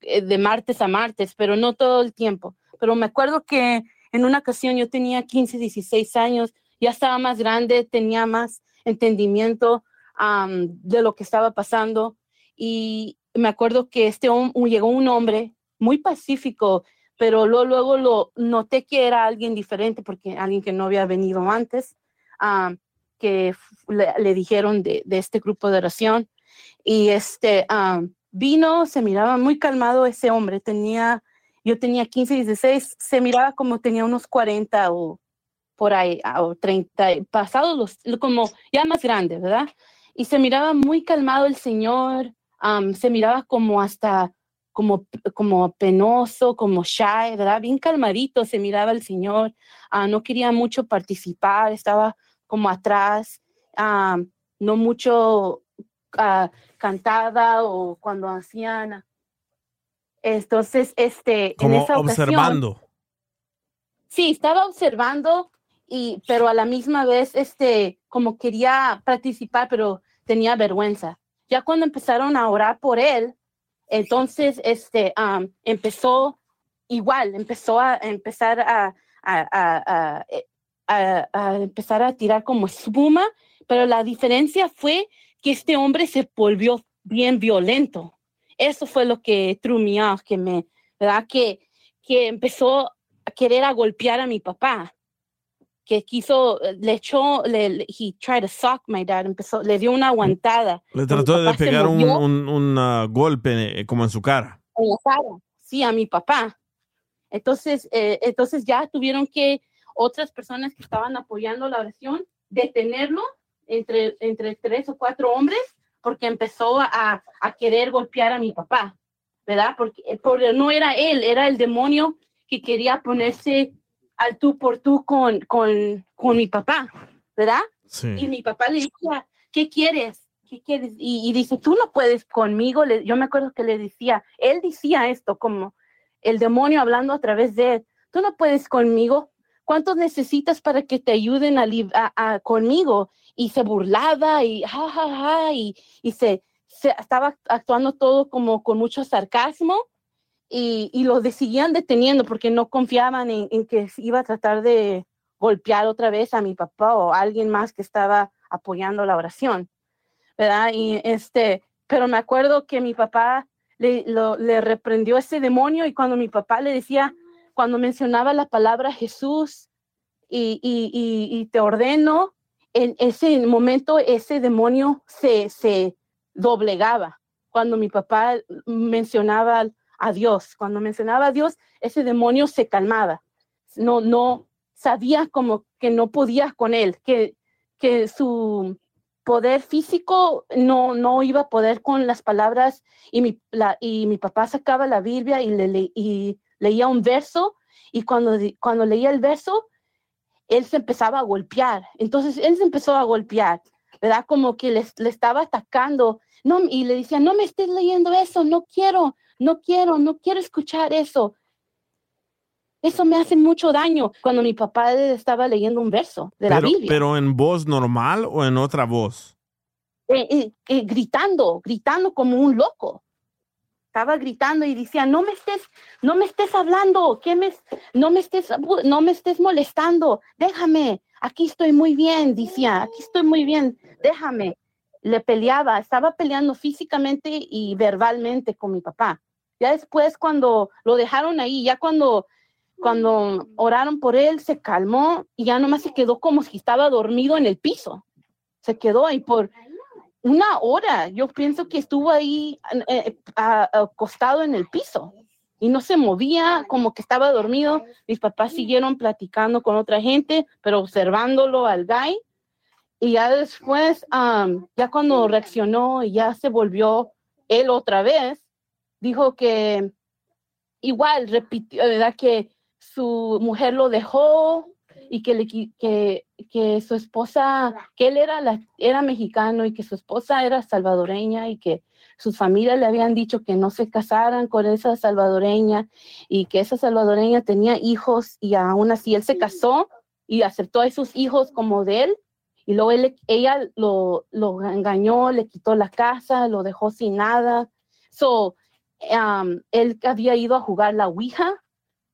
eh, de martes a martes, pero no todo el tiempo. Pero me acuerdo que en una ocasión yo tenía 15, 16 años, ya estaba más grande, tenía más entendimiento am, de lo que estaba pasando y me acuerdo que este llegó un hombre muy pacífico, pero luego, luego lo noté que era alguien diferente porque alguien que no había venido antes, am, que le, le dijeron de, de este grupo de oración y este am, vino, se miraba muy calmado ese hombre, tenía, yo tenía 15, 16, se miraba como tenía unos 40 o por ahí, ah, o 30, pasados los, como ya más grande, ¿verdad? Y se miraba muy calmado el señor, se miraba como hasta, como, como penoso, como shy, ¿verdad? Bien calmadito se miraba el señor, ah, no quería mucho participar, estaba como atrás, no mucho ah, cantada o cuando hacían. Entonces, este, en
Como
esa ocasión,
observando.
Sí, estaba observando, y, pero a la misma vez, este, como quería participar, pero tenía vergüenza. Ya cuando empezaron a orar por él, entonces, este, empezó igual, empezó a empezar eh, a- empezar a tirar como espuma, pero la diferencia fue que este hombre se volvió bien violento. Eso fue lo que off, que me, ¿verdad? Que, que empezó a querer a golpear a mi papá, que quiso, le echó, le, he tried to sock my dad, empezó, le dio una aguantada.
Le trató de pegar un, un- un, ah, golpe eh, como en su cara.
en la cara, sí, a mi papá. Entonces, eh, entonces ya tuvieron que otras personas que estaban apoyando la oración detenerlo entre, entre tres o cuatro hombres porque empezó a, a querer golpear a mi papá, ¿verdad? Porque, eh, porque no era él, era el demonio que quería ponerse al tú por tú con, con, con mi papá, ¿verdad? Y mi papá le decía, ¿qué quieres? ¿Qué quieres? Y, y dice, tú no puedes conmigo. Le- yo me acuerdo que le decía, él decía esto como el demonio hablando a través de él, tú no puedes conmigo. ¿Cuántos necesitas para que te ayuden a, a- a- conmigo? Y se burlaba y ja, ja, ja, y, y se, se estaba actuando todo como con mucho sarcasmo y, y lo de- seguían deteniendo porque no confiaban en, en que iba a tratar de golpear otra vez a mi papá o a alguien más que estaba apoyando la oración, ¿verdad? Y este, pero me acuerdo que mi papá le, lo- le reprendió ese demonio y cuando mi papá le decía, cuando mencionaba la palabra Jesús y, y, y, y te ordeno, en ese momento ese demonio se, se doblegaba. Cuando mi papá mencionaba a Dios, cuando mencionaba a Dios, ese demonio se calmaba. No, no sabía como que no podía con él, que, que su poder físico no, no iba a poder con las palabras y mi, la, y mi papá sacaba la Biblia y, le, le- y leía un verso y cuando, cuando leía el verso, él se empezaba a golpear. Entonces él se empezó a golpear, ¿verdad? Como que les- le estaba atacando, no, y le decía, no me estés leyendo eso, no quiero, no quiero, no quiero escuchar eso. Eso me hace mucho daño cuando mi papá estaba leyendo un verso de la Biblia.
pero en voz normal o en otra voz.
eh, eh, eh, gritando, gritando como un loco. Estaba gritando y decía, no me estés, no me estés hablando, que me, no me estés, no me estés molestando, déjame, aquí estoy muy bien, decía, aquí estoy muy bien, déjame. Le peleaba, estaba peleando físicamente y verbalmente con mi papá. Ya después cuando lo dejaron ahí, ya cuando, cuando oraron por él, se calmó y ya nomás se quedó como si estaba dormido en el piso. Se quedó ahí por, una hora. Yo pienso que estuvo ahí eh, acostado en el piso y no se movía, como que estaba dormido. Mis papás siguieron platicando con otra gente, pero observándolo al guy. Y ya después, ya cuando reaccionó y ya se volvió él otra vez, dijo que igual repitió, ¿verdad? Que su mujer lo dejó y que, le, que, que su esposa, que él era, la, era mexicano y que su esposa era salvadoreña y que sus familias le habían dicho que no se casaran con esa salvadoreña y que esa salvadoreña tenía hijos y aún así él se casó y aceptó a esos hijos como de él y luego él- ella lo, lo engañó, le quitó la casa, lo dejó sin nada. So, um, él había ido a jugar la Ouija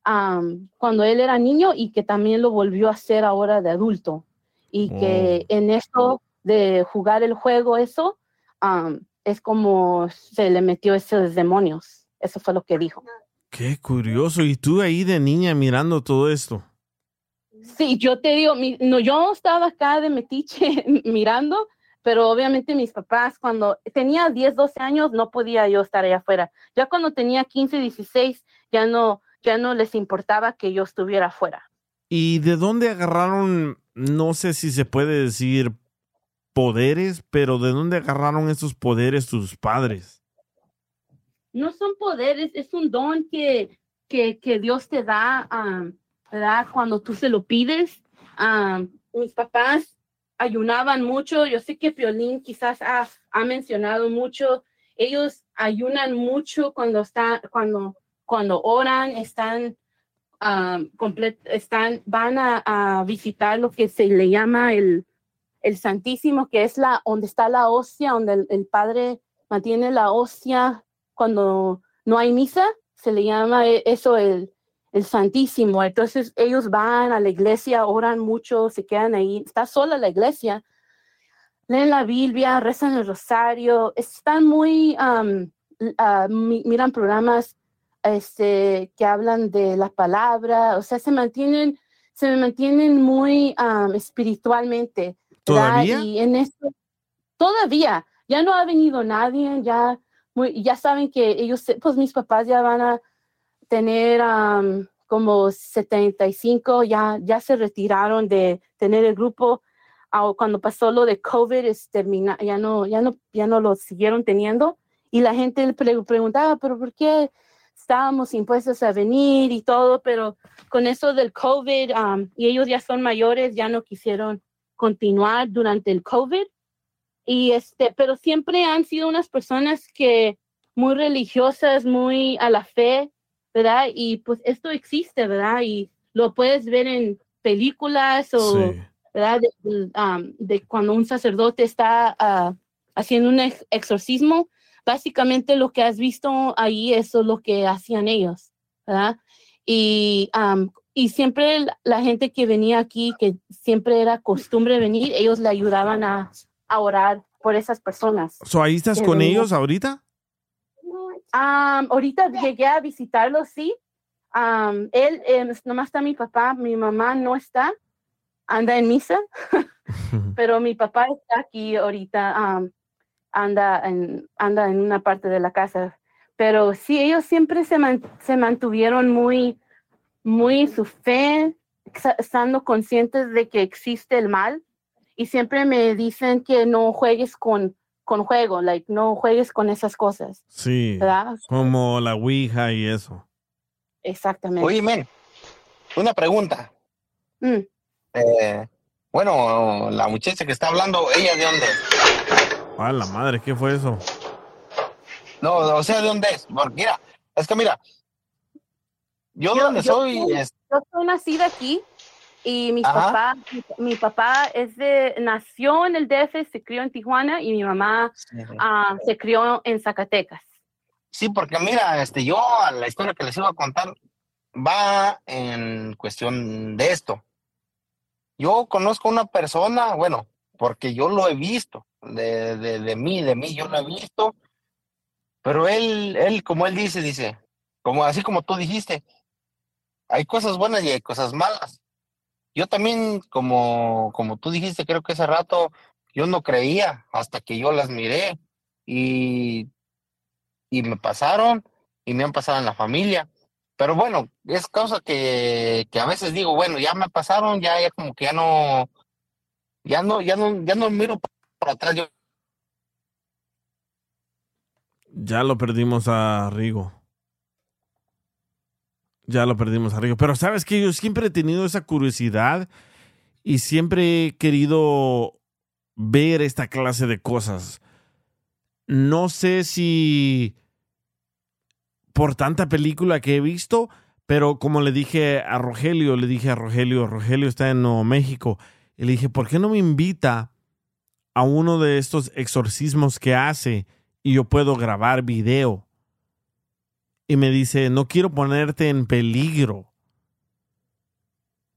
um, cuando él era niño y que también lo volvió a hacer ahora de adulto. Y que en esto de jugar el juego, eso um, es como se le metió esos demonios. Eso fue lo que dijo.
Qué curioso. Y tú ahí de niña mirando todo esto.
Sí, yo te digo, mi- no, yo estaba acá de metiche mirando, pero obviamente mis papás, cuando tenía 10, 12 años, no podía yo estar allá afuera. Ya cuando tenía 15, 16, ya no, ya no les importaba que yo estuviera afuera.
¿Y de dónde agarraron, no sé si se puede decir poderes, pero de dónde agarraron esos poderes tus padres?
No son poderes, es un don que, que, que Dios te da, am, ¿verdad? Cuando tú se lo pides. Am, mis papás ayunaban mucho. Yo sé que Piolín quizás ha, ha mencionado mucho. Ellos ayunan mucho cuando está, cuando, cuando oran, están, um, están, van a, a visitar lo que se le llama el, el Santísimo, que es la, donde está la hostia, donde el, el Padre mantiene la hostia cuando no hay misa, se le llama e- eso el, el Santísimo. Entonces ellos van a la iglesia, oran mucho, se quedan ahí. Está sola la iglesia, leen la Biblia, rezan el rosario, están muy, mi- miran programas este, que hablan de la palabra, o sea, se mantienen, se mantienen muy espiritualmente.
¿Todavía?
Y en esto, todavía, ya no ha venido nadie, ya, muy, ya saben que ellos, pues mis papás ya van a tener am, como 75, ya, ya se retiraron de tener el grupo. Ah, Cuando pasó lo de COVID, es termina- ya, no, ya, no, ya no lo siguieron teniendo. Y la gente le pre- preguntaba, pero ¿por qué estábamos impuestos a venir y todo? Pero con eso del COVID, am, y ellos ya son mayores, ya no quisieron continuar durante el COVID. Y este, pero siempre han sido unas personas que muy religiosas, muy a la fe, ¿verdad? Y pues esto existe, ¿verdad? Y lo puedes ver en películas o, ¿verdad? De, um, cuando un sacerdote está ah, haciendo un ex- exorcismo, básicamente lo que has visto ahí, eso es lo que hacían ellos, ¿verdad? Y, um, y siempre la- gente que venía aquí, que siempre era costumbre venir, ellos le ayudaban a, a orar por esas personas.
So, ¿Ahí estás con ellos ahorita?
Am, ahorita llegué a visitarlo, sí. Él, eh, nomás está mi papá, mi mamá no está, anda en misa, pero mi papá está aquí ahorita, anda, en, anda en una parte de la casa. Pero sí, ellos siempre se, man- se mantuvieron muy, muy su fe, estando conscientes de que existe el mal. Y siempre me dicen que no juegues con, con juego, like, no juegues con esas cosas.
Sí.
¿Verdad?
Como la Ouija y eso.
Exactamente.
Oye, men, una pregunta.
Mm.
Eh, Bueno, la muchacha que está hablando, ¿ella de dónde es?
A la madre, ¿qué fue eso?
No, o sea, ¿de dónde es? Porque mira, es que mira, yo,
Yo-
donde
yo
soy,
soy-
es-
Yo soy nacida aquí y mi
Ajá.
papá, mi, mi papá es de, nació en el DF, se crió en Tijuana y mi mamá ah, se crió en Zacatecas.
Sí, porque mira, este, yo la historia que les iba a contar va en cuestión de esto. Yo conozco una persona, bueno, porque yo lo he visto, de, de, de mí, de mí, yo lo he visto, pero él, él, como él dice, dice, como así como tú dijiste, hay cosas buenas y hay cosas malas. Yo también, como, como tú dijiste, creo que hace rato, yo no creía hasta que yo las miré y y me pasaron y me han pasado en la familia. Pero bueno, es causa que, que a veces digo, bueno, ya me pasaron, ya, ya como que ya no, ya no, ya no, ya no miro para atrás. Yo,
Ya lo perdimos a Rigo. Ya lo perdimos a. Pero sabes que yo siempre he tenido esa curiosidad y siempre he querido ver esta clase de cosas. No sé si por tanta película que he visto, pero como le dije a Rogelio, le dije a Rogelio, Rogelio está en Nuevo México, y le dije, ¿por qué no me invita a uno de estos exorcismos que hace y yo puedo grabar video? Y me dice, no quiero ponerte en peligro.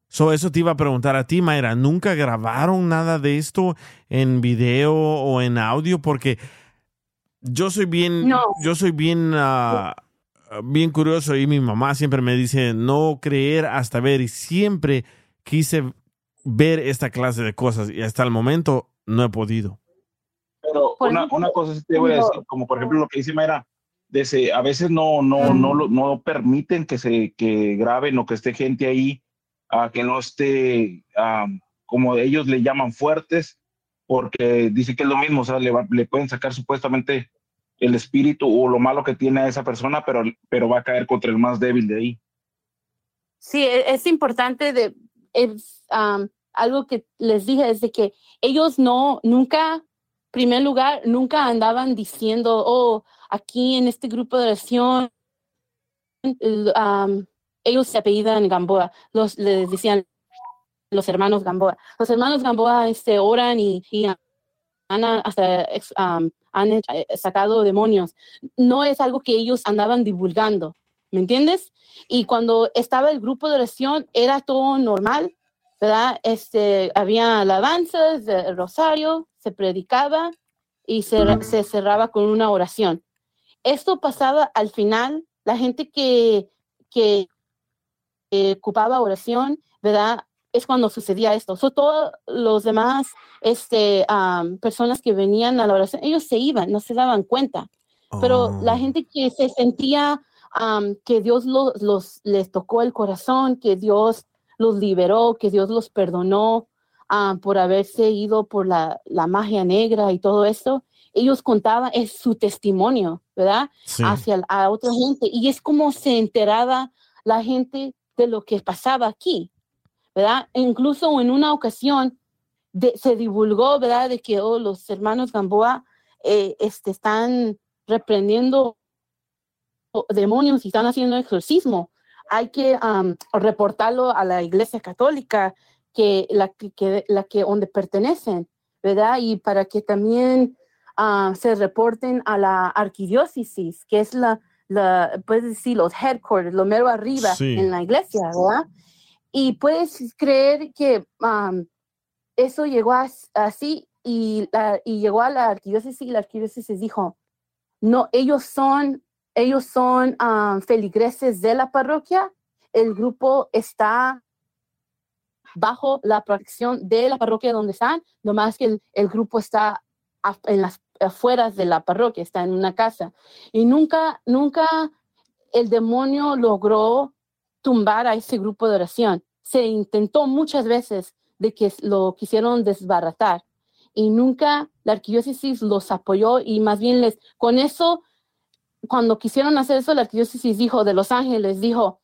So, eso te iba a preguntar a ti, Mayra. ¿Nunca grabaron nada de esto en video o en audio? Porque yo soy bien,
No.
yo soy bien, ah, bien curioso y mi mamá siempre me dice no creer hasta ver y siempre quise ver esta clase de cosas y hasta el momento no he podido.
Pero una, cosa sí te voy a decir, como por ejemplo lo que dice Mayra, de a veces no, no, no, lo- no permiten que se que graben o que esté gente ahí, ah, que no esté, ah, como ellos le llaman fuertes, porque dice que es lo mismo, o sea, le, va- le pueden sacar supuestamente el espíritu o lo malo que tiene a esa persona, pero, pero va a caer contra el más débil de ahí.
Sí, e- es importante de es, am, algo que les dije es de que ellos no nunca, primer lugar, nunca andaban diciendo, oh, aquí en este grupo de oración, am, ellos se apellidan Gamboa, los les decían los hermanos Gamboa. Los hermanos Gamboa este, oran y, y han hasta am, han eh, sacado demonios. No es algo que ellos andaban divulgando, ¿me entiendes? Y cuando estaba el grupo de oración era todo normal, ¿verdad? Este, había alabanzas, el rosario, se predicaba y se, se cerraba con una oración. Esto pasaba al final, la gente que, que ocupaba oración, ¿verdad? Es cuando sucedía esto. So, todos los demás este, am, personas que venían a la oración, ellos se iban, no se daban cuenta. Pero la gente que se sentía am, que Dios los, los, les tocó el corazón, que Dios los liberó, que Dios los perdonó am, por haberse ido por la, la magia negra y todo esto, ellos contaban, es su testimonio, ¿verdad?
Sí.
Hacia a otra gente. Y es como se enteraba la gente de lo que pasaba aquí, ¿verdad? E incluso en una ocasión de- se divulgó, ¿verdad? De que oh, los hermanos Gamboa eh, este, están reprendiendo demonios y están haciendo exorcismo. Hay que reportarlo a la Iglesia Católica, que la que, que- la que donde pertenecen, ¿verdad? Y para que también ah, se reporten a la arquidiócesis, que es la, la, puedes decir, los headquarters, lo mero arriba
Sí.
en la iglesia, ¿verdad? Y puedes creer que am, eso llegó as- así y, la- y llegó a la arquidiócesis y la arquidiócesis dijo, no, ellos son, ellos son ah, feligreses de la parroquia, el grupo está bajo la protección de la parroquia donde están, nomás que el, el grupo está en las afueras de la parroquia, está en una casa. Y nunca, nunca el demonio logró tumbar a ese grupo de oración. Se intentó muchas veces de que lo quisieron desbaratar y nunca la arquidiócesis los apoyó y más bien les, con eso, cuando quisieron hacer eso, la arquidiócesis dijo de Los Ángeles, dijo,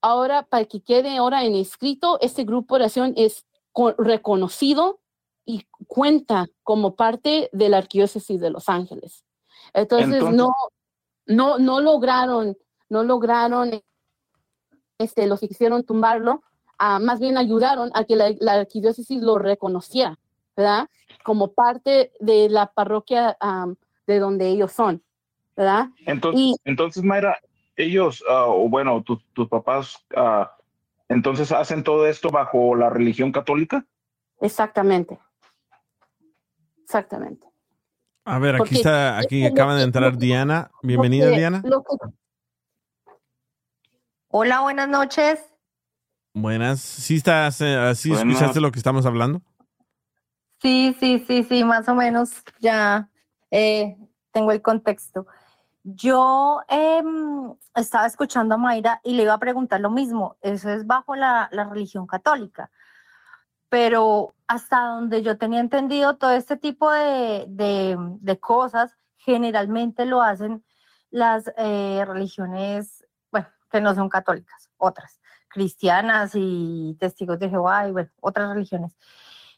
ahora para que quede ahora en escrito, este grupo de oración es co- reconocido y cuenta como parte de la arquidiócesis de Los Ángeles. Entonces,
Entonces-
no, no, no lograron, no lograron, este, los que quisieron tumbarlo, ah, más bien ayudaron a que la, la arquidiócesis lo reconociera, ¿verdad? Como parte de la parroquia am, de donde ellos son, ¿verdad?
Entonces,
Y-
entonces Mayra, ellos, o bueno, tus, tus papás, ah, entonces hacen todo esto bajo la religión católica.
Exactamente. Exactamente.
A ver, aquí
Porque
está, aquí
es
acaba de entrar
que-
Diana. Bienvenida,
Lo que-
Diana.
lo que-
Hola, buenas noches.
Buenas. ¿Sí, estás, eh, ¿sí
Buenas.
escuchaste lo que estamos hablando?
Sí, sí, sí, sí, más o menos ya eh, tengo el contexto. Yo em, estaba escuchando a Mayra y le iba a preguntar lo mismo. Eso es bajo la, la religión católica. Pero hasta donde yo tenía entendido, todo este tipo de, de- de cosas generalmente lo hacen las eh, religiones, bueno, que no son católicas, otras, cristianas y testigos de Jehová y bueno, otras religiones.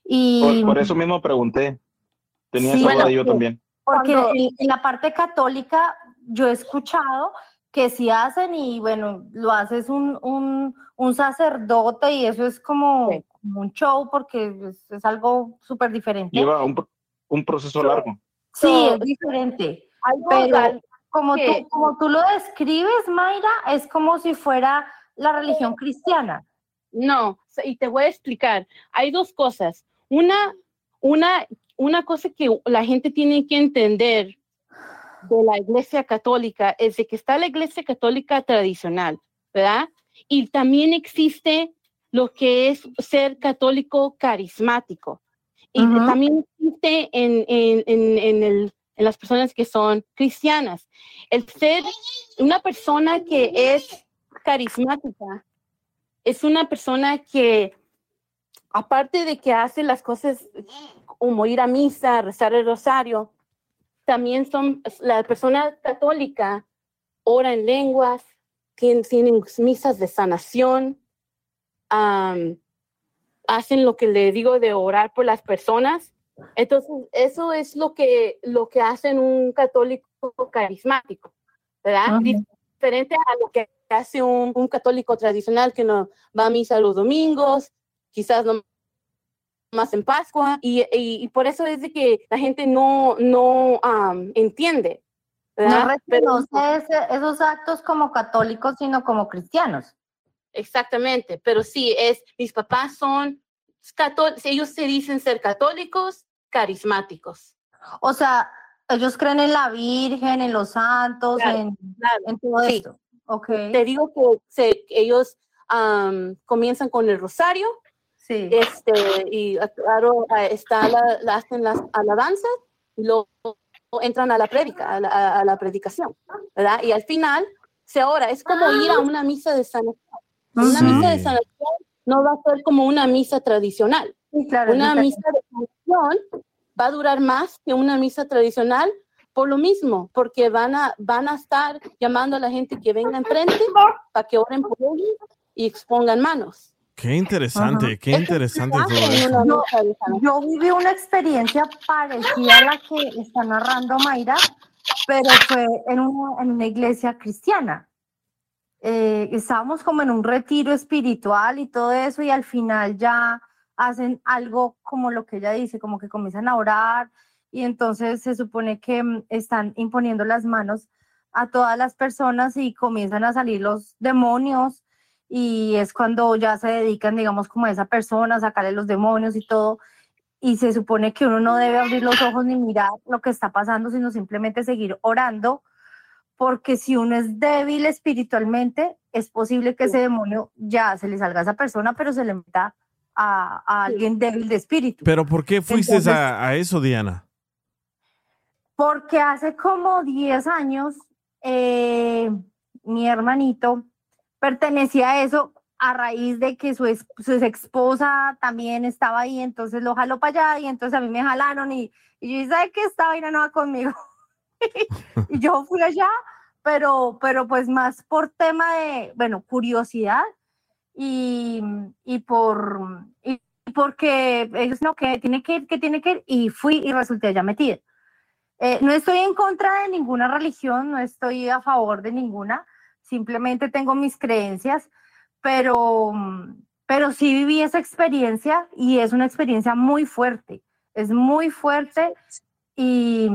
Y
Por, por eso mismo pregunté. Tenía
Sí,
esa
bueno,
yo también.
Porque
Cuando-
en, en la parte católica yo he escuchado que sí hacen y bueno, lo haces un, un, un sacerdote y eso es como, como un show porque es, es algo súper diferente.
Lleva un, pro- un proceso largo.
Sí, es diferente. Pero como tú, como tú lo describes, Mayra, es como si fuera la religión cristiana.
No, y te voy a explicar. Hay dos cosas. Una, una, una cosa que la gente tiene que entender de la iglesia católica es de que está la iglesia católica tradicional, ¿verdad? Y también existe lo que es ser católico carismático. Y
Ujú.
también existe en, en, en, en el- en las personas que son cristianas. El ser una persona que es carismática es una persona que, aparte de que hace las cosas como ir a misa, rezar el rosario, también son, la persona católica ora en lenguas, tienen, tienen misas de sanación, hacen lo que le digo de orar por las personas. Entonces, eso es lo que, lo que hacen un católico carismático, ¿verdad? Diferente a lo que hace un, un católico tradicional que no va a misa los domingos, quizás no más en Pascua, y, y- y por eso es de que la gente no, no entiende.
No
¿verdad? Pero-
reconoce ese- esos actos como católicos, sino como cristianos.
Exactamente, pero sí, es, mis papás son católicos, ellos se dicen ser católicos carismáticos.
O sea, ellos creen en la Virgen, en los santos,
Claro,
en,
claro,
en todo
sí.
esto. Ok.
Te digo que se- ellos am, comienzan con el rosario,
Sí.
este, y claro, ah, está la, la- hacen las alabanzas, y luego entran a la prédica, a la, a- la predicación, ¿verdad? Y al final se ora, es como ir a una misa de sanación. Una
Sí.
misa de sanación no va a ser como una misa tradicional.
claro,
una
es
misa de sanación va a durar más que una misa tradicional por lo mismo, porque van a, van a estar llamando a la gente que venga enfrente para que oren por ellos y expongan manos.
Qué interesante, qué interesante todo eso.
Yo, yo viví una experiencia parecida a la que está narrando Mayra, pero fue en una, en una iglesia cristiana. Eh, estábamos como en un retiro espiritual y todo eso, y al final ya hacen algo como lo que ella dice, como que comienzan a orar, y entonces se supone que mm, están imponiendo las manos a todas las personas y comienzan a salir los demonios y es cuando ya se dedican, digamos, como a esa persona, a sacarle los demonios y todo. Y se supone que uno no debe abrir los ojos ni mirar lo que está pasando, sino simplemente seguir orando, porque si uno es débil espiritualmente, es posible que ese demonio ya se le salga a esa persona, pero se le meta a, a alguien débil de espíritu.
Pero ¿por qué fuiste
Entonces-
a, a eso, Diana?
Porque hace como 10 años eh, mi hermanito pertenecía a eso a raíz de que su, ex, su ex esposa también estaba ahí, entonces lo jaló para allá y entonces a mí me jalaron y, y yo dije, ¿sabes qué? Esta vaina no va conmigo. y yo fui allá, pero, pero pues más por tema de, bueno, curiosidad y, y por, y porque ellos no, que tiene que ir, que tiene que ir, y fui y resulté allá metida. Eh, no estoy en contra de ninguna religión, no estoy a favor de ninguna, simplemente tengo mis creencias, pero, pero sí viví esa experiencia y es una experiencia muy fuerte, es muy fuerte y,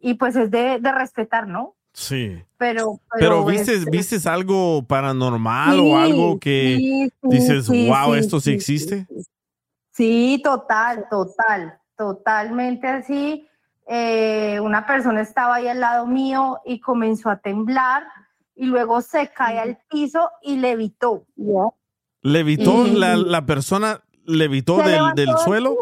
y pues es de, de respetar, ¿no?
Sí.
Pero,
Pero viste,
este,
vistes algo paranormal
Sí,
o algo que
sí, sí,
dices,
sí,
wow,
sí,
esto sí
sí,
existe.
Sí, total, total, totalmente así. Eh, una persona estaba ahí al lado mío y comenzó a temblar y luego se cae al piso y levitó.
Levitó,
Y-
la, la persona levitó
Se
del, del suelo.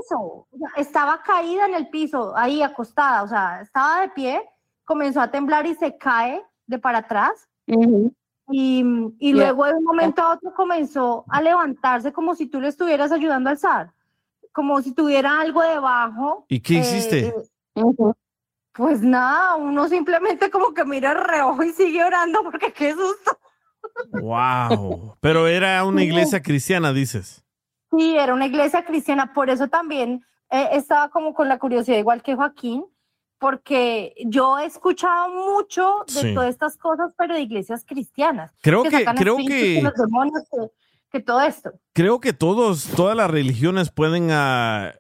Estaba caída en el piso, ahí acostada, o sea, estaba de pie, comenzó a temblar y se cae de para atrás. Y, y
Yeah.
luego de un momento a otro comenzó a levantarse como si tú le estuvieras ayudando a alzar, como si tuviera algo debajo.
¿Y qué
eh,
hiciste?
eh, Pues nada, uno simplemente como que mira el reojo y sigue orando porque qué susto.
Wow. Pero era una iglesia cristiana, dices.
Sí, era una iglesia cristiana, por eso también eh, estaba como con la curiosidad, igual que Joaquín, porque yo he escuchado mucho de
Sí.
todas estas cosas, pero de iglesias cristianas.
Creo que- creo que-
los demonios, que, que todo esto.
Creo que todos, todas las religiones pueden ah,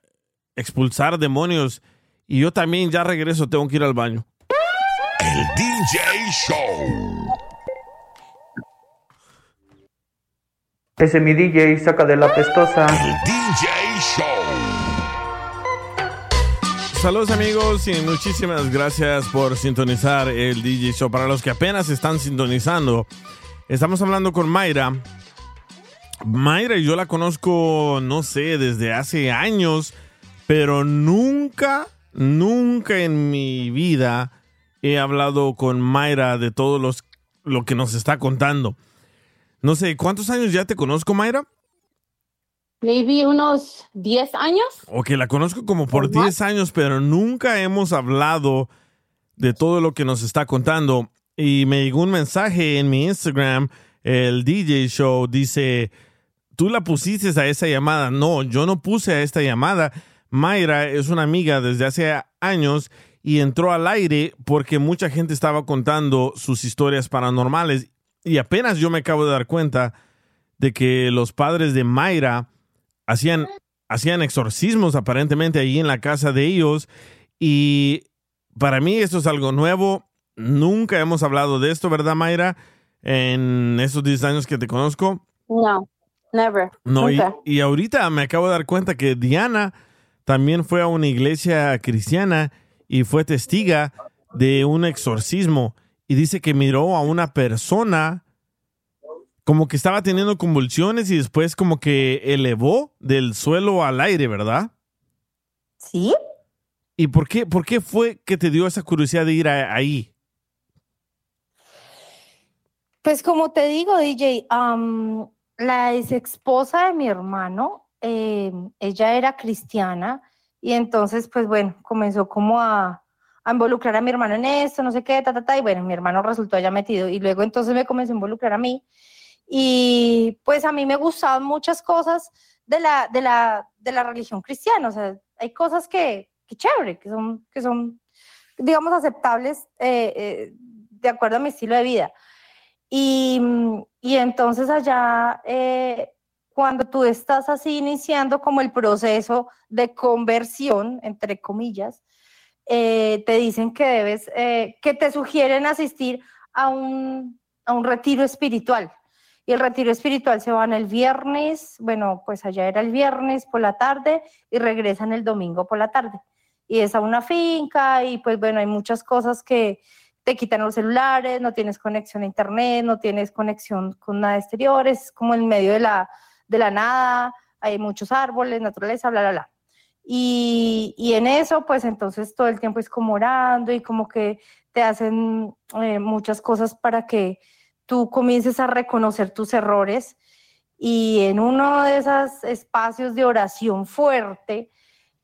expulsar demonios. Y yo también ya regreso, tengo que ir al baño.
El DJ Show.
Ese mi DJ saca de la pestosa.
DJ Show.
Saludos amigos y muchísimas gracias por sintonizar el DJ Show. Para los que apenas están sintonizando, estamos hablando con Mayra. Mayra yo la conozco, no sé, desde hace años, pero nunca, nunca en mi vida he hablado con Mayra de todo los, lo que nos está contando. No sé, ¿cuántos años ya te conozco, Mayra?
Maybe unos 10 años.
Ok, la conozco como por 10 años, pero nunca hemos hablado de todo lo que nos está contando. Y me llegó un mensaje en mi Instagram, el DJ Show, dice, tú la pusiste a esa llamada. No, yo no puse a esta llamada. Mayra es una amiga desde hace años y entró al aire porque mucha gente estaba contando sus historias paranormales. Y apenas yo me acabo de dar cuenta de que los padres de Mayra hacían, hacían exorcismos aparentemente ahí en la casa de ellos. Y para mí esto es algo nuevo. Nunca hemos hablado de esto, ¿verdad, Mayra? En esos 10 años que te conozco.
No, never.
No, y,
nunca.
y ahorita me acabo de dar cuenta que Diana también fue a una iglesia cristiana y fue testiga de un exorcismo y dice que miró a una persona como que estaba teniendo convulsiones y después como que elevó del suelo al aire, ¿verdad?
Sí.
¿Y por qué, por qué fue que te dio esa curiosidad de ir a- ahí?
Pues como te digo, DJ, la ex esposa de mi hermano, eh, ella era cristiana y entonces, pues bueno, comenzó como a, a involucrar a mi hermano en esto, no sé qué, ta, ta, ta, y bueno, mi hermano resultó allá metido y luego entonces me comenzó a involucrar a mí y pues a mí me gustaban muchas cosas de la, de la, de la religión cristiana, o sea, hay cosas que, que chévere, que son, que son, digamos, aceptables eh, eh, de acuerdo a mi estilo de vida. Y, y entonces allá, eh, cuando tú estás así iniciando como el proceso de conversión, entre comillas, eh, te dicen que debes, eh, que te sugieren asistir a un, a un retiro espiritual. Y el retiro espiritual se van el viernes, bueno, pues allá era el viernes por la tarde y regresan el domingo por la tarde. Y es a una finca y pues bueno, hay muchas cosas que te quitan los celulares, no tienes conexión a internet, no tienes conexión con nada exterior, es como en medio de la, de la nada, hay muchos árboles, naturaleza, bla, bla, bla. Y, y en eso, pues entonces todo el tiempo es como orando y como que te hacen eh, muchas cosas para que tú comiences a reconocer tus errores. Y en uno de esos espacios de oración fuerte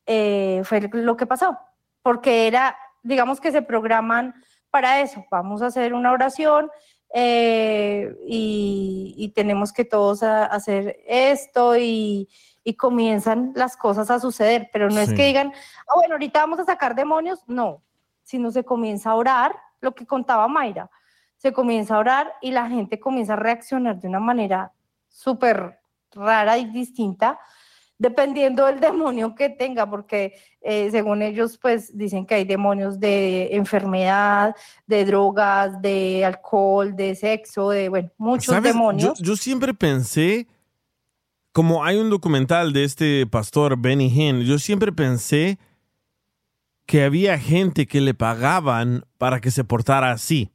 eh, fue lo que pasó, porque era, digamos que se programan para eso, vamos a hacer una oración eh, y, y tenemos que todos hacer esto y, y comienzan las cosas a suceder, pero no es que digan, ah, bueno, ahorita vamos a sacar demonios, no, sino se comienza a orar, lo que contaba Mayra, se comienza a orar y la gente comienza a reaccionar de una manera súper rara y distinta, dependiendo del demonio que tenga, porque eh, según ellos, pues dicen que hay demonios de enfermedad, de drogas, de alcohol, de sexo, de, bueno, muchos
¿Sabes?
demonios.
Yo, yo siempre pensé, como hay un documental de este pastor Benny Hinn, yo siempre pensé que había gente que le pagaban para que se portara así.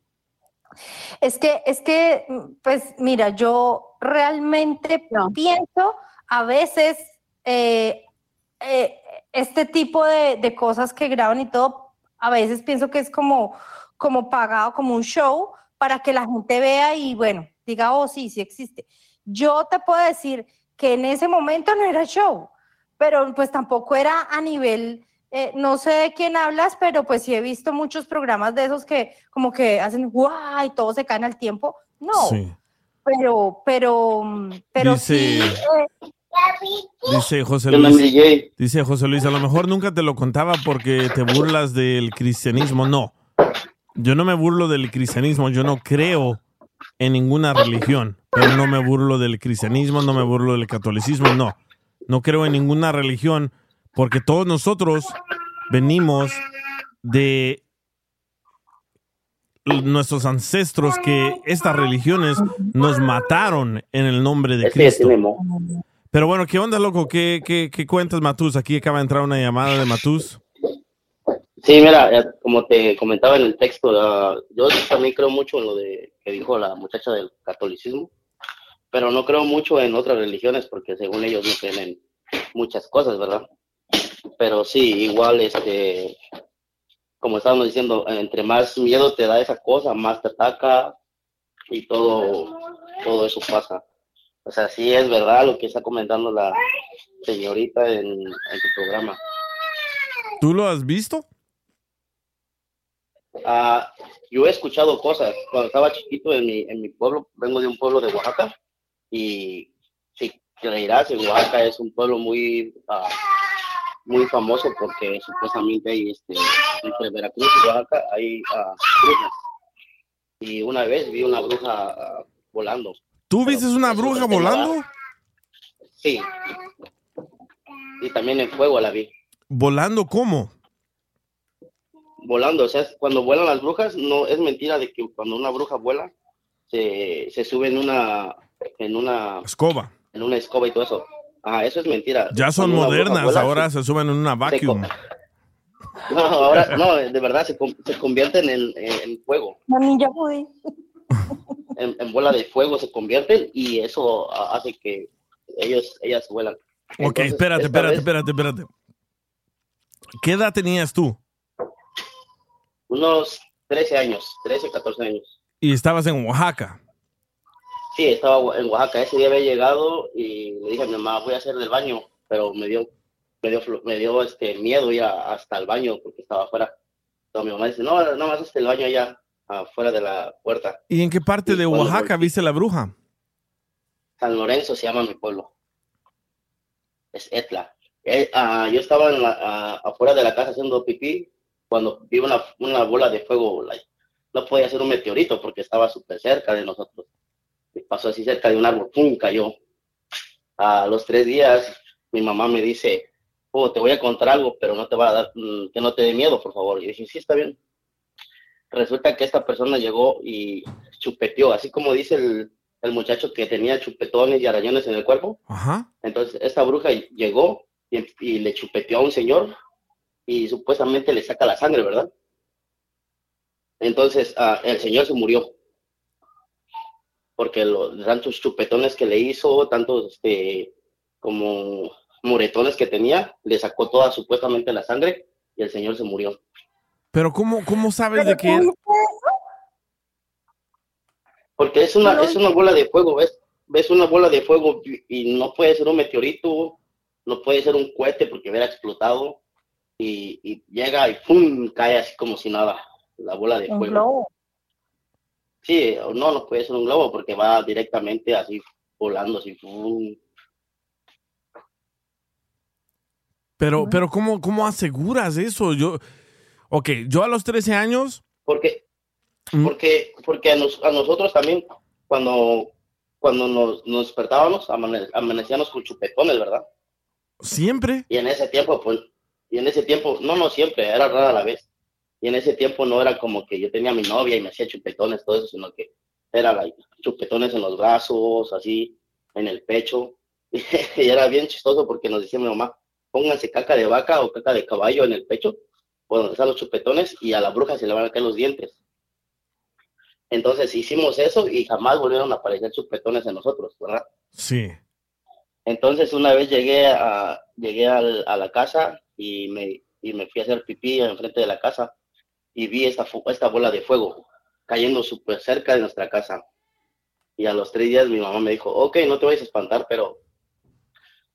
Es que, es que, pues mira, yo realmente pienso a veces eh, eh, este tipo de, de cosas que graban y todo, a veces pienso que es como, como pagado, como un show para que la gente vea y bueno, diga, oh, sí, sí existe. Yo te puedo decir que en ese momento no era show, pero pues tampoco era a nivel, eh, no sé de quién hablas, pero pues sí he visto muchos programas de esos que como que hacen guau y todo se caen al tiempo. No,
Sí.
pero, pero, mm, pero sí.
Dice-
eh,
Dice José
¿Qué onda,
Luis. Dice José Luis, a lo mejor nunca te lo contaba porque te burlas del cristianismo. No, yo no me burlo del cristianismo, yo no creo en ninguna religión, pero no me burlo del cristianismo, no me burlo del catolicismo, no. No creo en ninguna religión porque todos nosotros venimos de nuestros ancestros que estas religiones nos mataron en el nombre de Cristo. Pero bueno, ¿qué onda, loco? ¿Qué, qué, qué cuentas, Matus? Aquí acaba de entrar una llamada de Matus.
Sí, mira, como te comentaba en el texto, ah, yo también creo mucho en lo de que dijo la muchacha del catolicismo, pero no creo mucho en otras religiones porque según ellos no creen en muchas cosas, ¿verdad? Pero sí, igual, este, como estábamos diciendo, entre más miedo te da esa cosa, más te ataca y todo, todo eso pasa. O sea, sí es verdad lo que está comentando la señorita en, en programa.
¿Tú lo has visto?
Ah, yo he escuchado cosas. Cuando estaba chiquito en mi, en mi pueblo, vengo de un pueblo de Oaxaca, y si creerás, en Oaxaca es un pueblo muy, ah, muy famoso porque supuestamente hay, este, entre Veracruz y Oaxaca hay ah, brujas. Y una vez vi una bruja volando.
¿Tú viste una bruja volando?
Sí. Y también en fuego la vi.
¿Volando cómo?
Volando. O sea, cuando vuelan las brujas, no es mentira de que cuando una bruja vuela, se, se sube en una, en una,
Escoba.
en una escoba y todo eso. Ah, eso es mentira.
Ya son
Cuando
modernas,
vuela,
ahora se suben en una vacuum.
No, ahora, no, de verdad, se, se convierten en, en, fuego.
La ninja pude.
En, en bola de fuego se convierten y eso hace que ellos, ellas vuelan.
Ok,
Entonces,
espérate, espérate,
vez,
espérate, espérate. ¿Qué edad tenías tú?
Unos 13 años, 13, 14 años.
Y estabas en Oaxaca.
Sí, estaba en Oaxaca. Ese día había llegado y le dije a mi mamá, voy a hacer del baño, pero me dio, me dio, me dio este miedo ir a- hasta el baño porque estaba afuera. Entonces mi mamá dice, no, no más hasta el baño allá, afuera de la puerta.
¿Y en qué parte de
cuando
Oaxaca viste la bruja?
San Lorenzo se llama mi pueblo. Es Etla. Eh, ah, yo estaba en la- ah, afuera de la casa haciendo pipí cuando vi una, una bola de fuego. like, no podía ser un meteorito porque estaba súper cerca de nosotros. Y pasó así cerca de un árbol, ¡pum! cayó. A los tres días, mi mamá me dice, oh, te voy a contar algo, pero no te va a dar, mm, que no te dé miedo, por favor. Y yo dije, sí, está bien. Resulta que esta persona llegó y chupeteó, así como dice el, el muchacho que tenía chupetones y arañones en el cuerpo.
Ajá.
Entonces, esta bruja llegó y, y le chupeteó a un señor y supuestamente le saca la sangre, ¿verdad? Entonces, ah, el señor se murió. Porque los tantos chupetones que le hizo, tantos este, como moretones que tenía, le sacó toda supuestamente la sangre y el señor se murió.
Pero ¿cómo, cómo sabes de que...
Porque es una, es una bola de fuego, ¿ves? Ves una bola de fuego y, y no puede ser un meteorito, no puede ser un cohete porque hubiera explotado y, y llega y ¡pum! cae así como si nada, la bola de
Un
fuego.
globo.
Sí, o no, no puede ser un globo porque va directamente así volando, así. ¡pum!
Pero, pero ¿cómo, ¿cómo aseguras eso? Yo, ok, yo a los 13 años...
Porque, porque, porque a, nos- a nosotros también, cuando, cuando nos, nos despertábamos, amane- amanecíamos con chupetones, ¿verdad?
¿Siempre?
Y en ese tiempo, pues, y en ese tiempo, no, no siempre, era rara la vez. Y en ese tiempo no era como que yo tenía a mi novia y me hacía chupetones, todo eso, sino que era like, chupetones en los brazos, así, en el pecho. Y, era bien chistoso porque nos decía mi mamá, pónganse caca de vaca o caca de caballo en el pecho, por donde están los chupetones, y a la bruja se le van a caer los dientes. Entonces hicimos eso y jamás volvieron a aparecer chupetones en nosotros, ¿verdad?
Sí.
Entonces una vez llegué a, llegué al- a la casa y me, y me fui a hacer pipí enfrente de la casa y vi esta, esta bola de fuego cayendo súper cerca de nuestra casa. Y a los tres días mi mamá me dijo, ok, no te vayas a espantar, pero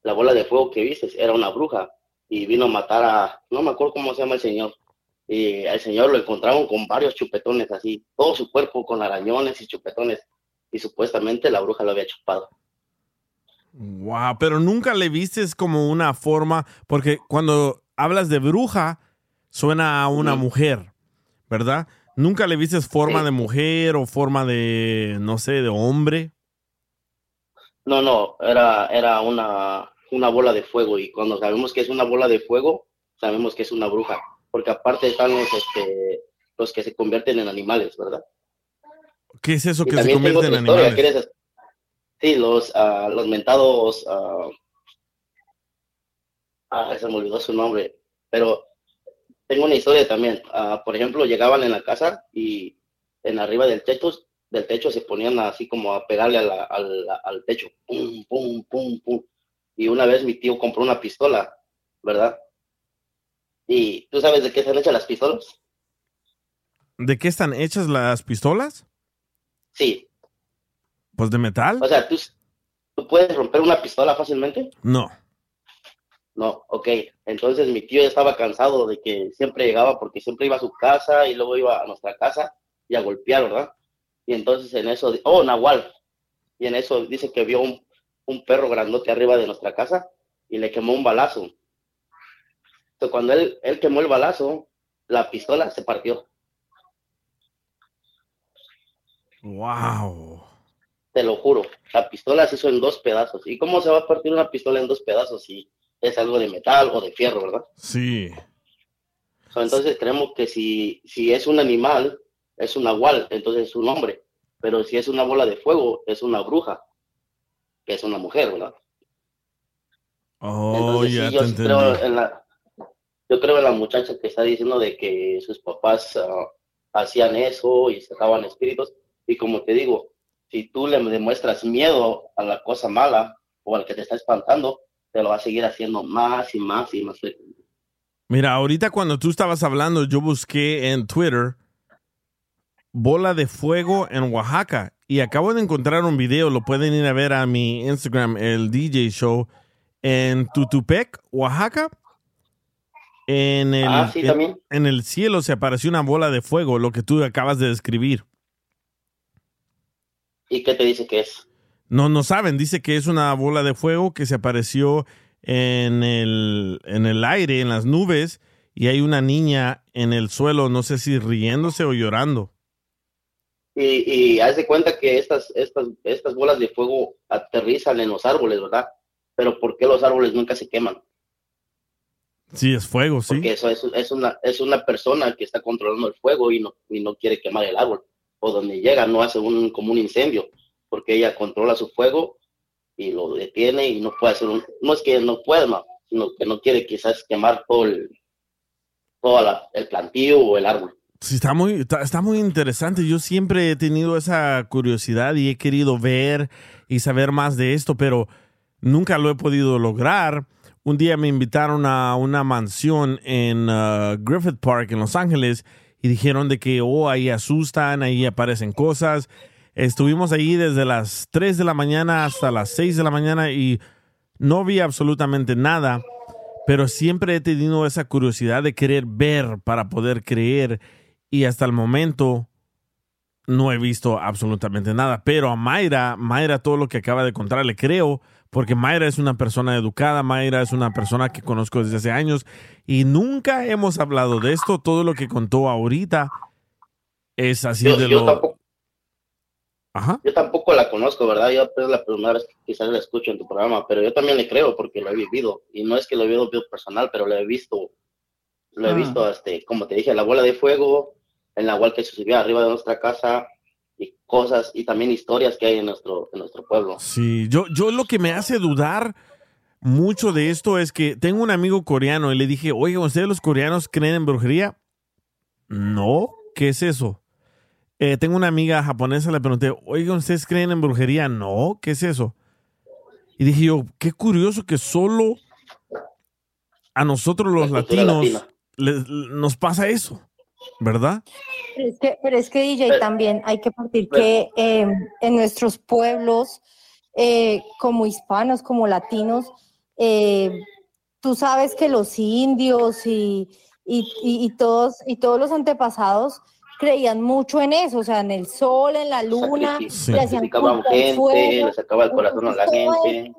la bola de fuego que viste era una bruja y vino a matar a, no me acuerdo cómo se llama el señor. Y al señor lo encontraron con varios chupetones así, todo su cuerpo con arañones y chupetones. Y supuestamente la bruja lo había chupado.
Wow, pero nunca le vistes como una forma, porque cuando hablas de bruja, suena a una mujer, ¿verdad? Nunca le vistes forma
Sí.
de mujer o forma de, no sé, de hombre.
No, no, era, era una, una bola de fuego y cuando sabemos que es una bola de fuego, sabemos que es una bruja, porque aparte están los, este, los que se convierten en animales, ¿verdad?
¿Qué es eso
Y
que se
también tengo
convierte en
historia,
animales?
Sí, los, ah, los mentados, ah, ah, se me olvidó su nombre, pero tengo una historia también. Ah, por ejemplo, llegaban en la casa y en arriba del techo, del techo se ponían así como a pegarle a la- al, al techo, pum, pum, pum, pum. Y una vez mi tío compró una pistola, ¿verdad? ¿Y tú sabes de qué están hechas las pistolas?
¿De qué están hechas las pistolas?
Sí,
Pues de metal.
o sea, ¿tú, ¿tú puedes romper una pistola fácilmente?
No.
No, ok. Entonces mi tío ya estaba cansado de que siempre llegaba porque siempre iba a su casa y luego iba a nuestra casa y a golpear, ¿verdad? Y entonces en eso, oh, Nahual. Y en eso dice que vio un, un perro grandote arriba de nuestra casa y le quemó un balazo. Entonces cuando él, él quemó el balazo, la pistola se partió.
Wow.
Te lo juro. La pistola se hizo en dos pedazos. ¿Y cómo se va a partir una pistola en dos pedazos si es algo de metal o de fierro, verdad?
Sí.
Entonces creemos que si, si es un animal, es un nahual, entonces es un hombre. Pero si es una bola de fuego, es una bruja, que es una mujer, ¿verdad?
Oh,
Entonces,
ya
sí,
te
yo creo en la, yo creo en la muchacha que está diciendo de que sus papás ah, hacían eso y sacaban espíritus. Y como te digo, si tú le demuestras miedo a la cosa mala o al que te está espantando, te lo va a seguir haciendo más y más y más frecuente.
Mira, ahorita cuando tú estabas hablando, yo busqué en Twitter bola de fuego en Oaxaca y acabo de encontrar un video, lo pueden ir a ver a mi Instagram, el DJ Show, en Tutupec, Oaxaca. En el,
Ah, sí,
en-
también.
en el cielo se apareció una bola de fuego, lo que tú acabas de describir.
¿Y qué te dice que es?
No, no saben. Dice que es una bola de fuego que se apareció en el, en el aire, en las nubes, y hay una niña en el suelo, no sé si riéndose o llorando.
Y, y haz de cuenta que estas, estas, estas bolas de fuego aterrizan en los árboles, ¿verdad? Pero ¿por qué los árboles nunca se queman?
Sí, es fuego, sí.
Porque eso es, es, una, es una persona que está controlando el fuego y no, y no quiere quemar el árbol. O donde llega no hace un, como un incendio, porque ella controla su fuego y lo detiene y no puede hacer un... No es que no pueda, no, sino que no quiere quizás quemar todo el, todo la- el plantío o el árbol.
Sí, está muy, está, está muy interesante. Yo siempre he tenido esa curiosidad y he querido ver y saber más de esto, pero nunca lo he podido lograr. Un día me invitaron a una mansión en uh, Griffith Park, en Los Ángeles, y dijeron de que, oh, ahí asustan, ahí aparecen cosas. Estuvimos ahí desde las 3 de la mañana hasta las 6 de la mañana y no vi absolutamente nada, pero siempre he tenido esa curiosidad de querer ver para poder creer y hasta el momento no he visto absolutamente nada. Pero a Mayra, Mayra todo lo que acaba de contar le creo porque Mayra es una persona educada, Mayra es una persona que conozco desde hace años y nunca hemos hablado de esto. Todo lo que contó ahorita es así
Yo,
de
yo
lo...
tampoco,
Ajá.
yo tampoco la conozco, ¿verdad? Yo es la primera vez que quizás la escucho en tu programa, pero yo también le creo porque lo he vivido. Y no es que lo he vivido personal, pero lo he visto, lo he
Ah.
visto, este, como te dije, la bola de fuego, en la cual que se subió arriba de nuestra casa cosas y también historias que hay en nuestro, en nuestro pueblo.
Sí, yo, yo lo que me hace dudar mucho de esto es que tengo un amigo coreano y le dije, oiga, ¿ustedes los coreanos creen en brujería? No, ¿qué es eso? Eh, tengo una amiga japonesa, le pregunté, oiga, ¿ustedes creen en brujería? No, ¿qué es eso? Y dije yo, qué curioso que solo a nosotros los latinos
latina.
les- nos pasa eso, ¿verdad?
Pero es que, pero es que DJ también hay que partir que eh, en nuestros pueblos, eh, como hispanos, como latinos, eh, tú sabes que los indios y, y, y- y todos, y todos los antepasados creían mucho en eso, o sea, en el sol, en la luna,
Sí.
le hacían culto
gente,
fuego.
le sacaba el corazón a la
todo
gente.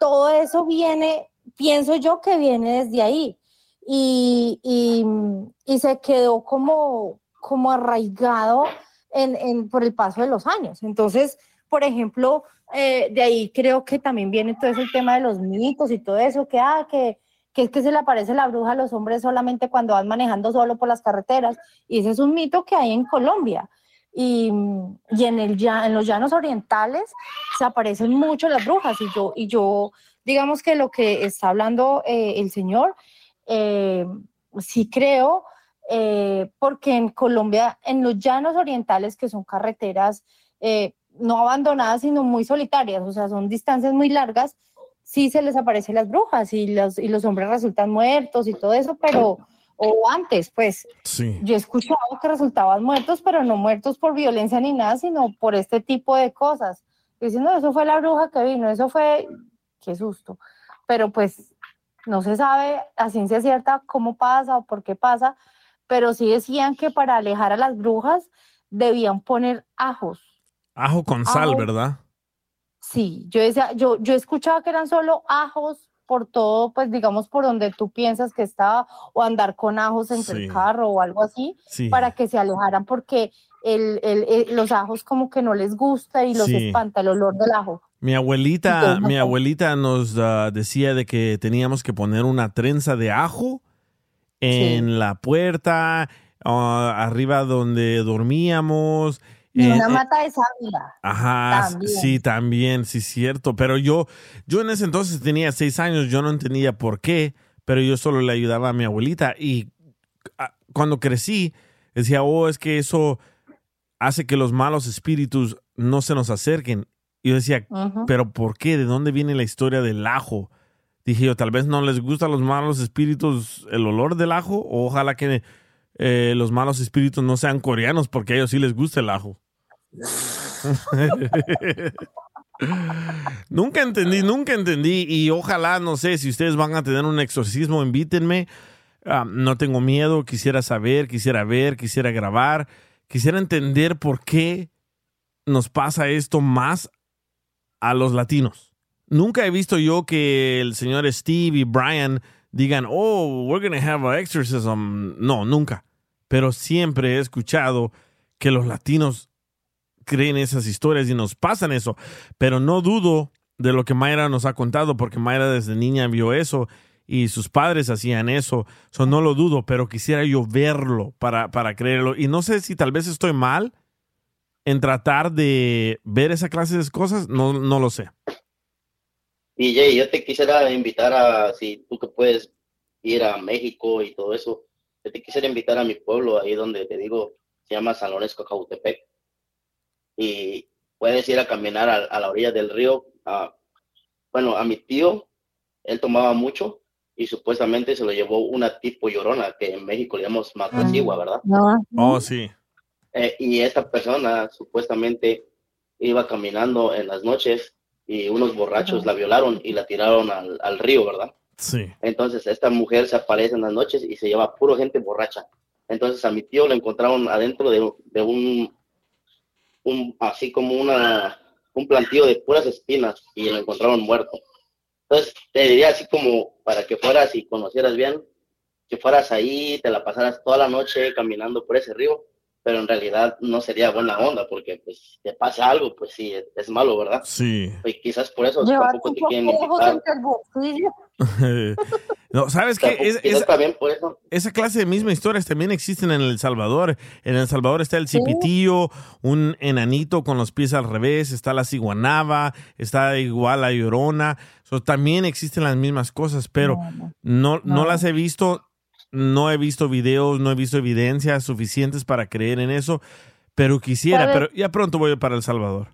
todo eso viene, pienso yo que viene desde ahí. Y, y, y se quedó como, como arraigado en, en- por el paso de los años. Entonces, por ejemplo, eh, de ahí creo que también viene todo ese tema de los mitos y todo eso, que, ah, que, que es que se le aparece la bruja a los hombres solamente cuando van manejando solo por las carreteras. Y ese es un mito que hay en Colombia. Y, y en, el, en los llanos orientales se aparecen mucho las brujas. Y yo, y yo digamos que lo que está hablando eh, el señor, eh, sí creo, eh, porque en Colombia, en los llanos orientales, que son carreteras eh, no abandonadas, sino muy solitarias, o sea, son distancias muy largas, sí se les aparecen las brujas y los, y los hombres resultan muertos y todo eso, pero, o antes, pues,
Sí.
yo he escuchado que resultaban muertos, pero no muertos por violencia ni nada, sino por este tipo de cosas. Diciendo, eso fue la bruja que vino, eso fue, qué susto. Pero pues no se sabe a ciencia cierta cómo pasa o por qué pasa, pero sí decían que para alejar a las brujas debían poner ajos.
Ajo con sal. ¿verdad?
Sí, yo decía, yo, yo escuchaba que eran solo ajos por todo, pues digamos por donde tú piensas que estaba, o andar con ajos entre
Sí.
el carro o algo así,
Sí.
para que se alejaran, porque el, el- el- los ajos como que no les gusta y los
Sí.
espanta el olor del ajo.
Mi abuelita, mi abuelita nos ah, decía de que teníamos que poner una trenza de ajo en la puerta, ah, arriba donde dormíamos.
Y
en-
una mata de sábila.
Ajá,
También.
sí, también, sí, cierto. Pero yo, yo en ese entonces tenía seis años, yo no entendía por qué, pero yo solo le ayudaba a mi abuelita. Y ah, cuando crecí, decía, oh, es que eso hace que los malos espíritus no se nos acerquen. Y yo decía, pero ¿por qué? ¿De dónde viene la historia del ajo? Dije yo, tal vez no les gusta a los malos espíritus el olor del ajo, o ojalá que eh, los malos espíritus no sean coreanos, porque a ellos sí les gusta el ajo. nunca entendí, nunca entendí, y ojalá, no sé, si ustedes van a tener un exorcismo, invítenme. Ah, no tengo miedo, quisiera saber, quisiera ver, quisiera grabar, quisiera entender por qué nos pasa esto más a los latinos. Nunca he visto yo que el señor Steve y Brian digan, oh, we're going to have an exorcism. No, nunca. Pero siempre he escuchado que los latinos creen esas historias y nos pasan eso. Pero no dudo de lo que Mayra nos ha contado, porque Mayra desde niña vio eso y sus padres hacían eso. So, no lo dudo, pero quisiera yo verlo para, para creerlo. Y no sé si tal vez estoy mal en tratar de ver esa clase de cosas, no, no lo sé.
Y Jay, yo te quisiera invitar a, si tú que puedes ir a México y todo eso, yo te quisiera invitar a mi pueblo, ahí donde te digo, se llama San Lorenzo, Cautepec. Y puedes ir a caminar a, a la orilla del río. a- bueno, a mi tío, él tomaba mucho y supuestamente se lo llevó una tipo llorona, que en México le llamamos macacigua, ¿verdad?
Oh, sí.
Eh, y esta persona supuestamente iba caminando en las noches y unos borrachos la violaron y la tiraron al, al río, ¿verdad?
Sí.
Entonces esta mujer se aparece en las noches y se lleva puro gente borracha. Entonces a mi tío lo encontraron adentro de, de un, un, así como una, un plantío de puras espinas y lo encontraron muerto. Entonces, te diría así como para que fueras y conocieras bien, que fueras ahí, te la pasaras toda la noche caminando por ese río, pero en realidad no sería buena onda, porque pues te pasa algo, pues sí, es, malo, ¿verdad?
Sí.
Y quizás por eso
Llevar
tampoco te quieren invitar.
no, ¿sabes qué? Es- esa-
también por eso.
esa clase de mismas historias también existen en El Salvador. En El Salvador está el cipitillo, un enanito con los pies al revés, está la ciguanaba, está igual la llorona. So, también existen las mismas cosas, pero no, no las he visto, no he visto videos, no he visto evidencias suficientes para creer en eso, pero quisiera,
¿Sabes?
pero ya pronto voy para El Salvador.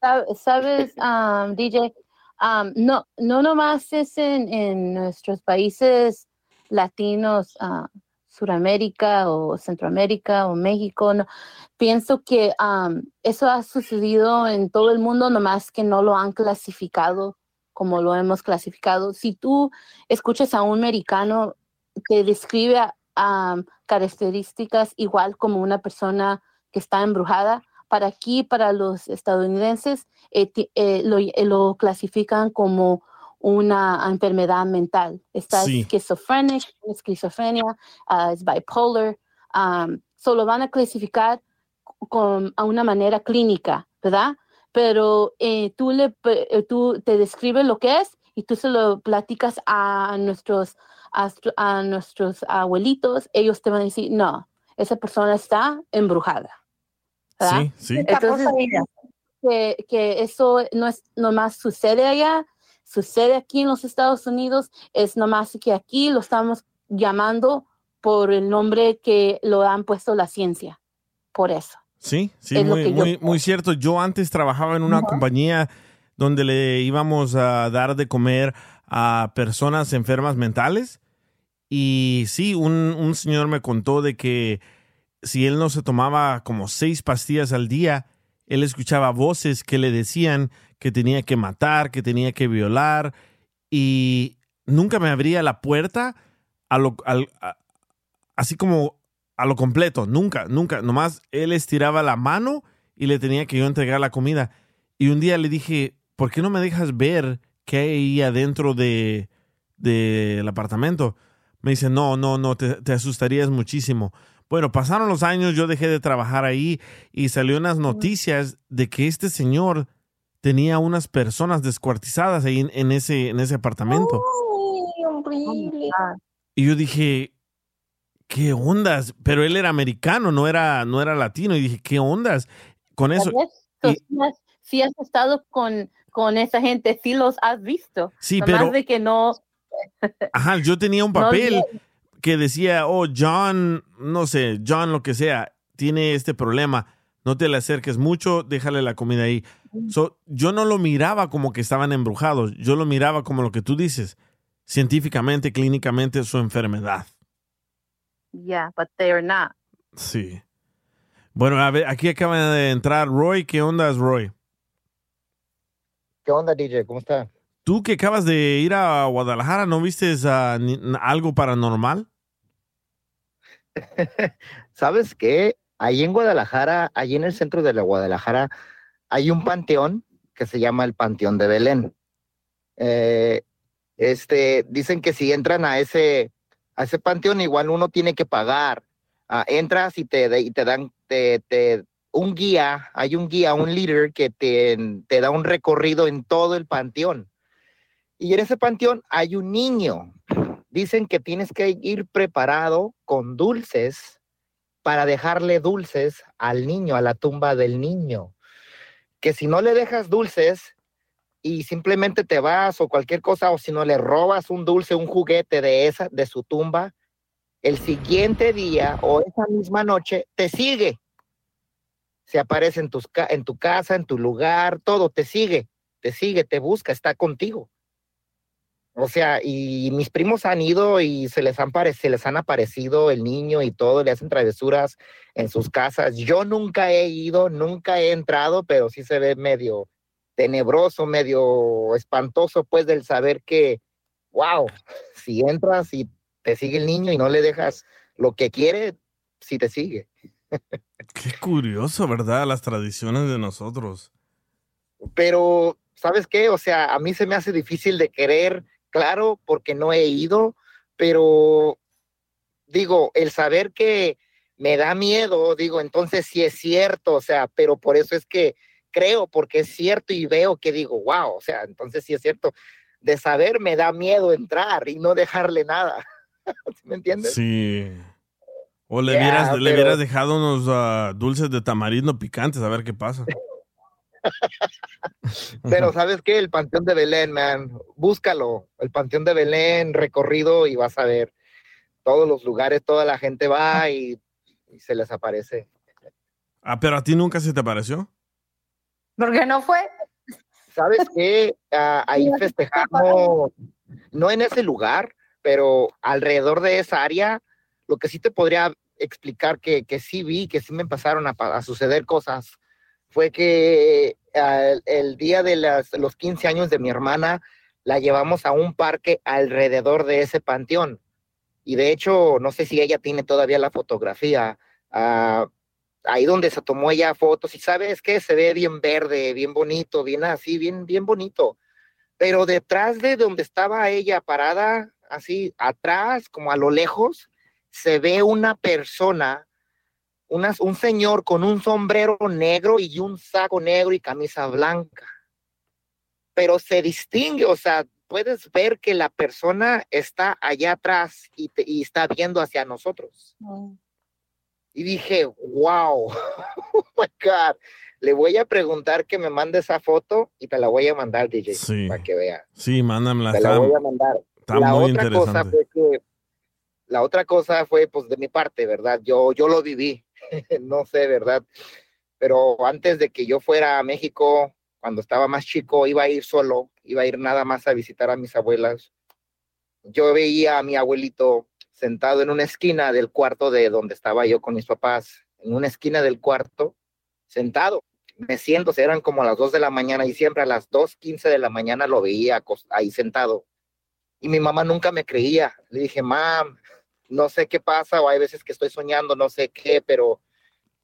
Sab- Sabes, um, DJ, um, no, no nomás es en, en nuestros países latinos, ah, Suramérica o Centroamérica o México. no. Pienso que um, eso ha sucedido en todo el mundo, nomás que no lo han clasificado como lo hemos clasificado. Si tú escuchas a un americano que describe um, características igual como una persona que está embrujada, para aquí, para los estadounidenses, eh, eh, lo, eh, lo clasifican como una enfermedad mental. Está
Sí.
esquizofrénico, esquizofrenia, ah, es bipolar. um, so lo van a clasificar con, a una manera clínica, ¿verdad? Pero eh, tú, le, eh, tú te describes lo que es y tú se lo platicas a nuestros, a, nuestros abuelitos, ellos te van a decir, no, esa persona está embrujada. ¿verdad?
Sí, sí.
Entonces, que, que eso no es nomás sucede allá, sucede aquí en los Estados Unidos, es nomás que aquí lo estamos llamando por el nombre que lo han puesto la ciencia, por eso.
Sí, sí,
Es
muy cierto. Yo antes trabajaba en una compañía donde le íbamos a dar de comer a personas enfermas mentales. Y sí, un, un señor me contó de que si él no se tomaba como seis pastillas al día, él escuchaba voces que le decían que tenía que matar, que tenía que violar. Y nunca me abría la puerta a lo, así como a lo completo, nunca, nunca. Nomás él estiraba la mano y le tenía que yo entregar la comida. Y un día le dije, ¿por qué no me dejas ver qué hay adentro de, del apartamento? Me dice, no, no, no, te, te asustarías muchísimo. Bueno, pasaron los años, yo dejé de trabajar ahí y salió unas noticias de que este señor tenía unas personas descuartizadas ahí en, en ese, en ese apartamento.
Ay, horrible.
Y yo dije, ¿qué ondas? Pero él era americano, no era, no era latino. Y dije, ¿qué ondas? Con eso.
Si has estado con, con esa gente, sí los has visto.
Sí,
Nomás
pero-
de que no.
Ajá, yo tenía un papel que decía, oh, John, no sé, John lo que sea, tiene este problema. No te le acerques mucho, déjale la comida ahí. So, yo no lo miraba como que estaban embrujados, yo lo miraba como lo que tú dices, científicamente, clínicamente, su enfermedad.
Yeah, but they're not.
Sí. Bueno, a ver, aquí acaba de entrar Roy. ¿Qué onda, Roy?
¿Qué onda, DJ? ¿Cómo está?
Tú que acabas de ir a Guadalajara, ¿no viste ni- algo paranormal?
¿Sabes qué? Ahí en Guadalajara, ahí en el centro de la Guadalajara, hay un panteón que se llama el Panteón de Belén. Eh, este, dicen que si entran a ese, a ese panteón, igual uno tiene que pagar. Ah, entras y te, y te dan te, te- un guía, hay un guía, un líder que te, te da un recorrido en todo el panteón. Y en ese panteón hay un niño. Dicen que tienes que ir preparado con dulces para dejarle dulces al niño, a la tumba del niño. Que si no le dejas dulces y simplemente te vas o cualquier cosa, o si no le robas un dulce, un juguete de esa, de su tumba, el siguiente día o esa misma noche te sigue. Se aparece en, tus, en tu casa, en tu lugar, todo, te sigue, te sigue, te busca, está contigo. O sea, y mis primos han ido y se les han, se les han aparecido el niño y todo, le hacen travesuras en sus casas. Yo nunca he ido, nunca he entrado, pero sí se ve medio tenebroso, medio espantoso, pues, del saber que, wow, si entras y te sigue el niño y no le dejas lo que quiere, sí te sigue.
Qué curioso, ¿verdad? Las tradiciones de nosotros.
pero, ¿sabes qué? O sea, a mí se me hace difícil de querer, claro, porque no he ido, pero digo, el saber que me da miedo, digo, entonces sí es cierto, o sea, pero por eso es que creo, porque es cierto y veo que digo, wow, o sea, entonces sí es cierto. De saber me da miedo entrar y no dejarle nada. ¿Sí ¿Me entiendes?
Sí. O le, hubieras, le hubieras dejado unos ah, dulces de tamarindo picantes a ver qué pasa.
Pero ¿sabes qué? El Panteón de Belén, man, búscalo. El Panteón de Belén, recorrido y vas a ver todos los lugares, toda la gente va y, y se les aparece.
Ah, pero a ti nunca se te pareció.
¿Por qué no fue?
¿Sabes qué? Ah, ahí festejamos, no en ese lugar, pero alrededor de esa área, lo que sí te podría explicar que, que sí vi, que sí me empezaron a, suceder cosas, fue que el, día de los 15 años de mi hermana, la llevamos a un parque alrededor de ese panteón. Y de hecho, no sé si ella tiene todavía la fotografía. ah, ahí donde se tomó ella fotos y sabes que se ve bien verde, bien bonito, bien así, bien, bien bonito. Pero detrás de donde estaba ella parada, así atrás, como a lo lejos, se ve una persona, una- un señor con un sombrero negro y un saco negro y camisa blanca. Pero se distingue, o sea, puedes ver que la persona está allá atrás y, te- y está viendo hacia nosotros. Y dije, wow, oh my God, le voy a preguntar que me mande esa foto y te la voy a mandar, DJ,
Sí.
para que vea.
Sí, mándamela.
Te la voy a mandar.
está
la
muy
otra cosa
interesante.
fue que, la otra cosa fue, pues, de mi parte, ¿verdad? Yo, yo lo viví, no sé, ¿verdad? Pero antes de que yo fuera a México, cuando estaba más chico, iba a ir solo, iba a ir nada más a visitar a mis abuelas. Yo veía a mi abuelito sentado en una esquina del cuarto de donde estaba yo con mis papás, en una esquina del cuarto, sentado. Me siento, eran como a las 2 de la mañana y siempre a las 2.15 de la mañana lo veía ahí sentado. Y mi mamá nunca me creía. Le dije, mam, no sé qué pasa, o hay veces que estoy soñando, no sé qué, pero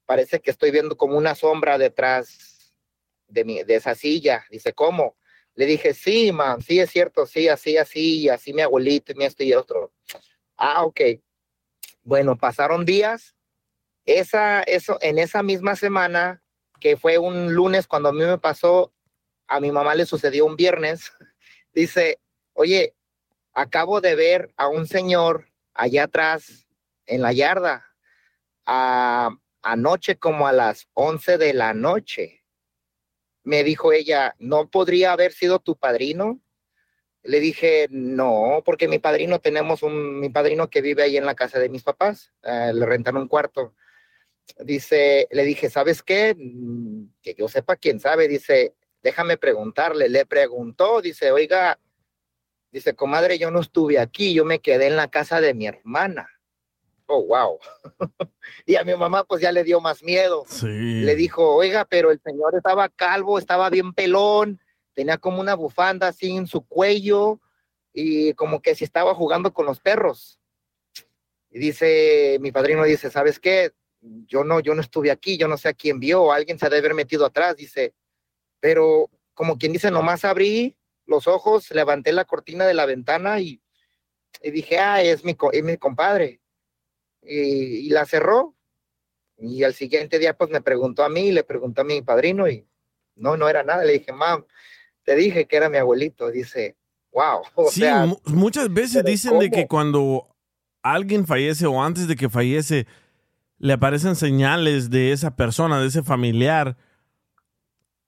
parece que estoy viendo como una sombra detrás de, mi, de esa silla. Dice, ¿cómo? Le dije, sí, mam, sí es cierto, sí, así, así, así mi abuelito y esto y otro. Ah, ok. Bueno, pasaron días. Esa, eso, en esa misma semana, que fue un lunes cuando a mí me pasó, a mi mamá le sucedió un viernes. Dice, oye, acabo de ver a un señor allá atrás en la yarda, a- anoche como a las 11 de la noche. Me dijo ella, ¿no podría haber sido tu padrino? Le dije, no, porque mi padrino tenemos un, mi padrino que vive ahí en la casa de mis papás, eh, le rentan un cuarto. Dice, le dije, ¿sabes qué? Mm, Que yo sepa quién sabe, dice, déjame preguntarle. Le preguntó, dice, oiga, dice, comadre, yo no estuve aquí, yo me quedé en la casa de mi hermana. Oh, wow. y a mi mamá pues ya le dio más miedo.
Sí.
Le dijo, oiga, pero el señor estaba calvo, estaba bien pelón, tenía como una bufanda así en su cuello y como que si estaba jugando con los perros. Y dice, mi padrino dice, ¿sabes qué? Yo no, yo no estuve aquí, yo no sé a quién vio, alguien se ha de haber metido atrás, dice, pero como quien dice, nomás abrí los ojos, levanté la cortina de la ventana y, y dije, ah, es mi, co- es mi compadre. Y, y la cerró. Y al siguiente día, pues me preguntó a mí, le preguntó a mi padrino y no, no era nada. Le dije, mam, te dije que era mi abuelito. Dice, wow. O
Sí,
sea,
muchas veces dicen de que cuando alguien fallece o antes de que fallece, le aparecen señales de esa persona, de ese familiar.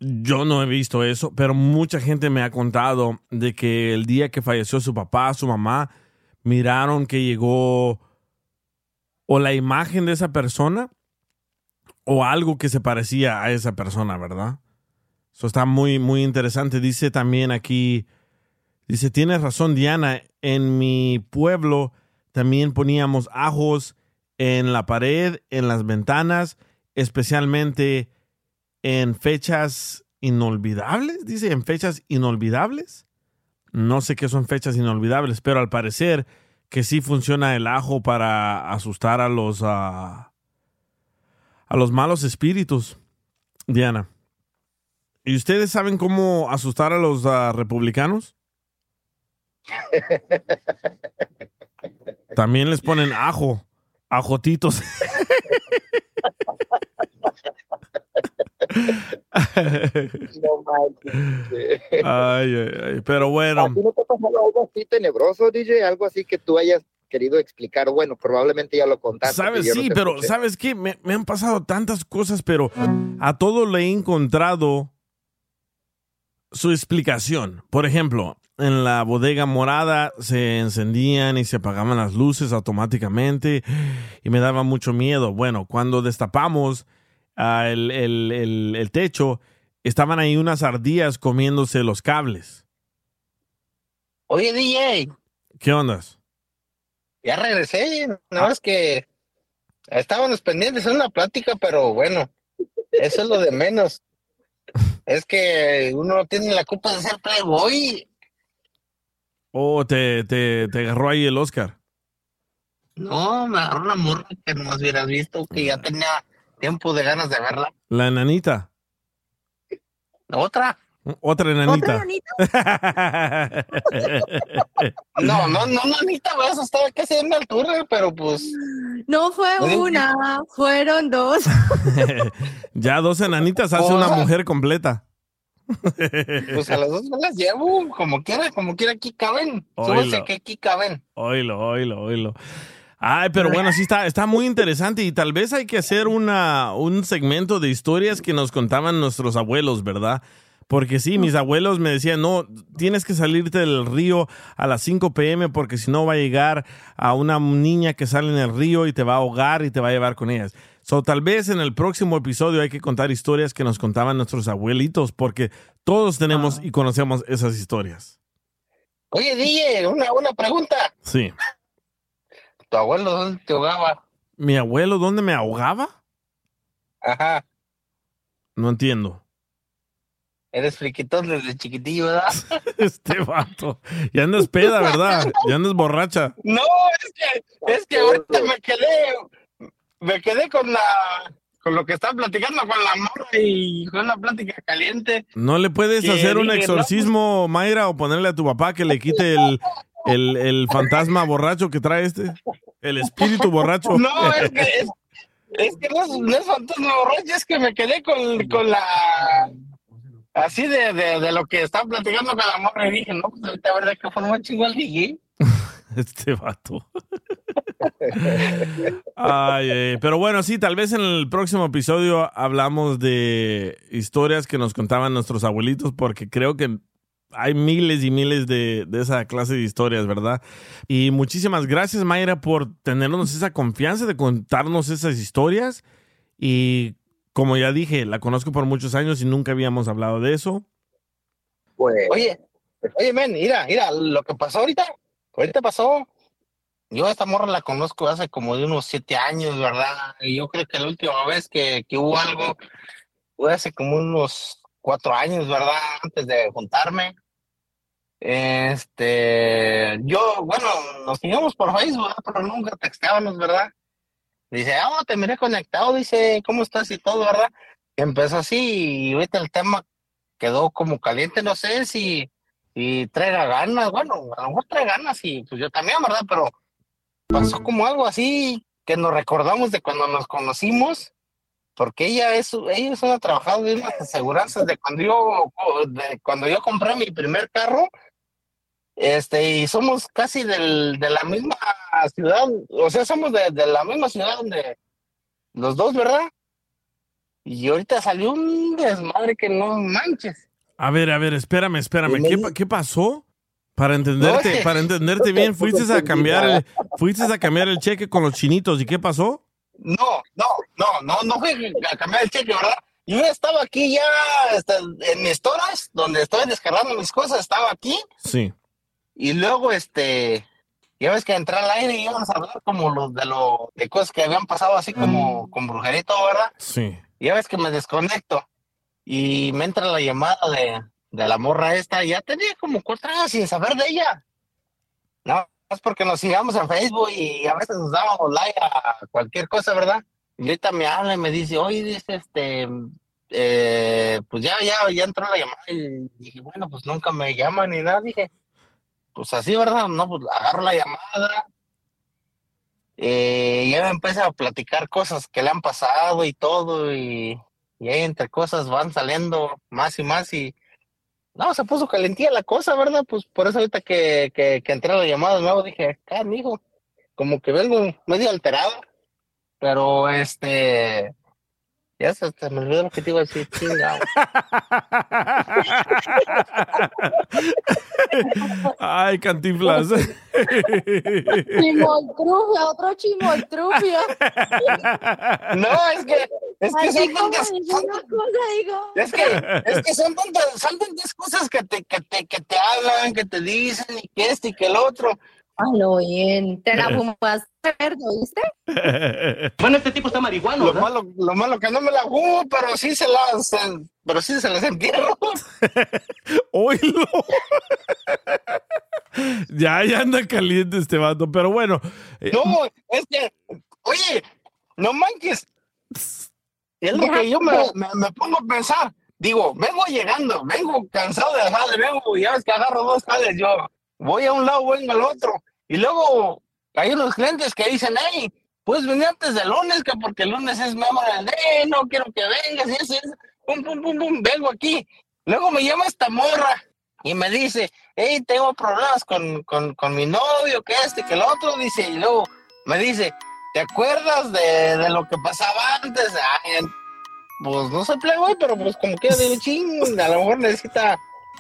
Yo no he visto eso, pero mucha gente me ha contado de que el día que falleció su papá, su mamá, miraron que llegó o la imagen de esa persona o algo que se parecía a esa persona, ¿verdad? Eso está muy, muy interesante. Dice también aquí, dice, tienes razón Diana, en mi pueblo también poníamos ajos en la pared, en las ventanas, especialmente en fechas inolvidables, dice, en fechas inolvidables. No sé qué son fechas inolvidables, pero al parecer que sí funciona el ajo para asustar a los ah, a los malos espíritus. Diana. ¿Y ustedes saben cómo asustar a los ah, republicanos? También les ponen ajo, ajotitos.
No manches.
Ay, ay, ay, pero bueno.
¿A ti no te ha pasado algo así tenebroso, DJ? Algo así que tú hayas querido explicar. Bueno, probablemente ya lo contaste.
Sabes,
no
sí, pero
escuché.
¿sabes qué? Me, me han pasado tantas cosas, pero a todo le he encontrado su explicación. Por ejemplo, en la bodega morada se encendían y se apagaban las luces automáticamente y me daba mucho miedo. Bueno, cuando destapamos ah, el, el- el- el techo, estaban ahí unas ardillas comiéndose los cables.
Oye, DJ,
¿Qué ondas?
ya regresé. Nada más que estábamos pendientes en una plática, pero bueno, eso es lo de menos. Es que uno no tiene la culpa de ser playboy.
Oh, te, te, te agarró ahí el Oscar.
No, me agarró una morra que no hubieras visto, que ya tenía tiempo de ganas de verla.
La enanita.
¿Otra?
Otra enanita.
No, no, no, no, Anita, güey, eso estaba casi en mi altura, pero pues.
No fue
Oye,
una, fueron dos.
ya dos enanitas hace una mujer completa.
Pues a las dos me las llevo, como quiera, como quiera, aquí caben. Sé que aquí caben.
Oílo, oílo, oílo. Ay, pero bueno, sí está, está muy interesante y tal vez hay que hacer una, un segmento de historias que nos contaban nuestros abuelos, ¿verdad? Porque sí, mis abuelos me decían, no, tienes que salirte del río a las 5 pm porque si no va a llegar a una niña que sale en el río y te va a ahogar y te va a llevar con ellas. So, tal vez en el próximo episodio hay que contar historias que nos contaban nuestros abuelitos porque todos tenemos y conocemos esas historias.
Oye, DJ, una, una pregunta.
Sí.
¿Tu abuelo dónde te ahogaba?
¿Mi abuelo dónde me ahogaba?
Ajá.
No entiendo.
Eres friquitón desde chiquitillo, ¿verdad?
Este vato. Ya andas peda, ¿verdad? Ya andas borracha.
No, es que, es que ahorita me quedé, me quedé con la, con lo que estaba platicando con la morra y con una plática caliente.
¿No le puedes hacer un
no,
exorcismo, Mayra, o ponerle a tu papá que le quite el, el, el fantasma borracho que trae este? El espíritu borracho.
No, es que, es, es que no es, no es fantasma borracho, es que me quedé con, con la, así de, de, de lo que estaba platicando con la morra y dije, no, pues ahorita verdad que fue muy chingón DJ.
Este vato. Ay, ay, pero bueno, sí, tal vez en el próximo episodio hablamos de historias que nos contaban nuestros abuelitos, porque creo que hay miles y miles de, de esa clase de historias, ¿verdad? Y muchísimas gracias, Mayra, por tenernos esa confianza de contarnos esas historias. Y como ya dije, la conozco por muchos años y nunca habíamos hablado de eso.
Oye, oye, men, mira, mira, lo que pasó ahorita, ahorita pasó. Yo a esta morra la conozco hace como de unos siete años, ¿verdad? Y yo creo que la última vez que, que hubo algo fue hace como unos cuatro años, ¿verdad? Antes de juntarme. Este, yo, bueno, nos seguimos por Facebook, pero nunca texteábamos, ¿verdad? Dice, ah, te miré conectado, dice, ¿cómo estás y todo, verdad? Empezó así y ahorita el tema quedó como caliente, no sé si, si traiga ganas, bueno, a lo mejor trae ganas y pues yo también, ¿verdad? Pero pasó como algo así que nos recordamos de cuando nos conocimos, porque ella es, ella es una trabajadora de unas aseguranzas de cuando yo, de cuando yo compré mi primer carro, este, y somos casi del, de la misma ciudad, o sea, somos de, de la misma ciudad donde los dos, ¿verdad? Y ahorita salió un desmadre que no manches.
A ver, a ver, espérame, espérame. ¿Qué, pa- qué pasó? Para entenderte,
No, es que-
para entenderte bien, fuiste a cambiar el, fuiste a cambiar el cheque con los chinitos. ¿Y qué pasó?
No, no, no, no, no fue a cambiar el cheque, ¿verdad? Yo estaba aquí ya este, en mis storage, donde estoy descargando mis cosas, estaba aquí.
Sí.
Y luego, este, ya ves que entré al aire y íbamos a hablar como los de lo de cosas que habían pasado así como con todo, ¿verdad?
Sí.
Y ya ves que me desconecto y me entra la llamada de, de la morra esta. y Ya tenía como cuatro años sin saber de ella. No, es porque nos sigamos en Facebook y a veces nos dábamos like a cualquier cosa, ¿verdad? Y ahorita me habla y me dice, oye, dice, este, eh, pues ya, ya, ya entró la llamada y dije, bueno, pues nunca me llaman ni nada. Dije, pues así, ¿verdad? No, pues agarro la llamada. Eh, ya me empieza a platicar cosas que le han pasado y todo. Y, y ahí entre cosas van saliendo más y más. Y no, se puso calentía la cosa, ¿verdad? Pues por eso ahorita que, que, entré a la llamada de nuevo dije, acá, amigo, como que vengo medio alterado. Pero este. Ya se, se me olvidó lo que te iba a decir, chingado.
Ay, cantinflas.
Chimoltrufia, otro chimoltrufia.
No, es que, es que
Así
son tantas,
digo
son-
una cosa, digo.
es que, es que son tantas, son tantas cosas que te, que te, que te hablan, que te dicen, y que este y que el otro.
Ay, lo bien. Te la fumaste verde, ¿oíste?
Bueno, este tipo está marihuano. Lo malo, lo malo que no me la fumo, pero sí se las, pero sí se las entierro.
Oílo. ya, ya anda caliente este vato, pero bueno. eh,
No, es que, oye, no manches. Es lo que yo me, me, me pongo a pensar. Digo, vengo llegando, vengo cansado de jale, vengo, ya ves que agarro dos jales, yo voy a un lado, vengo al otro. Y luego hay unos clientes que dicen, hey, puedes venir antes del lunes, que porque el lunes es Memorial Day, no quiero que vengas, y eso, eso. Pum, pum, pum, pum, vengo aquí. Luego me llama esta morra y me dice, hey, tengo problemas con, con, con mi novio, que este, que el otro, dice, y luego me dice, ¿te acuerdas de, de lo que pasaba antes? Ay, pues no sé playboy, pero pues como que digo, a lo mejor necesita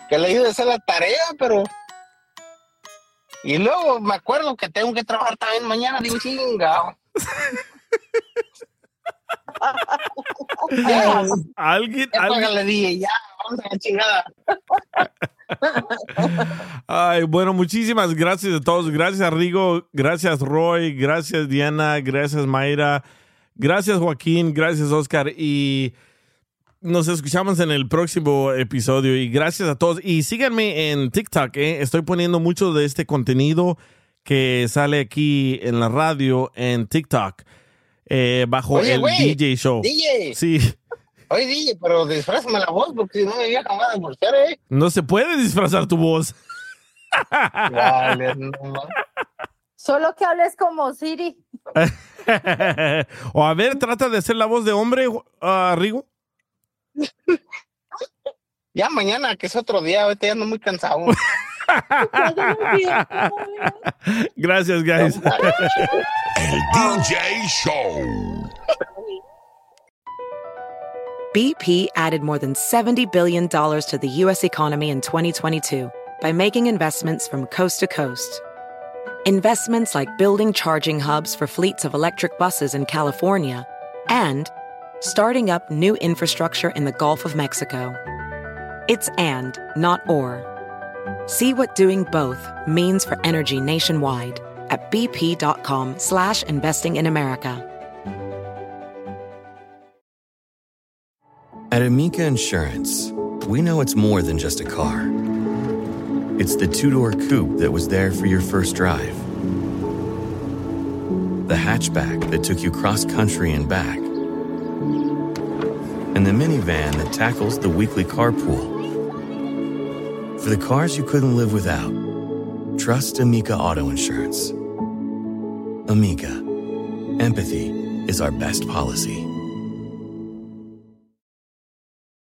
que le ayude a hacer la tarea, pero... Y luego me acuerdo que tengo que trabajar también mañana, digo, chingado.
Alguien,
ya
alguien-
dije, ya, vamos a la chingada.
Ay, bueno, muchísimas gracias a todos. Gracias, Rigo. Gracias, Roy. Gracias, Diana. Gracias, Mayra. Gracias, Joaquín. Gracias, Oscar. Y nos escuchamos en el próximo episodio. Y gracias a todos. Y síganme en TikTok. ¿eh? Estoy poniendo mucho de este contenido que sale aquí en la radio en TikTok. eh, bajo
Oye,
el DJ Show.
DJ.
Sí.
Oye, DJ, pero disfrázame la voz porque si no me voy a acabar de bolsear, ¿eh?
No se puede disfrazar tu voz.
Dale, no, no.
Solo que hables como Siri.
o a ver, trata de hacer la voz de hombre, ah, Rigo.
Ya mañana, que es otro día, ahorita ya ando muy cansado.
Gracias, guys.
El DJ Show.
BP added more than $70 billion to the U.S. economy in 2022 by making investments from coast to coast. Investments like building charging hubs for fleets of electric buses in California and starting up new infrastructure in the Gulf of Mexico. It's and, not or. See what doing both means for energy nationwide at bp.com slash investing in America.
At Amica Insurance, we know it's more than just a car. It's the two door coupe that was there for your first drive, the hatchback that took you cross country and back, and the minivan that tackles the weekly carpool. For the cars you couldn't live without, trust Amica Auto Insurance. Amica, empathy is our best policy.